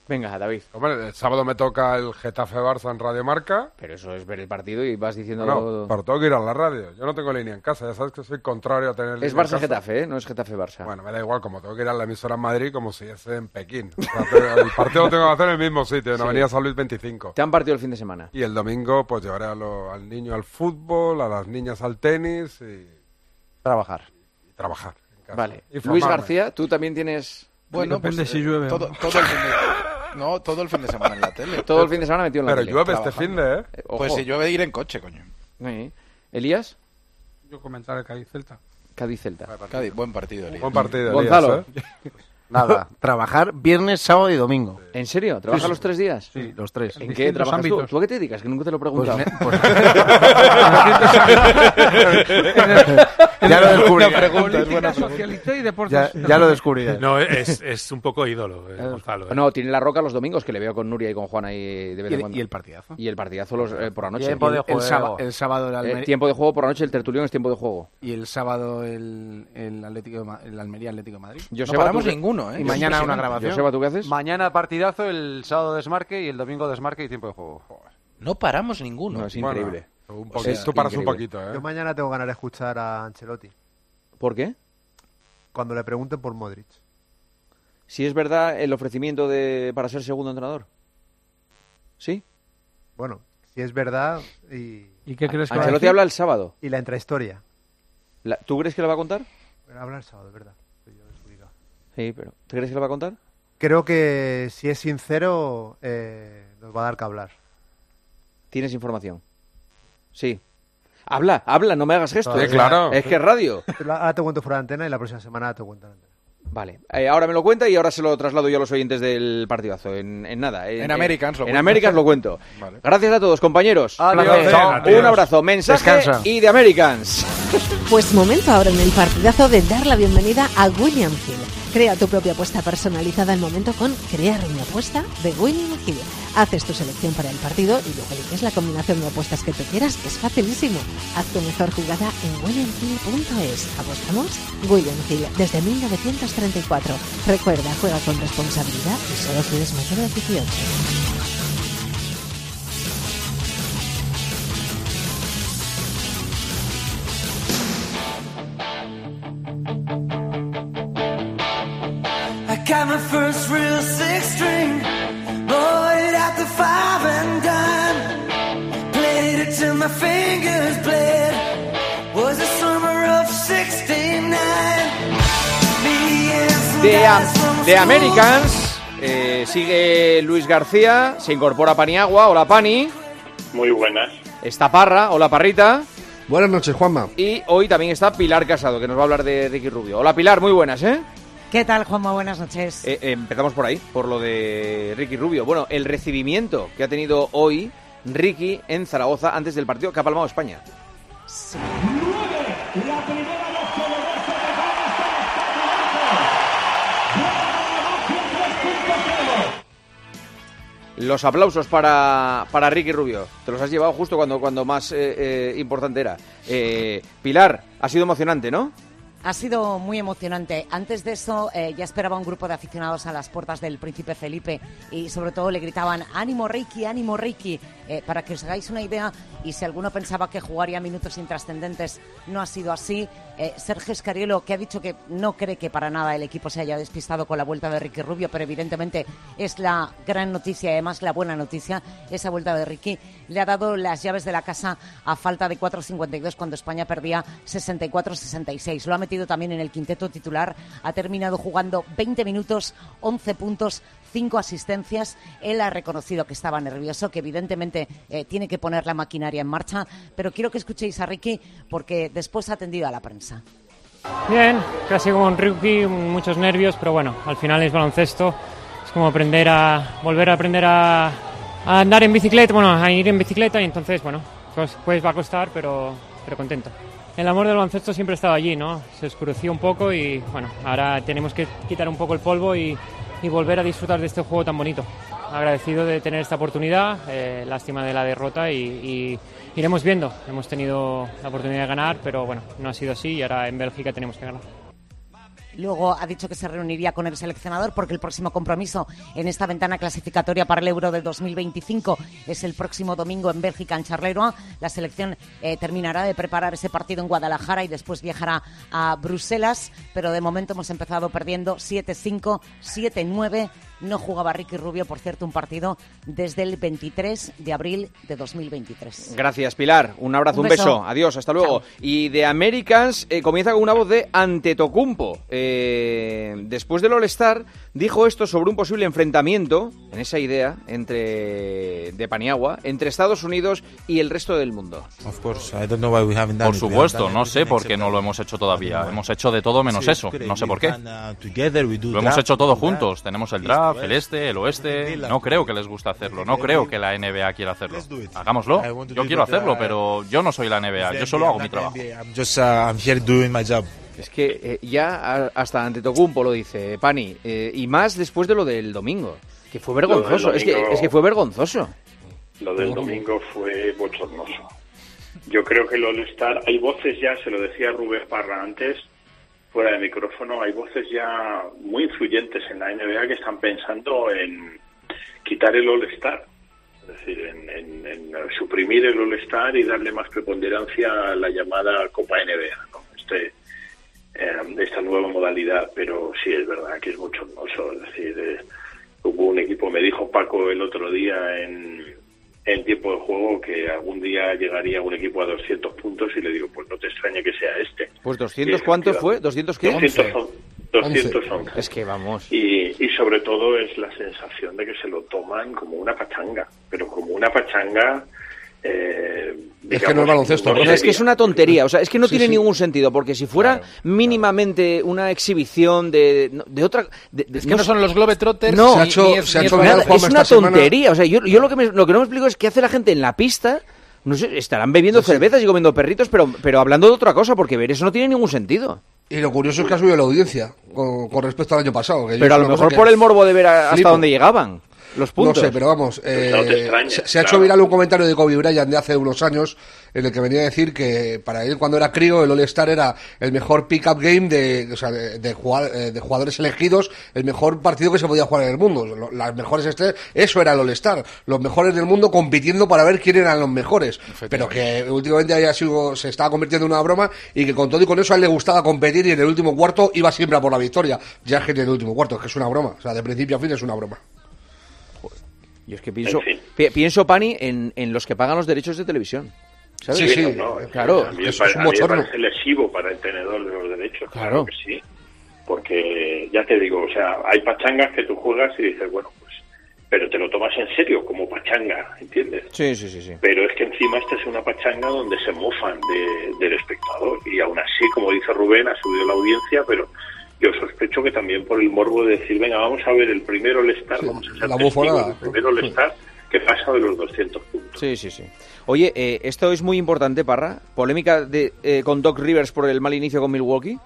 Venga, David. Hombre, el sábado me toca el Getafe Barça en Radio Marca. Pero eso es ver el partido y vas diciendo... No, pero tengo que ir a la radio. Yo no tengo línea en casa. Ya sabes que soy contrario a tener línea Es en Barça casa. Getafe, ¿eh? No es Getafe Barça. Bueno, me da igual, como tengo que ir a la emisora en Madrid como si es en Pekín. O sea, te- el partido lo tengo que hacer en el mismo sitio, en Sí. Avenida San Luis 25. ¿Te han partido el fin de semana? Y el domingo, pues llevaré a lo- al niño al fútbol, a las niñas al tenis y, Trabajar. y trabajar. en casa. Vale. Y Luis. García, tú también tienes... Bueno, Depende pues, si eh, llueve o Todo, todo el. No, todo el fin de semana en la tele. Todo el fin de semana metido en la Pero tele. llueve este trabajando. fin de, ¿eh? Eh, ojo. Pues si llueve, ir en coche, coño. Sí. ¿Elías? Yo comentar el Cádiz Celta. Cádiz Celta. Cádiz, buen partido, Elías. Buen partido. Gonzalo. Elías, ¿eh? <laughs> Nada, <laughs> trabajar viernes, sábado y domingo. ¿En serio? ¿Trabajas Sí, sí. los tres días? Sí, los tres. ¿En qué trabajas tú? ámbitos. ¿Tú a qué te dedicas? Que nunca te lo he Pues preguntado. ne- <laughs> pues- <laughs> ya lo descubriré. pregunta, es buena Política, pregunta. socialité y deportes. Ya, ya lo descubriré. No, es, es un poco ídolo, eh, Gonzalo. eh. No, tiene la roca los domingos, que le veo con Nuria y con Juana y de vez Y en el, cuando. y el partidazo. Y el partidazo los, eh, por la noche. Tiempo de juego. el El, sábado. el sábado el Eh, Almería. tiempo de juego por la noche, el tertulión es tiempo de juego. Y el sábado el, el Atlético de el Almería Atlético de Madrid. Joseba, no paramos ¿tú ¿eh? Y Es mañana una grabación. Joseba, ¿tú qué haces? Mañana partidazo, el sábado desmarque y el domingo desmarque y tiempo de juego. No paramos ninguno. No, es Bueno, increíble. un poquito- Es tú paras un poquito, ¿eh? Yo mañana tengo ganas de escuchar a Ancelotti. ¿Por qué? Cuando le pregunten por Modric. Si es verdad el ofrecimiento de para ser segundo entrenador. ¿Sí? Bueno, si es verdad y, ¿Y qué crees que va a Ancelotti habla el sábado. y la intrahistoria. La- ¿Tú crees que lo va a contar? Habla el sábado, es verdad. Sí, pero ¿tú crees que lo va a contar? Creo que si es sincero, eh, nos va a dar que hablar. ¿Tienes información? Sí. Habla, habla, no me hagas gestos. Sí, claro. Es que es radio. Ahora te cuento fuera de antena y la próxima semana te cuento en antena. Vale, eh, ahora me lo cuenta y ahora se lo traslado yo a los oyentes del partidazo. En, en nada. En Americans lo En. Americans lo cuento. Vale. Gracias a todos, compañeros. Adiós. Chao. Un Adiós. abrazo, mensaje Descansa. y de Americans. Pues momento ahora en el partidazo de dar la bienvenida a William Hill. Crea tu propia apuesta personalizada al momento con Crear una apuesta de William Hill. Haces tu selección para el partido y luego eliges la combinación de apuestas que tú quieras. Es facilísimo. Haz tu mejor jugada en williamhill.es. ¿Apostamos? William Hill, desde 1934. Recuerda, juega con responsabilidad y solo si eres mayor de 18. Got my first real six string, bought it at the five and dime. Played it till my fingers bled. Was the summer of 69. Me and some De, guys from Am- de school. Americans eh, sigue Luis García, se incorpora Paniagua, hola Pani. Muy buenas. Está Parra, hola Parrita. Buenas noches, Juanma. Y hoy también está Pilar Casado, que nos va a hablar de Ricky Rubio. Hola Pilar, muy buenas, ¿eh? ¿Qué tal, Juanma? Buenas noches. Eh, eh, empezamos por ahí, por lo de Ricky Rubio. Bueno, el recibimiento que ha tenido hoy Ricky en Zaragoza antes del partido que ha palmado España. Los aplausos para, para Ricky Rubio. Te los has llevado justo cuando, cuando más eh, eh, importante era. Pilar, ha sido emocionante, ¿no? Ha sido muy emocionante. Antes de eso, eh, ya esperaba un grupo de aficionados a las puertas del Príncipe Felipe y sobre todo le gritaban ánimo Ricky, ánimo Ricky, Eh, para que os hagáis una idea y si alguno pensaba que jugaría minutos intrascendentes, no ha sido así. Eh, Sergio Escariolo, que ha dicho que no cree que para nada el equipo se haya despistado con la vuelta de Ricky Rubio, pero evidentemente es la gran noticia además la buena noticia, esa vuelta de Ricky, le ha dado las llaves de la casa a falta de 4.52 cuando España perdía 64-66. Lo ha metido también en el quinteto titular, ha terminado jugando 20 minutos, 11 puntos, 5 asistencias. Él ha reconocido que estaba nervioso, que evidentemente eh, tiene que poner la maquinaria en marcha, pero quiero que escuchéis a Ricky porque después ha atendido a la prensa. Bien, casi como un rookie, muchos nervios, pero bueno, al final es baloncesto. Es como aprender a volver a aprender a, a andar en bicicleta, bueno, a ir en bicicleta y entonces, bueno, pues, pues va a costar, pero, pero contento. El amor del baloncesto siempre ha estado allí, ¿no? Se oscureció un poco y bueno, ahora tenemos que quitar un poco el polvo y, y volver a disfrutar de este juego tan bonito. Agradecido de tener esta oportunidad, eh, lástima de la derrota y, y iremos viendo. Hemos tenido la oportunidad de ganar, pero bueno, no ha sido así y ahora en Bélgica tenemos que ganar. Luego ha dicho que se reuniría con el seleccionador porque el próximo compromiso en esta ventana clasificatoria para el Euro del 2025 es el próximo domingo en Bélgica, en Charleroi. La selección eh, terminará de preparar ese partido en Guadalajara y después viajará a Bruselas, pero de momento hemos empezado perdiendo 7-5, 7-9. No jugaba Ricky Rubio, por cierto, un partido desde el 23 de abril de 2023. Gracias, Pilar. Un abrazo, un, Un beso. Adiós, hasta luego. Y de Americans eh, comienza con una voz de Antetokounmpo. Eh, después del All-Star dijo esto sobre un posible enfrentamiento, en esa idea, entre de Paniagua, entre Estados Unidos y el resto del mundo. Por supuesto, no sé por qué no lo hemos hecho todavía. Hemos hecho de todo menos eso. No sé por qué. Lo hemos hecho todo juntos. Tenemos el draft, el este, el oeste. No creo que les guste hacerlo. No creo que la NBA quiera hacerlo. Hagámoslo. Yo quiero hacerlo, pero yo no soy la NBA. Yo solo hago mi trabajo. Es que eh, ya hasta Antetokounmpo lo dice Pani, eh, y más después de lo del domingo, que fue vergonzoso. Es que, es que fue vergonzoso. Lo del domingo fue bochornoso. Yo creo que el All-Star, hay voces ya, se lo decía Rubén Parra antes, fuera de micrófono, hay voces ya muy influyentes en la NBA que están pensando en quitar el All-Star. Es decir, en, en- en suprimir el All-Star y darle más preponderancia a la llamada Copa NBA, ¿no? Este, eh, esta nueva modalidad, pero sí es verdad que es bochornoso. Es decir, eh, hubo un equipo, me dijo Paco el otro día en, en tiempo de juego que algún día llegaría un equipo a 200 puntos y le digo, pues no te extrañe que sea este. Pues 200, ¿cuánto fue? ¿200 qué? 211. 211. Es que vamos. Y, y sobre todo es la sensación de que se lo toman como una pachanga, pero como una pachanga... eh, Es que no es baloncesto, no es que es una tontería, o sea, es que no Sí, tiene sí. ningún sentido, porque si fuera mínimamente una exhibición de, de otra... de- de- Es que no son los Globetrotters No, Se ha hecho- ni es- se ni nada. una semana- tontería, o sea, yo, yo lo, que me- lo que no me explico es qué hace la gente en la pista, no sé, estarán bebiendo cervezas y comiendo perritos, pero, pero hablando de otra cosa, porque ver eso no tiene ningún sentido. Y lo curioso es que ha subido la audiencia con, con respecto al año pasado. que Pero a lo mejor que por el morbo de ver a- hasta dónde llegaban los puntos. No sé, pero vamos, eh, no te extrañes, se, se ha hecho viral un comentario de Kobe Bryant de hace unos años en el que venía a decir que para él cuando era crío el All-Star era el mejor pick-up game de, o sea, de, de jugar- eh, de jugadores elegidos, el mejor partido que se podía jugar en el mundo. Las mejores estrellas, eso era el All-Star, los mejores del mundo compitiendo para ver quién eran los mejores. Pero que últimamente había sido, se estaba convirtiendo en una broma y que con todo y con eso a él le gustaba competir y en el último cuarto iba siempre a por la victoria. Ya es que en el último cuarto, es que es una broma. O sea, de principio a fin es una broma. Yo es que pienso, pi- pienso Pani, en, en los que pagan los derechos de televisión. ¿Sabes? Sí, no, no, claro. A mí, eso es un a mí me bochorno. parece lesivo para el tenedor de los derechos. Claro. Claro que sí. Porque ya te digo, o sea, hay pachangas que tú juegas y dices, bueno, pues, pero te lo tomas en serio como pachanga, ¿entiendes? Sí, sí, sí, sí. Pero es que encima esta es una pachanga donde se mofan de- del espectador. Y aún así, como dice Rubén, ha subido la audiencia, pero yo sospecho que también por el morbo de decir, venga, vamos a ver el primero All-Star, vamos a ser la testigos bufonada. del primero All-Star que pasa de los 200 puntos. Sí, sí, sí. Oye, eh, esto es muy importante, Parra. Polémica de, eh, con Doc Rivers por el mal inicio con Milwaukee.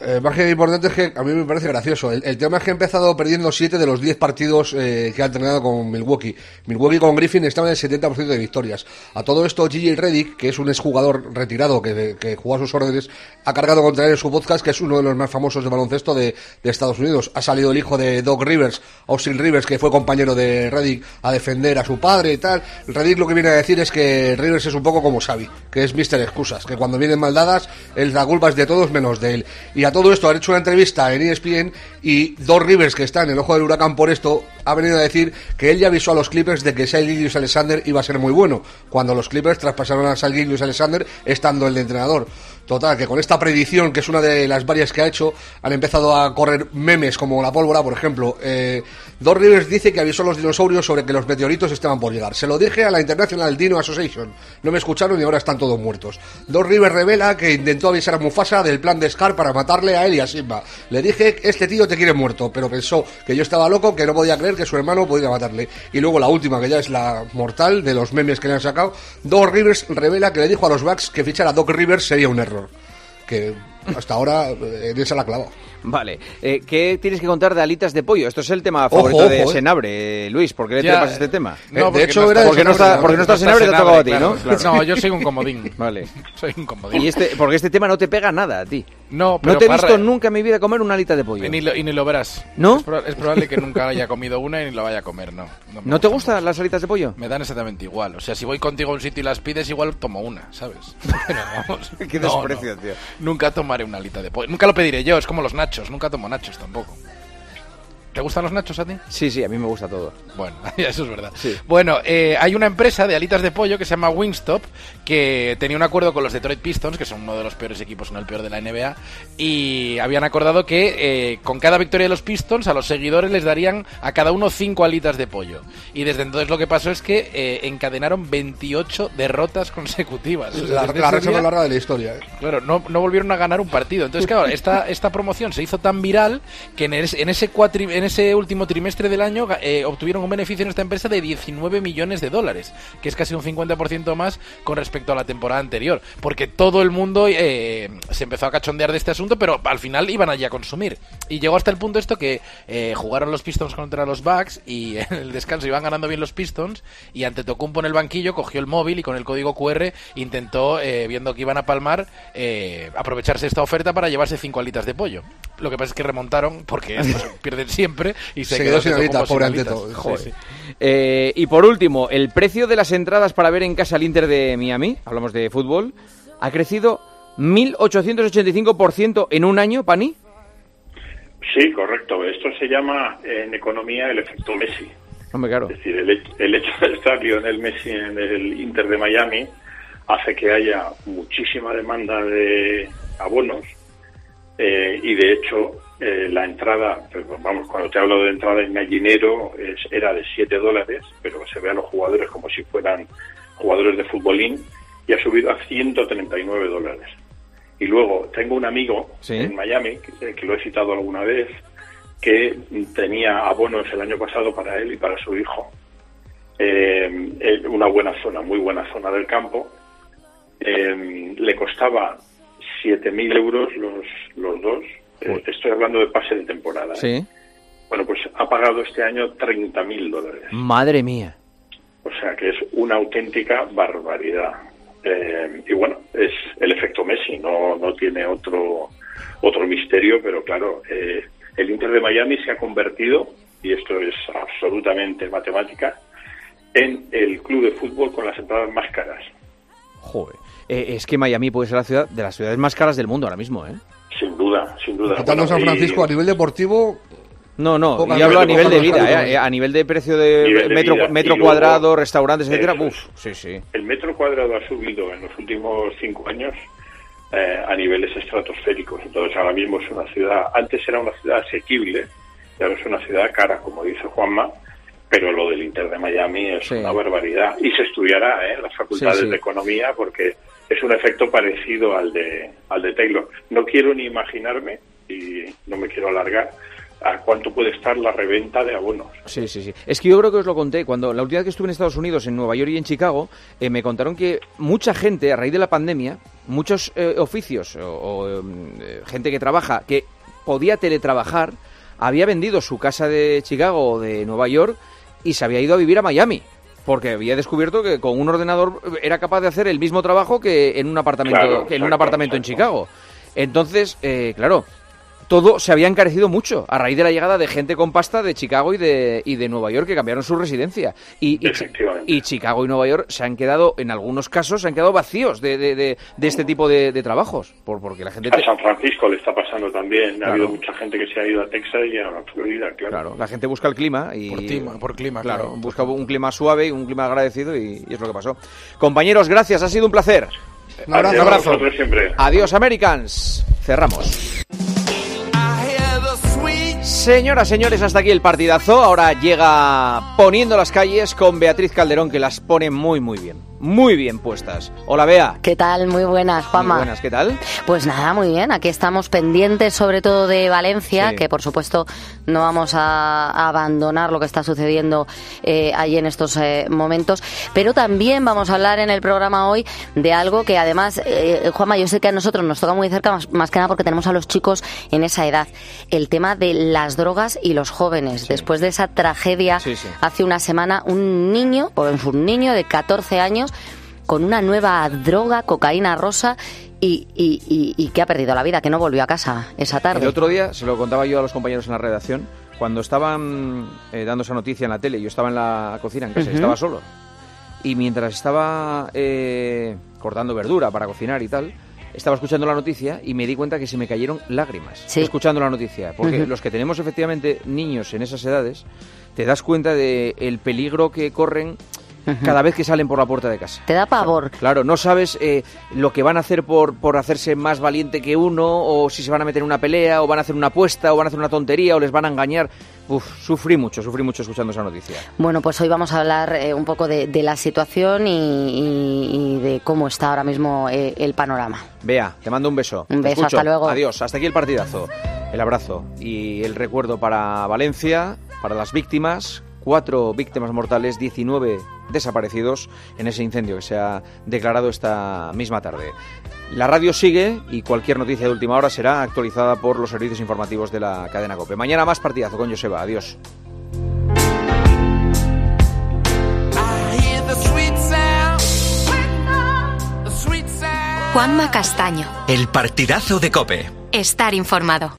Eh, más que importante es que a mí me parece gracioso. El, tema es que ha empezado perdiendo 7 de los 10 partidos eh, que ha entrenado con Milwaukee. Milwaukee con Griffin estaba en el 70% de victorias. A todo esto, Gigi Reddick, que es un exjugador retirado que, que jugó a sus órdenes, ha cargado contra él en su podcast, que es uno de los más famosos de baloncesto de, de Estados Unidos. Ha salido el hijo de Doc Rivers, Austin Rivers, que fue compañero de Reddick, a defender a su padre y tal. Reddick lo que viene a decir es que Rivers es un poco como Xavi, que es Mr. Excusas, que cuando vienen mal dadas, él da culpas de todos menos de él. A todo esto han hecho una entrevista en ESPN y Doc Rivers, que está en el ojo del huracán por esto, ha venido a decir que él ya avisó a los Clippers de que Shai Alexander iba a ser muy bueno, cuando los Clippers traspasaron a Shai Alexander estando el de entrenador. Total, que con esta predicción, que es una de las varias que ha hecho, han empezado a correr memes como la pólvora, por ejemplo. Eh, Doc Rivers dice que avisó a los dinosaurios sobre que los meteoritos estaban por llegar. Se lo dije a la International Dino Association. No me escucharon y ahora están todos muertos. Doc Rivers revela que intentó avisar a Mufasa del plan de Scar para matarle a él y a Simba. Le dije, este tío te quiere muerto, pero pensó que yo estaba loco, que no podía creer que su hermano podía matarle. Y luego la última, que ya es la mortal de los memes que le han sacado, Doc Rivers revela que le dijo a los Bucks que fichar a Doc Rivers sería un error. Que hasta ahora eh, en esa la clava. Vale. Eh, ¿Qué tienes que contar de alitas de pollo? Esto es el tema Ojo, favorito de eh. Senabre, Luis. ¿Por qué le trepas este tema? no, Eh, de porque hecho, no porque está- porque no está, porque no está Senabre, te ha tocado a ti, claro, ¿no? claro. No, yo soy un comodín. <laughs> Vale. Soy un comodín. Y este, porque este tema no te pega nada a ti. No, No pero te he Parra- visto nunca en mi vida comer una alita de pollo. Y ni, lo, y ni lo verás. ¿No? Es, pro- es probable que nunca haya comido una y ni lo vaya a comer, no. No, ¿No te gusta gustan las alitas de pollo? Me dan exactamente igual. O sea, si voy contigo a un sitio y las pides, igual tomo una, ¿sabes? <laughs> Pero vamos. Qué no, desprecio, no. tío. Nunca tomaré una alita de pollo. Nunca lo pediré yo, es como los nachos. Nunca tomo nachos tampoco. ¿Te gustan los nachos a ti? Sí, sí, a mí me gusta todo. Bueno, <laughs> eso es verdad. Bueno, eh, hay una empresa de alitas de pollo que se llama Wingstop que tenía un acuerdo con los Detroit Pistons, que son uno de los peores equipos, no el peor de la NBA, y habían acordado que eh, con cada victoria de los Pistons a los seguidores les darían a cada uno cinco alitas de pollo. Y desde entonces lo que pasó es que eh, encadenaron 28 derrotas consecutivas. O sea, La, la racha más larga de la historia. ¿eh? Claro, no, no volvieron a ganar un partido. Entonces, claro, esta, <laughs> esta promoción se hizo tan viral que en ese, en ese, cuatri- en ese último trimestre del año eh, obtuvieron un beneficio en esta empresa de 19 millones de dólares, que es casi un 50% más con respecto a la temporada anterior. Porque todo el mundo eh, se empezó a cachondear de este asunto, pero al final iban allí a consumir. Y llegó hasta el punto esto que eh, jugaron los Pistons contra los Bucks y <laughs> en el descanso iban ganando bien los Pistons y ante Tocumpo en el banquillo cogió el móvil y con el código QR intentó, eh, viendo que iban a palmar, eh, aprovecharse esta oferta para llevarse cinco alitas de pollo. Lo que pasa es que remontaron porque estos <laughs> pierden siempre y se, Se quedó sin alitas, pobre. Anteto. Joder. Sí, Eh, y por último, el precio de las entradas para ver en casa al Inter de Miami, hablamos de fútbol, ha crecido 1.885% en un año, Pani. Sí, correcto. Esto se llama en economía el efecto Messi. Hombre, claro. Es decir, el, hecho- el hecho de estar Lionel Messi en el Inter de Miami hace que haya muchísima demanda de abonos eh, y de hecho eh, la entrada, pues, vamos, cuando te hablo de entrada en gallinero es, era de 7 dólares, pero se ve a los jugadores como si fueran jugadores de futbolín y ha subido a 139 dólares. Y luego tengo un amigo Sí. en Miami, que, que lo he citado alguna vez, que tenía abonos el año pasado para él y para su hijo. Eh, en una buena zona, muy buena zona del campo. Eh, le costaba 7.000 euros los, los dos. Eh, estoy hablando de pase de temporada. ¿eh? Sí. Bueno, pues ha pagado este año 30.000 dólares. Madre mía. O sea que es una auténtica barbaridad. Eh, y bueno, es el efecto Messi, no, no tiene otro, otro misterio, pero claro, eh, el Inter de Miami se ha convertido, y esto es absolutamente matemática, en el club de fútbol con las entradas más caras. Joder. Eh, es que Miami puede ser la ciudad de las ciudades más caras del mundo ahora mismo, ¿eh? Sin duda, sin duda. Quitando San y- Francisco a nivel deportivo. No, no, Poca yo hablo a nivel de vida, eh, a nivel de precio de Nivel de metro, vida. metro luego- cuadrado, restaurantes, etcétera. Eso Uf, sí, sí. El metro cuadrado ha subido en los últimos cinco años eh, a niveles estratosféricos. Entonces ahora mismo es una ciudad, antes era una ciudad asequible, y ahora es una ciudad cara, como dice Juanma, pero lo del Inter de Miami es una barbaridad. Y se estudiará ¿eh? en las facultades Sí, sí. de economía porque es un efecto parecido al de, al de Taylor. No quiero ni imaginarme, y no me quiero alargar, a cuánto puede estar la reventa de abonos. Sí, sí, sí. Es que yo creo que os lo conté. Cuando la última vez que estuve en Estados Unidos, en Nueva York y en Chicago, eh, me contaron que mucha gente, a raíz de la pandemia, muchos eh, oficios o, mm, eh, gente que trabaja, que podía teletrabajar, había vendido su casa de Chicago o de Nueva York y se había ido a vivir a Miami. Porque había descubierto que con un ordenador era capaz de hacer el mismo trabajo que en un apartamento, Claro, que en un apartamento en Chicago. Entonces, eh, claro, todo se había encarecido mucho a raíz de la llegada de gente con pasta de Chicago y de, y de Nueva York que cambiaron su residencia. Y, y, y Chicago y Nueva York se han quedado, en algunos casos, se han quedado vacíos de, de, de- de este tipo de, de trabajos. Por, porque la gente... A San Francisco le está pasando también. Claro. Ha habido mucha gente que se ha ido a Texas y a Florida, claro. Claro, la gente busca el clima y... Por clima, por clima, claro. claro. Busca un clima suave y un clima agradecido y, y es lo que pasó. Compañeros, gracias, ha sido un placer. Un abrazo. A vosotros siempre. Adiós, Americans. Cerramos. Señoras, señores, hasta aquí el partidazo. Ahora llega poniendo las calles con Beatriz Calderón, que las pone muy, muy bien. Muy bien puestas. Hola, Bea. ¿Qué tal? Muy buenas, Juanma. Muy buenas, ¿qué tal? Pues nada, muy bien. Aquí estamos pendientes sobre todo de Valencia, Sí. que por supuesto no vamos a, abandonar lo que está sucediendo eh, allí en estos eh, momentos. Pero también vamos a hablar en el programa hoy de algo que además, eh, Juanma, yo sé que a nosotros nos toca muy cerca, más, más que nada porque tenemos a los chicos en esa edad. El tema de las drogas y los jóvenes. Después de esa tragedia sí. hace una semana, un niño, o es un niño de 14 años, con una nueva droga, cocaína rosa, y, y- y- y que ha perdido la vida, que no volvió a casa esa tarde. El otro día se lo contaba yo a los compañeros en la redacción. Cuando estaban eh, dando esa noticia en la tele, yo estaba en la cocina, en casa, estaba solo. Y mientras estaba eh, cortando verdura para cocinar y tal, estaba escuchando la noticia y me di cuenta que se me cayeron lágrimas Sí. escuchando la noticia. Porque los que tenemos efectivamente niños en esas edades, te das cuenta de el peligro que corren. Cada vez que salen por la puerta de casa. Te da pavor. Claro, no sabes eh, lo que van a hacer por, por hacerse más valiente que uno, o si se van a meter en una pelea, o van a hacer una apuesta, o van a hacer una tontería, o les van a engañar. Uf, sufrí mucho, sufrí mucho escuchando esa noticia. Bueno, pues hoy vamos a hablar eh, un poco de, de la situación y, y- y de cómo está ahora mismo eh, el panorama. Bea, te mando un beso. Un beso, hasta luego. Adiós, hasta aquí el partidazo. El abrazo y el recuerdo para Valencia, para las víctimas. Cuatro víctimas mortales, 19 desaparecidos en ese incendio que se ha declarado esta misma tarde. La radio sigue y cualquier noticia de última hora será actualizada por los servicios informativos de la cadena COPE. Mañana más partidazo con Joseba. Adiós. Juanma Castaño. El partidazo de Cope. Estar informado.